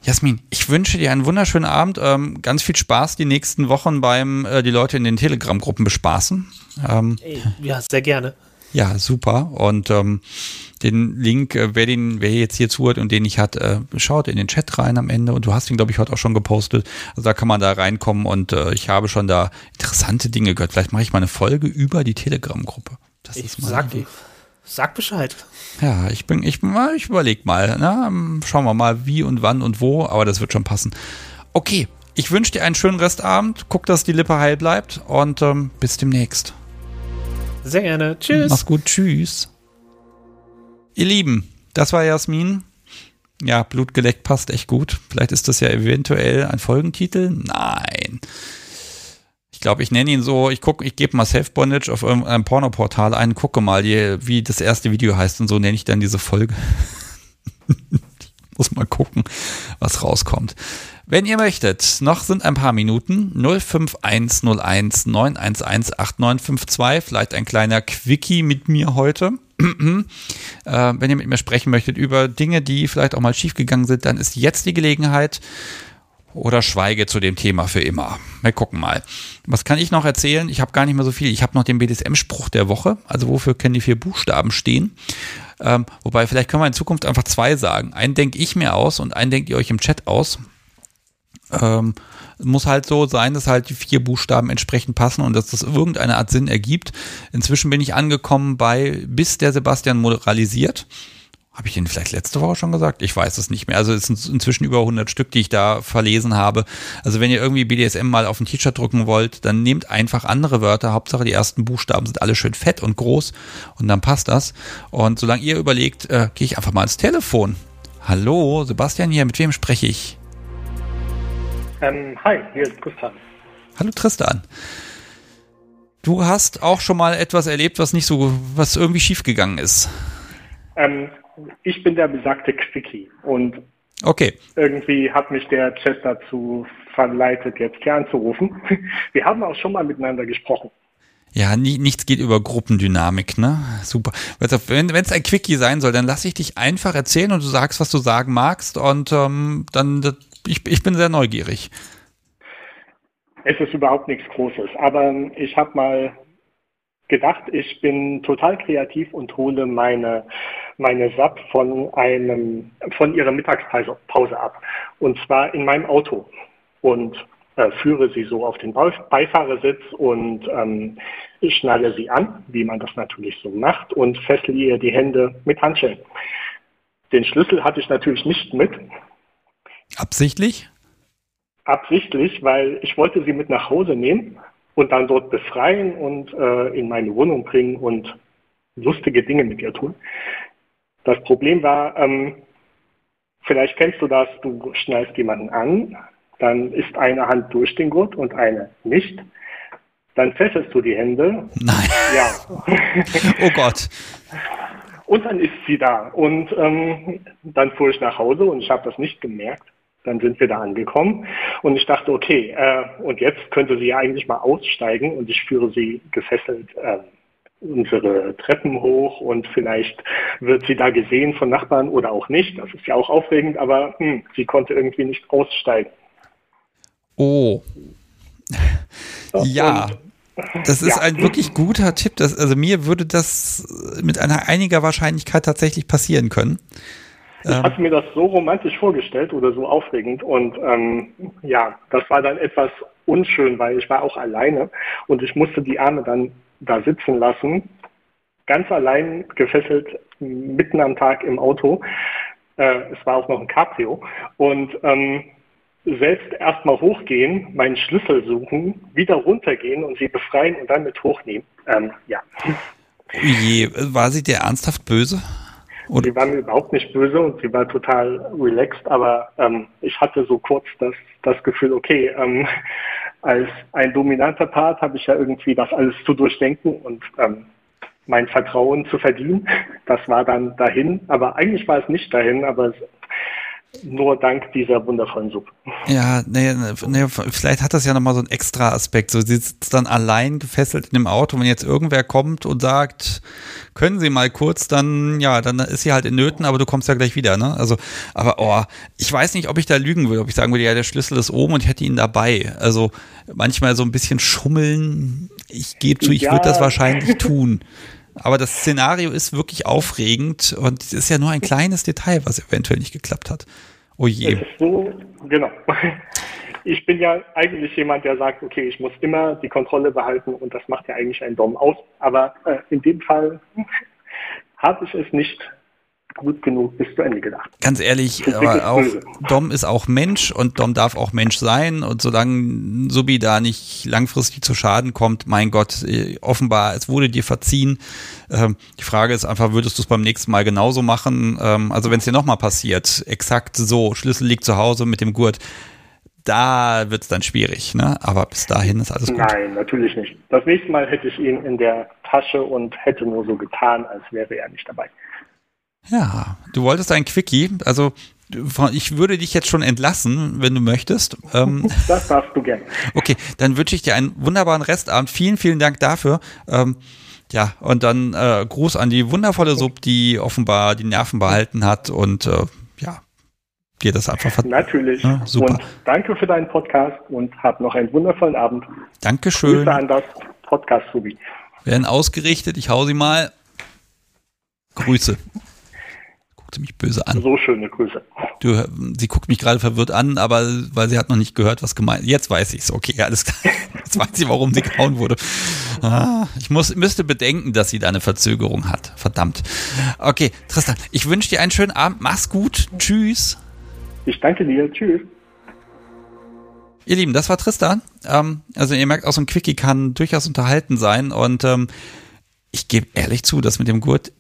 Jasmin, ich wünsche dir einen wunderschönen Abend. Ähm, ganz viel Spaß die nächsten Wochen beim äh, die Leute in den Telegram-Gruppen bespaßen. Ähm, ja, sehr gerne. Ja, super. Und ähm, den Link, äh, wer den, wer jetzt hier zuhört und den nicht hat, äh, schaut in den Chat rein am Ende. Und du hast ihn, glaube ich, heute auch schon gepostet. Also da kann man da reinkommen und äh, ich habe schon da interessante Dinge gehört. Vielleicht mache ich mal eine Folge über die Telegram-Gruppe. Das ich ist mal sag, sag Bescheid. Ja, ich bin, ich, ich überlege mal. Na, schauen wir mal, wie und wann und wo, aber das wird schon passen. Okay, ich wünsche dir einen schönen Restabend. Guck, dass die Lippe heil bleibt und ähm, bis demnächst. Sehr gerne. Tschüss. Mach's gut. Tschüss. Ihr Lieben, das war Jasmin. Ja, Blutgeleckt passt echt gut. Vielleicht ist das ja eventuell ein Folgentitel. Nein. Ich glaube, ich nenne ihn so, ich gucke, ich gebe mal Self-Bondage auf irgendeinem Pornoportal ein, gucke mal, wie das erste Video heißt und so nenne ich dann diese Folge. Muss mal gucken, was rauskommt. Wenn ihr möchtet, noch sind ein paar Minuten. 05101 911 8952. Vielleicht ein kleiner Quickie mit mir heute. äh, wenn ihr mit mir sprechen möchtet über Dinge, die vielleicht auch mal schiefgegangen sind, dann ist jetzt die Gelegenheit. Oder schweige zu dem Thema für immer. Wir gucken mal. Was kann ich noch erzählen? Ich habe gar nicht mehr so viel. Ich habe noch den BDSM-Spruch der Woche. Also wofür können die vier Buchstaben stehen? Ähm, wobei, vielleicht können wir in Zukunft einfach zwei sagen. Einen denke ich mir aus und einen denkt ihr euch im Chat aus. Ähm, muss halt so sein, dass halt die vier Buchstaben entsprechend passen und dass das irgendeine Art Sinn ergibt. Inzwischen bin ich angekommen bei, bis der Sebastian moralisiert. Habe ich den vielleicht letzte Woche schon gesagt? Ich weiß es nicht mehr. Also es sind inzwischen über 100 Stück, die ich da verlesen habe. Also wenn ihr irgendwie BDSM mal auf ein T-Shirt drücken wollt, dann nehmt einfach andere Wörter. Hauptsache die ersten Buchstaben sind alle schön fett und groß und dann passt das. Und solange ihr überlegt, äh, gehe ich einfach mal ins Telefon Hallo, Sebastian hier, mit wem spreche ich? Ähm, hi, hier ist Tristan. Hallo Tristan. Du hast auch schon mal etwas erlebt, was nicht so, was irgendwie schiefgegangen ist. Ähm, ich bin der besagte Quickie und okay. irgendwie hat mich der Chat dazu verleitet, jetzt hier anzurufen. Wir haben auch schon mal miteinander gesprochen. Ja, nie, nichts geht über Gruppendynamik, ne? Super. Wenn es ein Quickie sein soll, dann lass ich dich einfach erzählen und du sagst, was du sagen magst und ähm, dann, ich, ich bin sehr neugierig. Es ist überhaupt nichts Großes, aber ich habe mal gedacht, ich bin total kreativ und hole meine, meine SAP von einem, von ihrer Mittagspause ab. Und zwar in meinem Auto. Und äh, führe sie so auf den Beifahrersitz und ähm, schnalle sie an, wie man das natürlich so macht, und fessle ihr die Hände mit Handschellen. Den Schlüssel hatte ich natürlich nicht mit. Absichtlich? Absichtlich, weil ich wollte sie mit nach Hause nehmen und dann dort befreien und äh, in meine Wohnung bringen und lustige Dinge mit ihr tun. Das Problem war, ähm, vielleicht kennst du das, du schnallst jemanden an, dann ist eine Hand durch den Gurt und eine nicht. Dann fesselst du die Hände. Nein. Ja. oh Gott. Und dann ist sie da. Und ähm, dann fuhr ich nach Hause und ich habe das nicht gemerkt. Dann sind wir da angekommen und ich dachte, okay, äh, und jetzt könnte sie ja eigentlich mal aussteigen und ich führe sie gefesselt äh, unsere Treppen hoch und vielleicht wird sie da gesehen von Nachbarn oder auch nicht. Das ist ja auch aufregend, aber hm, sie konnte irgendwie nicht aussteigen. Oh. Ja. Das ist ja. ein wirklich guter Tipp. Das, also mir würde das mit einer einiger Wahrscheinlichkeit tatsächlich passieren können. Ich ähm. hatte mir das so romantisch vorgestellt oder so aufregend und ähm, ja, das war dann etwas unschön, weil ich war auch alleine und ich musste die Arme dann da sitzen lassen, ganz allein gefesselt, mitten am Tag im Auto. Äh, es war auch noch ein Cabrio und ähm, selbst erstmal hochgehen, meinen Schlüssel suchen, wieder runtergehen und sie befreien und dann mit hochnehmen. Ähm, ja. Je, war sie dir ernsthaft böse? Oder? Sie war mir überhaupt nicht böse und sie war total relaxed, aber ähm, ich hatte so kurz das, das Gefühl, okay, ähm, als ein dominanter Part habe ich ja irgendwie das alles zu durchdenken und ähm, mein Vertrauen zu verdienen. Das war dann dahin, aber eigentlich war es nicht dahin, aber es nur dank dieser wundervollen Suppe. Ja, nee, nee, vielleicht hat das ja nochmal so einen extra Aspekt. So, sie sitzt dann allein gefesselt in dem Auto. Wenn jetzt irgendwer kommt und sagt, können Sie mal kurz, dann, ja, dann ist sie halt in Nöten, aber du kommst ja gleich wieder, ne? Also, aber, oh, ich weiß nicht, ob ich da lügen würde, ob ich sagen würde, ja, der Schlüssel ist oben und ich hätte ihn dabei. Also, manchmal so ein bisschen schummeln. Ich gebe zu, ich ja. würde das wahrscheinlich tun. Aber das Szenario ist wirklich aufregend und es ist ja nur ein kleines Detail, was eventuell nicht geklappt hat. Oh je. So, genau. Ich bin ja eigentlich jemand, der sagt, okay, ich muss immer die Kontrolle behalten und das macht ja eigentlich einen Dom aus. Aber äh, in dem Fall habe ich es nicht gut genug bis zu Ende gedacht. Ganz ehrlich, aber auch Dom ist auch Mensch und Dom darf auch Mensch sein und solange Subi da nicht langfristig zu Schaden kommt, mein Gott, äh, offenbar, es wurde dir verziehen. Ähm, die Frage ist einfach, würdest du es beim nächsten Mal genauso machen? Ähm, also wenn es dir nochmal passiert, exakt so, Schlüssel liegt zu Hause mit dem Gurt, da wird es dann schwierig, ne? Aber bis dahin ist alles gut. Nein, natürlich nicht. Das nächste Mal hätte ich ihn in der Tasche und hätte nur so getan, als wäre er nicht dabei. Ja, du wolltest ein Quickie, also ich würde dich jetzt schon entlassen, wenn du möchtest. Ähm, das darfst du gerne. Okay, dann wünsche ich dir einen wunderbaren Restabend. Vielen, vielen Dank dafür. Ähm, ja, und dann äh, Gruß an die wundervolle Sub, die offenbar die Nerven behalten hat und äh, ja, dir das einfach ver Natürlich. Ja, super. Und danke für deinen Podcast und hab noch einen wundervollen Abend. Dankeschön. Grüße an das Podcast Subi. Werden ausgerichtet, ich hau sie mal. Grüße guckte mich böse an. So schöne Grüße. Du, sie guckt mich gerade verwirrt an, aber weil sie hat noch nicht gehört, was gemeint. Jetzt weiß ich es. Okay, alles klar. Jetzt weiß ich, warum sie gehauen wurde. Ah, ich muss, müsste bedenken, dass sie da eine Verzögerung hat. Verdammt. Okay, Tristan, ich wünsche dir einen schönen Abend. Mach's gut. Tschüss. Ich danke dir. Tschüss. Ihr Lieben, das war Tristan. Ähm, also ihr merkt, auch so ein Quickie kann durchaus unterhalten sein und ähm, ich gebe ehrlich zu, dass mit dem Gurt,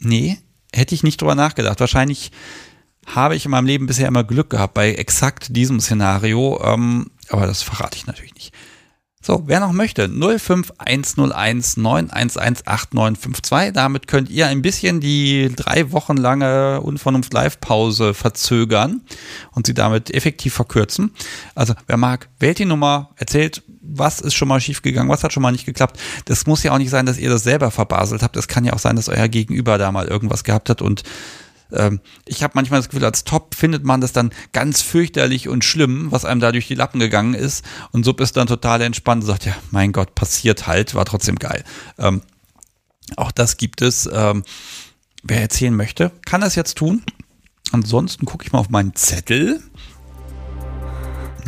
nee, hätte ich nicht drüber nachgedacht. Wahrscheinlich habe ich in meinem Leben bisher immer Glück gehabt bei exakt diesem Szenario, ähm, aber das verrate ich natürlich nicht. So, wer noch möchte, 05101 911 8952. Damit könnt ihr ein bisschen die drei Wochen lange Unvernunft Live-Pause verzögern und sie damit effektiv verkürzen. Also, wer mag, wählt die Nummer, erzählt, was ist schon mal schiefgegangen, was hat schon mal nicht geklappt. Das muss ja auch nicht sein, dass ihr das selber verbaselt habt. Es kann ja auch sein, dass euer Gegenüber da mal irgendwas gehabt hat und ähm, ich habe manchmal das Gefühl, als Top findet man das dann ganz fürchterlich und schlimm, was einem da durch die Lappen gegangen ist. Und Sub ist dann total entspannt und sagt, ja, mein Gott, passiert halt, war trotzdem geil. Ähm, auch das gibt es. Ähm, wer erzählen möchte, kann das jetzt tun. Ansonsten gucke ich mal auf meinen Zettel.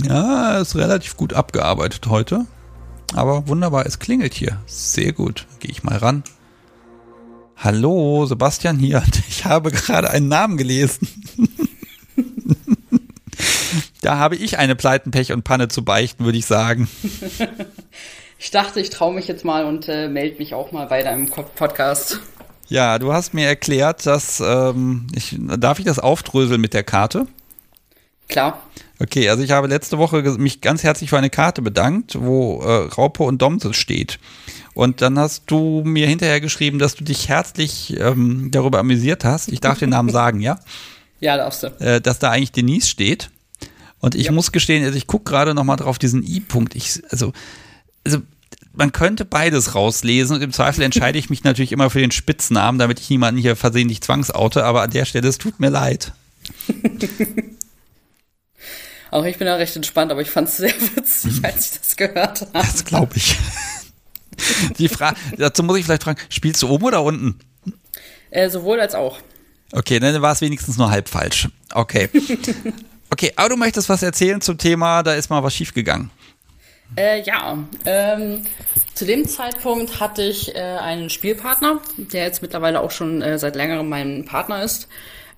Ja, ist relativ gut abgearbeitet heute. Aber wunderbar, es klingelt hier. Sehr gut. Gehe ich mal ran. Hallo, Sebastian hier. Ich habe gerade einen Namen gelesen. da habe ich eine Pleitenpech und Panne zu beichten, würde ich sagen. Ich dachte, ich traue mich jetzt mal und äh, melde mich auch mal bei deinem Podcast. Ja, du hast mir erklärt, dass ähm, ich darf ich das aufdröseln mit der Karte? Klar. Okay, also ich habe letzte Woche mich ganz herzlich für eine Karte bedankt, wo äh, Raupe und Domse steht. Und dann hast du mir hinterher geschrieben, dass du dich herzlich ähm, darüber amüsiert hast. Ich darf den Namen sagen, ja? Ja, darfst du. Äh, dass da eigentlich Denise steht. Und ich ja. muss gestehen, also ich gucke gerade nochmal drauf diesen I-Punkt. Ich, also, also man könnte beides rauslesen und im Zweifel entscheide ich mich natürlich immer für den Spitznamen, damit ich niemanden hier versehentlich zwangsaute, aber an der Stelle, es tut mir leid. Auch ich bin da recht entspannt, aber ich fand es sehr witzig, als ich das gehört habe. Das glaube ich. Die Frage, dazu muss ich vielleicht fragen, spielst du oben oder unten? Äh, sowohl als auch. Okay, dann war es wenigstens nur halb falsch. Okay. Okay, aber du möchtest was erzählen zum Thema, da ist mal was schiefgegangen. Äh, ja, ähm, zu dem Zeitpunkt hatte ich äh, einen Spielpartner, der jetzt mittlerweile auch schon äh, seit längerem mein Partner ist.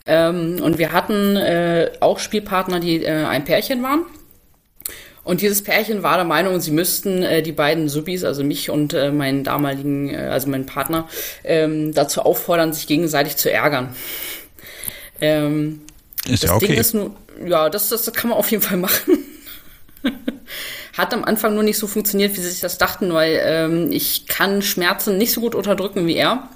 Ähm, und wir hatten äh, auch Spielpartner, die äh, ein Pärchen waren. Und dieses Pärchen war der Meinung, sie müssten äh, die beiden Subis, also mich und äh, meinen damaligen, äh, also meinen Partner, ähm, dazu auffordern, sich gegenseitig zu ärgern. Ähm, ist das ja okay. Ding ist nur, ja, das, das kann man auf jeden Fall machen. Hat am Anfang nur nicht so funktioniert, wie sie sich das dachten, weil ähm, ich kann Schmerzen nicht so gut unterdrücken wie er.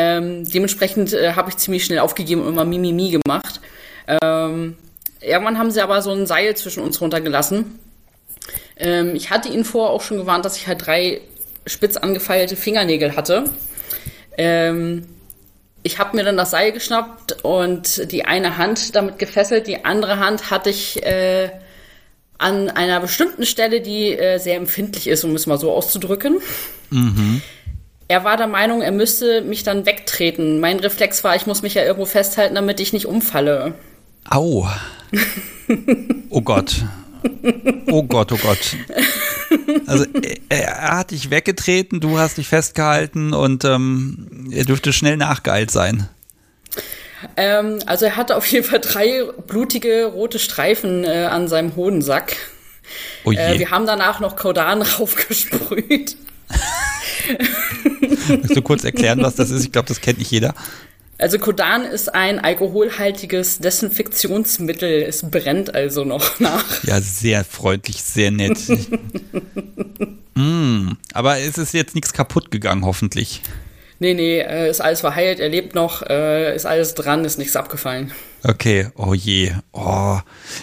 Ähm, dementsprechend äh, habe ich ziemlich schnell aufgegeben und immer Mimimi gemacht. Ähm, Irgendwann haben sie aber so ein Seil zwischen uns runtergelassen. Ähm, ich hatte ihn vorher auch schon gewarnt, dass ich halt drei spitz angefeilte Fingernägel hatte. Ähm, ich habe mir dann das Seil geschnappt und die eine Hand damit gefesselt, die andere Hand hatte ich äh, an einer bestimmten Stelle, die äh, sehr empfindlich ist, um es mal so auszudrücken. Mhm. Er war der Meinung, er müsste mich dann wegtreten. Mein Reflex war, ich muss mich ja irgendwo festhalten, damit ich nicht umfalle. Au. Oh Gott. Oh Gott, oh Gott. Also er hat dich weggetreten, du hast dich festgehalten und ähm, er dürfte schnell nachgeeilt sein. Ähm, also er hatte auf jeden Fall drei blutige rote Streifen äh, an seinem Hodensack. Oh. Äh, wir haben danach noch Kodan raufgesprüht. Möchtest du kurz erklären, was das ist? Ich glaube, das kennt nicht jeder. Also Kodan ist ein alkoholhaltiges Desinfektionsmittel. Es brennt also noch nach. Ja, sehr freundlich, sehr nett. mm, aber es ist jetzt nichts kaputt gegangen, hoffentlich. Nee, nee, äh, ist alles verheilt, er lebt noch, äh, ist alles dran, ist nichts abgefallen. Okay, oh je. Oh.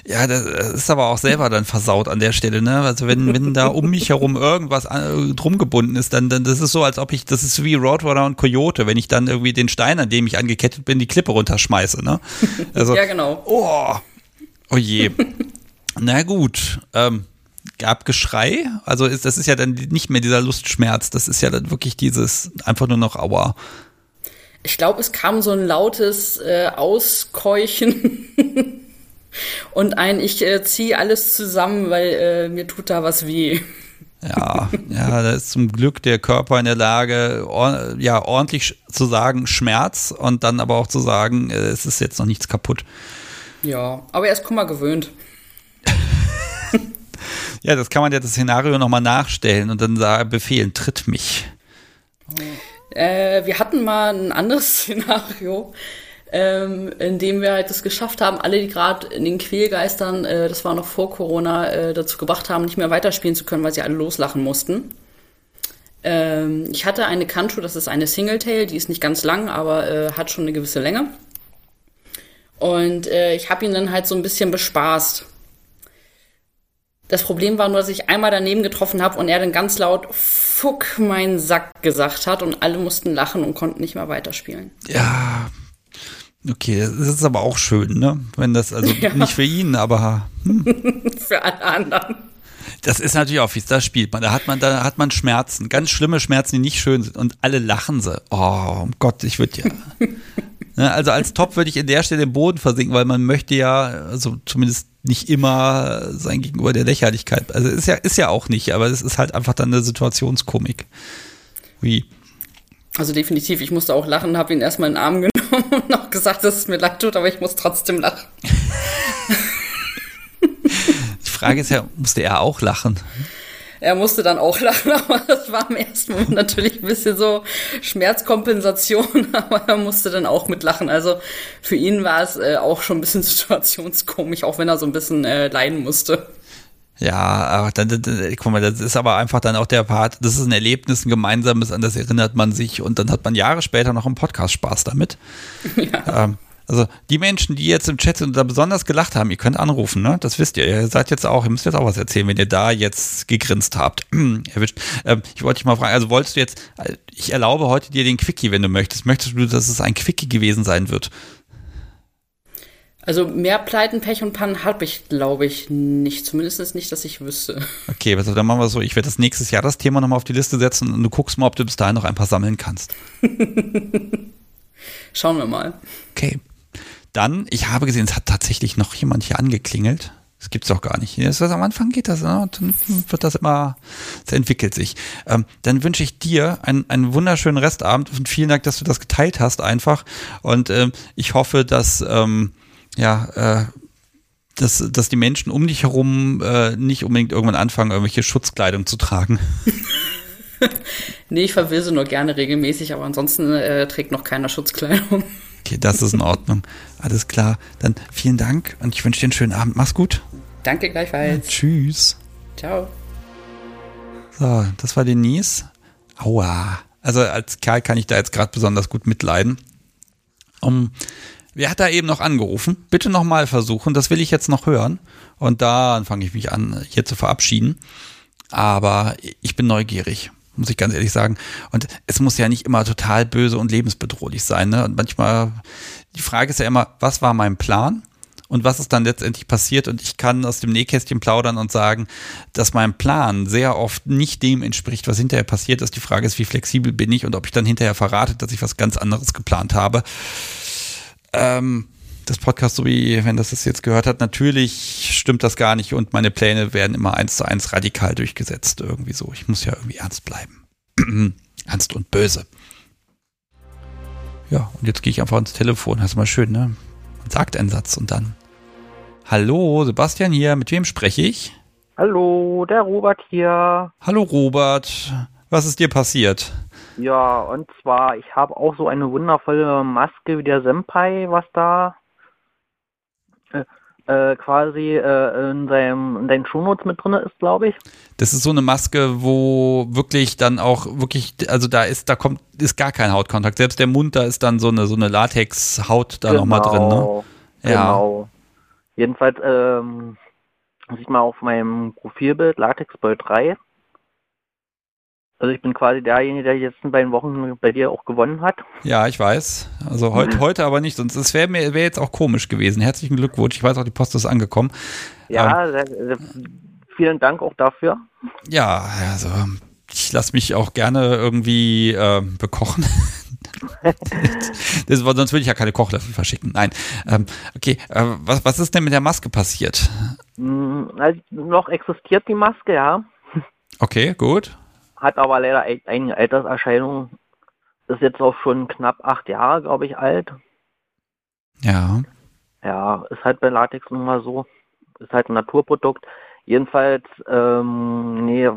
Ja, das ist aber auch selber dann versaut an der Stelle, ne? Also wenn, wenn da um mich herum irgendwas äh, drum gebunden ist, dann, dann das ist so, als ob ich, das ist wie Roadrunner und Coyote, wenn ich dann irgendwie den Stein, an dem ich angekettet bin, die Klippe runterschmeiße, ne? Also, ja, genau. Oh, oh je. Na gut, ähm, gab Geschrei. Also ist, das ist ja dann nicht mehr dieser Lustschmerz, das ist ja dann wirklich dieses einfach nur noch Aua. Ich glaube, es kam so ein lautes äh, Auskeuchen und ein Ich äh, ziehe alles zusammen, weil äh, mir tut da was weh. Ja, ja, da ist zum Glück der Körper in der Lage, or ja, ordentlich zu sagen Schmerz und dann aber auch zu sagen, äh, es ist jetzt noch nichts kaputt. Ja, aber er ist Kummer gewöhnt. Ja, das kann man ja das Szenario nochmal nachstellen und dann sagen, befehlen, tritt mich. Äh, wir hatten mal ein anderes Szenario. ähm, indem wir halt das geschafft haben, alle, die gerade in den Quälgeistern, äh, das war noch vor Corona, äh, dazu gebracht haben, nicht mehr weiterspielen zu können, weil sie alle loslachen mussten. Ähm, ich hatte eine Kanto, das ist eine Singletail, die ist nicht ganz lang, aber äh, hat schon eine gewisse Länge. Und äh, ich habe ihn dann halt so ein bisschen bespaßt. Das Problem war nur, dass ich einmal daneben getroffen habe und er dann ganz laut Fuck, mein Sack gesagt hat und alle mussten lachen und konnten nicht mehr weiterspielen. Ja, okay, das ist aber auch schön, ne? Wenn das, also ja. nicht für ihn, aber hm. für alle anderen. Das ist natürlich auch fies, da spielt man, da hat man, da hat man Schmerzen, ganz schlimme Schmerzen, die nicht schön sind und alle lachen sie. Oh, um Gott, ich würde ja. Ne, also als Top würde ich in der Stelle im Boden versinken, weil man möchte ja, also zumindest nicht immer sein Gegenüber der Lächerlichkeit. Also ist ja, ist ja auch nicht, aber es ist halt einfach dann eine Situationskomik. Wie? Also definitiv, ich musste auch lachen, habe ihn erstmal in den Arm genommen und auch gesagt, dass es mir leid tut, aber ich muss trotzdem lachen. Die Frage ist ja, musste er auch lachen? Er musste dann auch lachen, aber das war im ersten Moment natürlich ein bisschen so Schmerzkompensation, aber er musste dann auch mitlachen. Also für ihn war es äh, auch schon ein bisschen situationskomisch, auch wenn er so ein bisschen äh, leiden musste. Ja, aber dann, dann, guck mal, das ist aber einfach dann auch der Part, das ist ein Erlebnis, ein gemeinsames, an das erinnert man sich und dann hat man Jahre später noch im Podcast Spaß damit. Ja. Ähm, also die Menschen, die jetzt im Chat sind und da besonders gelacht haben, ihr könnt anrufen, ne? Das wisst ihr. Ihr seid jetzt auch, ihr müsst jetzt auch was erzählen, wenn ihr da jetzt gegrinst habt. Erwischt. Ähm, ich wollte dich mal fragen, also wolltest du jetzt, äh, ich erlaube heute dir den Quickie, wenn du möchtest. Möchtest du, dass es ein Quickie gewesen sein wird? Also mehr Pleiten, Pech und Pannen habe ich, glaube ich, nicht. Zumindest nicht, dass ich wüsste. Okay, also dann machen wir so. Ich werde das nächstes Jahr das Thema nochmal auf die Liste setzen und du guckst mal, ob du bis dahin noch ein paar sammeln kannst. Schauen wir mal. Okay. Dann, ich habe gesehen, es hat tatsächlich noch jemand hier angeklingelt. Das gibt's doch gar nicht. Das, am Anfang geht das, ne? dann wird das immer, es entwickelt sich. Ähm, dann wünsche ich dir einen, einen wunderschönen Restabend und vielen Dank, dass du das geteilt hast einfach. Und ähm, ich hoffe, dass ähm, ja, äh, dass, dass die Menschen um dich herum äh, nicht unbedingt irgendwann anfangen, irgendwelche Schutzkleidung zu tragen. nee, ich verwirse nur gerne regelmäßig, aber ansonsten äh, trägt noch keiner Schutzkleidung. Okay, das ist in Ordnung. Alles klar. Dann vielen Dank und ich wünsche dir einen schönen Abend. Mach's gut. Danke gleichfalls. Ja, tschüss. Ciao. So, das war Denise. Aua. Also als Kerl kann ich da jetzt gerade besonders gut mitleiden. Um, wer hat da eben noch angerufen? Bitte nochmal versuchen. Das will ich jetzt noch hören. Und dann fange ich mich an, hier zu verabschieden. Aber ich bin neugierig muss ich ganz ehrlich sagen. Und es muss ja nicht immer total böse und lebensbedrohlich sein. Ne? Und manchmal, die Frage ist ja immer, was war mein Plan? Und was ist dann letztendlich passiert? Und ich kann aus dem Nähkästchen plaudern und sagen, dass mein Plan sehr oft nicht dem entspricht, was hinterher passiert ist. Die Frage ist, wie flexibel bin ich und ob ich dann hinterher verrate, dass ich was ganz anderes geplant habe. Ähm, das Podcast, so wie wenn das das jetzt gehört hat, natürlich stimmt das gar nicht und meine Pläne werden immer eins zu eins radikal durchgesetzt. Irgendwie so. Ich muss ja irgendwie ernst bleiben. ernst und böse. Ja, und jetzt gehe ich einfach ins Telefon. Das ist mal schön, ne? Man sagt einen Satz und dann. Hallo, Sebastian hier. Mit wem spreche ich? Hallo, der Robert hier. Hallo, Robert. Was ist dir passiert? Ja, und zwar, ich habe auch so eine wundervolle Maske wie der Senpai, was da äh, quasi äh, in, seinem, in deinen Shownotes mit drin ist, glaube ich. Das ist so eine Maske, wo wirklich dann auch wirklich, also da ist, da kommt, ist gar kein Hautkontakt. Selbst der Mund, da ist dann so eine, so eine Latex-Haut da genau, nochmal drin, ne? Ja. Genau. Jedenfalls, ähm, sieht man auf meinem Profilbild Latexboy 3 also ich bin quasi derjenige, der die letzten beiden Wochen bei dir auch gewonnen hat. Ja, ich weiß. Also heute, heute aber nicht, sonst es wäre wär jetzt auch komisch gewesen. Herzlichen Glückwunsch. Ich weiß auch, die Post ist angekommen. Ja, ähm, vielen Dank auch dafür. Ja, also ich lasse mich auch gerne irgendwie äh, bekochen. das, sonst würde ich ja keine Kochlöffel verschicken. Nein. Ähm, okay, äh, was, was ist denn mit der Maske passiert? Also, noch existiert die Maske, ja. Okay, gut hat aber leider einige Alterserscheinungen. Ist jetzt auch schon knapp acht Jahre, glaube ich, alt. Ja. Ja, ist halt bei Latex nun mal so. Ist halt ein Naturprodukt. Jedenfalls, ähm, nee,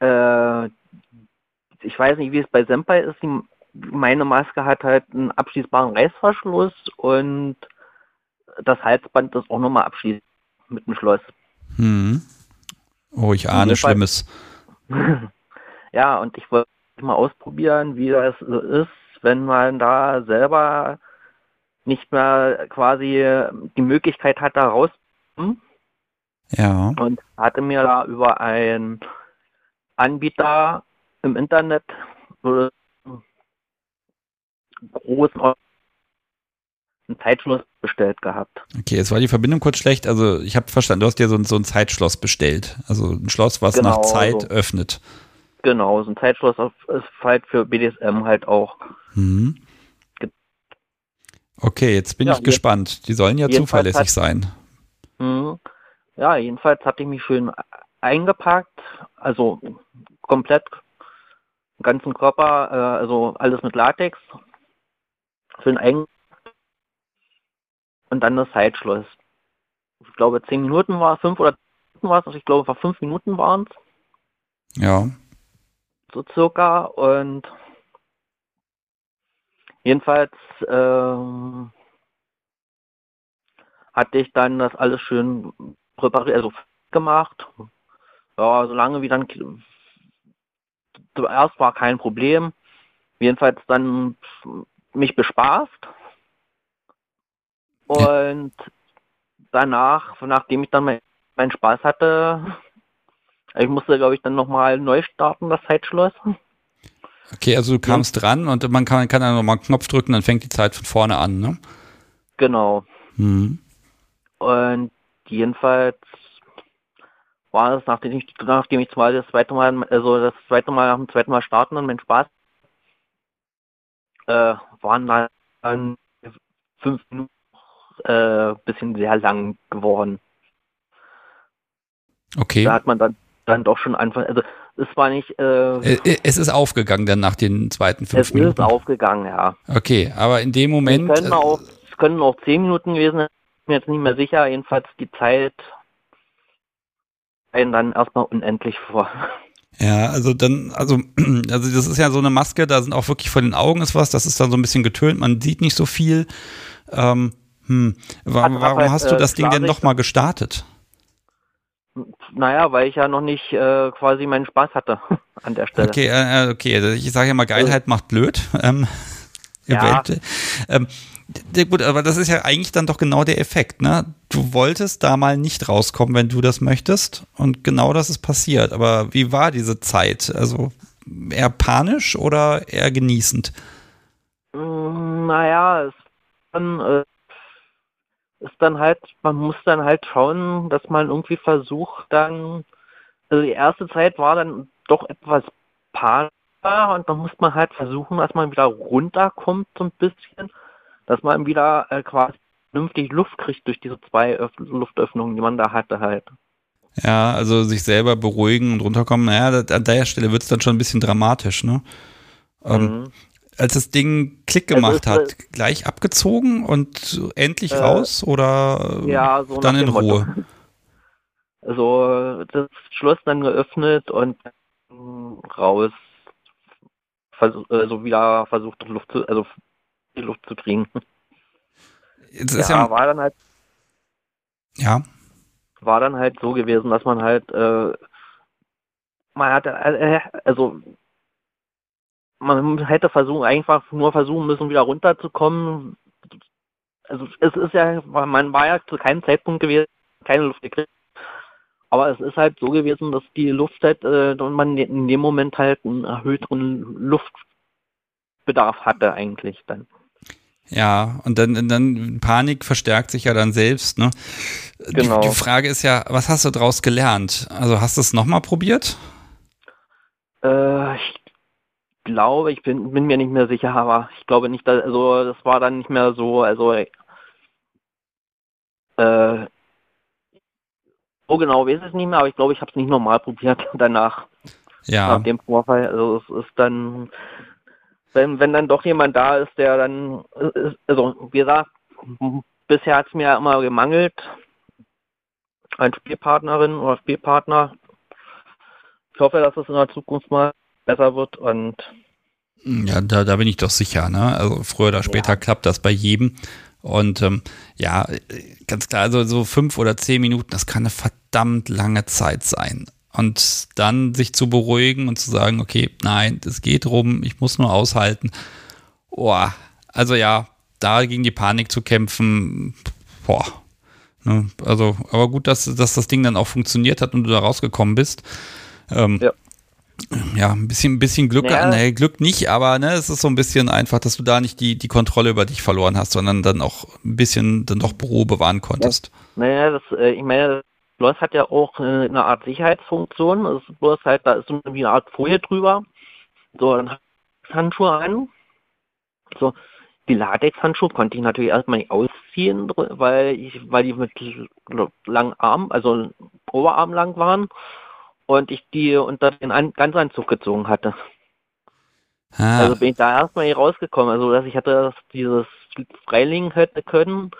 äh, ich weiß nicht, wie es bei Senpai ist. Die meine Maske hat halt einen abschließbaren Reißverschluss und das Halsband ist auch nochmal abschließend mit dem Schloss. Hm. Oh, ich ahne Schlimmes. ja, und ich wollte mal ausprobieren, wie das so ist, wenn man da selber nicht mehr quasi die Möglichkeit hat, da rauszukommen. Ja. Und hatte mir da über einen Anbieter im Internet großen einen Zeitschloss bestellt gehabt. Okay, jetzt war die Verbindung kurz schlecht. Also ich habe verstanden, du hast dir so ein, so ein Zeitschloss bestellt. Also ein Schloss, was genau, nach Zeit so. öffnet. Genau, so ein Zeitschloss ist halt für BDSM halt auch. Mhm. Okay, jetzt bin ja, ich gespannt. Die sollen ja zuverlässig hat, sein. Mh, ja, jedenfalls hatte ich mich schön eingepackt, also komplett, ganzen Körper, äh, also alles mit Latex, schön eingepackt und dann das Zeitschloss. Ich glaube, zehn Minuten war es, fünf oder war es, also ich glaube, war fünf Minuten waren es. Ja. So circa und jedenfalls ähm, hatte ich dann das alles schön präpariert, also gemacht. Ja, solange wie dann zuerst war kein Problem. Jedenfalls dann mich bespaßt. Und danach, nachdem ich dann meinen mein Spaß hatte, ich musste, glaube ich, dann nochmal neu starten, das Zeitschloss. Okay, also du kamst ja. dran und man kann, kann dann nochmal einen Knopf drücken, dann fängt die Zeit von vorne an, ne? Genau. Mhm. Und jedenfalls war es, nachdem ich, nachdem ich zwar das zweite Mal, also das zweite Mal nach dem zweiten Mal starten und mein Spaß, äh, waren dann fünf Minuten äh, bisschen sehr lang geworden. Okay. Da hat man dann, dann doch schon einfach, also es war nicht. Äh, äh es ist aufgegangen dann nach den zweiten fünf es Minuten. Es ist aufgegangen, ja. Okay, aber in dem Moment. Es können äh, auch, es können auch zehn Minuten gewesen sein, ich bin jetzt nicht mehr sicher, jedenfalls die Zeit einen dann erstmal unendlich vor. Ja, also dann, also, also das ist ja so eine Maske, da sind auch wirklich vor den Augen ist was, das ist dann so ein bisschen getönt, man sieht nicht so viel. Ähm, hm. Warum, warum hast du das äh, Ding denn nochmal gestartet? Naja, weil ich ja noch nicht äh, quasi meinen Spaß hatte an der Stelle. Okay, äh, äh okay. Also ich sage ja mal, Geilheit also, macht blöd. Ähm, ja. Ähm, gut, aber das ist ja eigentlich dann doch genau der Effekt, ne? Du wolltest da mal nicht rauskommen, wenn du das möchtest. Und genau das ist passiert. Aber wie war diese Zeit? Also eher panisch oder eher genießend? Mm, naja, es dann, äh, ist dann halt, man muss dann halt schauen, dass man irgendwie versucht dann, also die erste Zeit war dann doch etwas panischer und dann muss man halt versuchen, dass man wieder runterkommt so ein bisschen, dass man wieder äh, quasi vernünftig Luft kriegt durch diese zwei Öff Luftöffnungen, die man da hatte halt. Ja, also sich selber beruhigen und runterkommen, naja, an der Stelle wird es dann schon ein bisschen dramatisch, ne? Ähm, mhm als das Ding Klick also gemacht also, hat, äh, gleich abgezogen und endlich äh, raus oder ja, so dann in Ruhe? Motto. Also das Schloss dann geöffnet und raus, also wieder versucht Luft zu, also die Luft zu kriegen. Jetzt ja, ja war dann halt ja war dann halt so gewesen, dass man halt äh, man hatte äh, also man hätte versuchen, einfach nur versuchen müssen, wieder runterzukommen. Also es ist ja, man war ja zu keinem Zeitpunkt gewesen, keine Luft gekriegt. Aber es ist halt so gewesen, dass die Luft halt, äh, und man in dem Moment halt einen erhöhten Luftbedarf hatte eigentlich dann. Ja, und dann, dann Panik verstärkt sich ja dann selbst, ne? Genau. Die, die Frage ist ja, was hast du daraus gelernt? Also hast du es nochmal probiert? Äh, ich glaube, ich bin, bin mir nicht mehr sicher, aber ich glaube nicht, dass, also das war dann nicht mehr so, also äh, so genau weiß ich es nicht mehr, aber ich glaube, ich habe es nicht normal probiert danach. Ja. Nach dem Vorfall. Also es ist dann, wenn, wenn dann doch jemand da ist, der dann, also wie gesagt, bisher hat es mir immer gemangelt, ein Spielpartnerin oder Spielpartner. Ich hoffe, dass es in der Zukunft mal besser wird und Ja, da, da bin ich doch sicher. Ne? Also früher oder später ja. klappt das bei jedem. Und ähm, ja, ganz klar, also so fünf oder zehn Minuten, das kann eine verdammt lange Zeit sein. Und dann sich zu beruhigen und zu sagen, okay, nein, es geht rum, ich muss nur aushalten. Boah, also ja, da gegen die Panik zu kämpfen, boah. Ne? Also, aber gut, dass, dass das Ding dann auch funktioniert hat und du da rausgekommen bist. Ähm, ja ja, ein bisschen, ein bisschen Glück, ja. nee, Glück nicht, aber ne, es ist so ein bisschen einfach, dass du da nicht die, die Kontrolle über dich verloren hast, sondern dann auch ein bisschen dann doch Ruhe bewahren konntest. Ja. Naja, das, äh, ich meine, Bloß hat ja auch äh, eine Art Sicherheitsfunktion. Es ist bloß halt, da ist so eine Art Folie drüber. So, dann Handschuhe an. So, die Latexhandschuhe konnte ich natürlich erstmal nicht ausziehen, weil ich, weil die mit langen Armen, also Oberarm lang waren und ich die unter den An Ganzanzug gezogen hatte. Ah. Also bin ich da erstmal nicht rausgekommen. Also dass ich hätte dieses freilegen hätte können,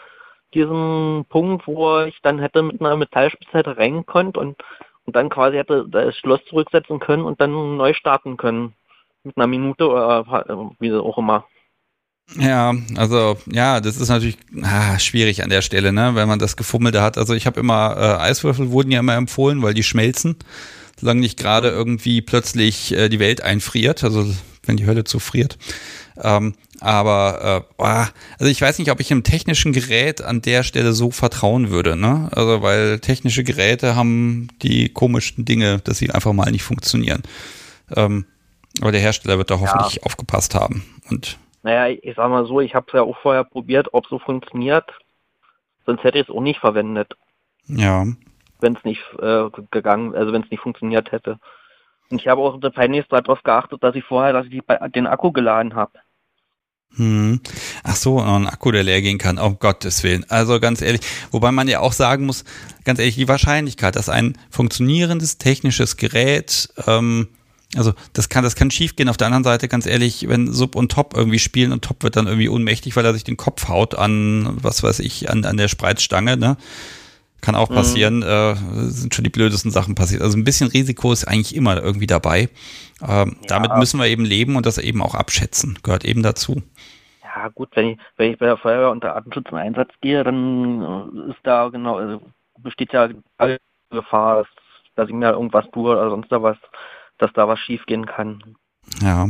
diesen Punkt, wo ich dann hätte mit einer Metallspitzhacke rein konnte und, und dann quasi hätte das Schloss zurücksetzen können und dann neu starten können. Mit einer Minute oder wie auch immer. Ja, also ja, das ist natürlich ah, schwierig an der Stelle, ne, wenn man das Gefummelte hat. Also ich habe immer äh, Eiswürfel wurden ja immer empfohlen, weil die schmelzen, solange nicht gerade irgendwie plötzlich äh, die Welt einfriert, also wenn die Hölle zufriert. Ähm, aber äh, also ich weiß nicht, ob ich einem technischen Gerät an der Stelle so vertrauen würde, ne? Also weil technische Geräte haben die komischsten Dinge, dass sie einfach mal nicht funktionieren. Ähm, aber der Hersteller wird da hoffentlich ja. aufgepasst haben und naja, ich sag mal so, ich habe es ja auch vorher probiert, ob so funktioniert. Sonst hätte ich es auch nicht verwendet. Ja. Wenn es nicht äh, gegangen, also wenn es nicht funktioniert hätte. Und ich habe auch peinlichst darauf geachtet, dass ich vorher, dass ich den Akku geladen habe. Hm. Ach so, ein Akku, der leer gehen kann, um Gottes Willen. Also ganz ehrlich, wobei man ja auch sagen muss, ganz ehrlich, die Wahrscheinlichkeit, dass ein funktionierendes technisches Gerät ähm, also das kann, das kann schief gehen. Auf der anderen Seite, ganz ehrlich, wenn Sub und Top irgendwie spielen und Top wird dann irgendwie ohnmächtig, weil er sich den Kopf haut an, was weiß ich, an, an der Spreizstange, ne? Kann auch mhm. passieren, mhm. äh, sind schon die blödesten Sachen passiert. Also ein bisschen Risiko ist eigentlich immer irgendwie dabei. Ähm, ja. Damit müssen wir eben leben und das eben auch abschätzen. Gehört eben dazu. Ja gut, wenn ich, wenn ich bei der Feuerwehr unter Atemschutz im Einsatz gehe, dann ist da genau, also besteht ja alle Gefahr, dass, dass ich mir irgendwas tue oder sonst da was dass da was schiefgehen kann. Ja.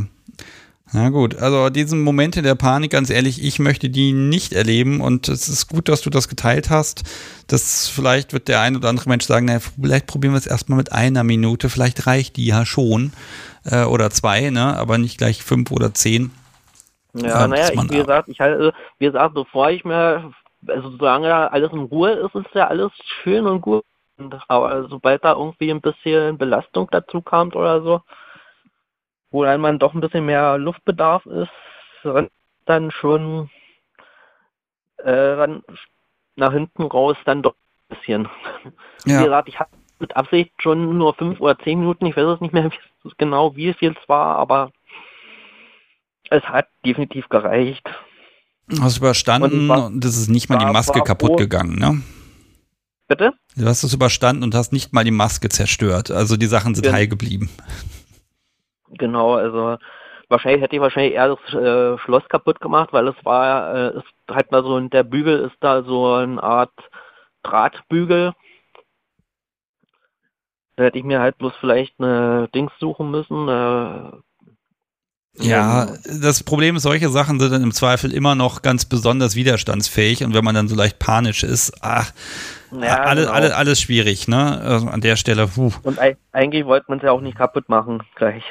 Na gut, also diesen Momente der Panik, ganz ehrlich, ich möchte die nicht erleben und es ist gut, dass du das geteilt hast. Das vielleicht wird der ein oder andere Mensch sagen, na, vielleicht probieren wir es erstmal mit einer Minute, vielleicht reicht die ja schon äh, oder zwei, ne, aber nicht gleich fünf oder zehn. Ja, naja, ich, wie gesagt, ich halte, wie gesagt, bevor ich mir, also solange alles in Ruhe ist, ist ja alles schön und gut. Aber sobald da irgendwie ein bisschen Belastung dazu kam oder so, wo dann man doch ein bisschen mehr Luftbedarf ist, dann schon äh, dann nach hinten raus dann doch ein bisschen. Ja. Wie gesagt, ich habe mit Absicht schon nur fünf oder zehn Minuten, ich weiß es nicht mehr genau, wie viel es war, aber es hat definitiv gereicht. Hast du überstanden und, und es ist nicht mal die Maske kaputt gegangen, ne? Bitte? Du hast es überstanden und hast nicht mal die Maske zerstört. Also die Sachen sind ja. heil geblieben. Genau, also wahrscheinlich hätte ich wahrscheinlich eher das äh, Schloss kaputt gemacht, weil es war, äh, ist halt mal so, der Bügel ist da so eine Art Drahtbügel. Da hätte ich mir halt bloß vielleicht eine Dings suchen müssen, äh, ja, das Problem ist, solche Sachen sind dann im Zweifel immer noch ganz besonders widerstandsfähig und wenn man dann so leicht panisch ist, ach, ja, alles, genau. alles, alles schwierig, ne? Also an der Stelle. Puh. Und eigentlich wollte man es ja auch nicht kaputt machen, gleich.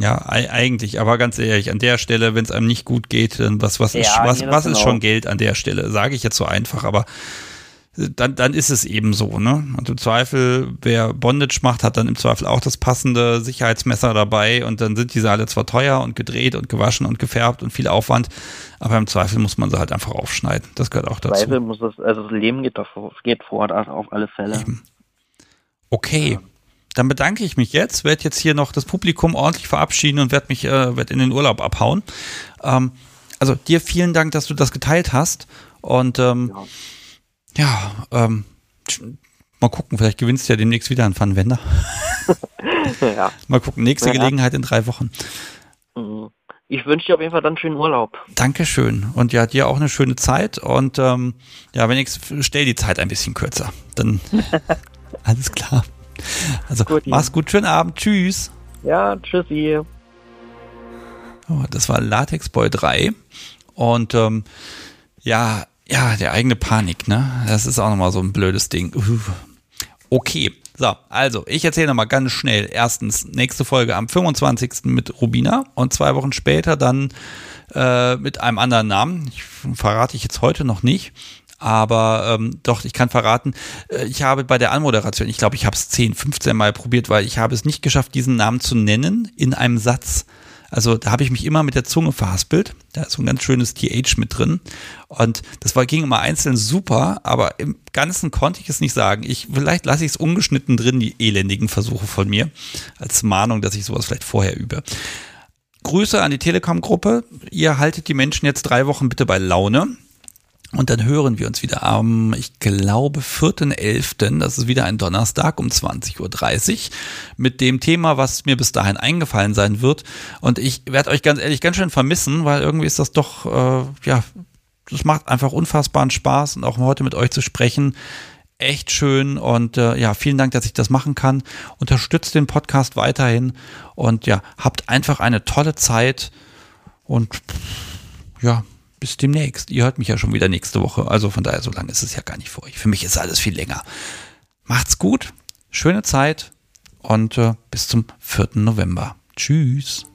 Ja, eigentlich, aber ganz ehrlich, an der Stelle, wenn es einem nicht gut geht, dann was, was, ja, ist, was, was ist genau. schon Geld an der Stelle? Sage ich jetzt so einfach, aber dann, dann ist es eben so, ne? Und im Zweifel, wer Bondage macht, hat dann im Zweifel auch das passende Sicherheitsmesser dabei und dann sind diese alle zwar teuer und gedreht und gewaschen und gefärbt und viel Aufwand, aber im Zweifel muss man sie halt einfach aufschneiden. Das gehört auch dazu. Im Zweifel muss es, also das Leben geht, davor, geht vor, also auf alle Fälle. Eben. Okay. Ja. Dann bedanke ich mich jetzt, werde jetzt hier noch das Publikum ordentlich verabschieden und werde mich äh, werd in den Urlaub abhauen. Ähm, also dir vielen Dank, dass du das geteilt hast und ähm, ja ja, ähm, mal gucken, vielleicht gewinnst du ja demnächst wieder einen Pfannenwender. ja. Mal gucken, nächste ja. Gelegenheit in drei Wochen. Mhm. ich wünsche dir auf jeden Fall dann schönen Urlaub. Dankeschön. Und ja, dir auch eine schöne Zeit. Und ähm, ja, wenn ich stell die Zeit ein bisschen kürzer. Dann alles klar. Also gut, mach's gut, schönen Abend. Tschüss. Ja, tschüssi. Oh, das war Latex Boy 3. Und ähm, ja, ja, der eigene Panik, ne? Das ist auch nochmal so ein blödes Ding. Okay. So, also ich erzähle nochmal ganz schnell. Erstens, nächste Folge am 25. mit Rubina und zwei Wochen später dann äh, mit einem anderen Namen. Ich, verrate ich jetzt heute noch nicht. Aber ähm, doch, ich kann verraten, äh, ich habe bei der Anmoderation, ich glaube, ich habe es 10, 15 Mal probiert, weil ich habe es nicht geschafft, diesen Namen zu nennen in einem Satz. Also da habe ich mich immer mit der Zunge verhaspelt. Da ist so ein ganz schönes TH mit drin. Und das war, ging immer einzeln super, aber im Ganzen konnte ich es nicht sagen. Ich, vielleicht lasse ich es ungeschnitten drin, die elendigen Versuche von mir, als Mahnung, dass ich sowas vielleicht vorher übe. Grüße an die Telekom-Gruppe. Ihr haltet die Menschen jetzt drei Wochen bitte bei Laune. Und dann hören wir uns wieder am, ich glaube, 4.11., das ist wieder ein Donnerstag um 20.30 Uhr, mit dem Thema, was mir bis dahin eingefallen sein wird. Und ich werde euch ganz ehrlich ganz schön vermissen, weil irgendwie ist das doch, äh, ja, das macht einfach unfassbaren Spaß und auch heute mit euch zu sprechen. Echt schön und äh, ja, vielen Dank, dass ich das machen kann. Unterstützt den Podcast weiterhin und ja, habt einfach eine tolle Zeit und ja, bis demnächst. Ihr hört mich ja schon wieder nächste Woche. Also von daher, so lange ist es ja gar nicht für euch. Für mich ist alles viel länger. Macht's gut, schöne Zeit und äh, bis zum 4. November. Tschüss.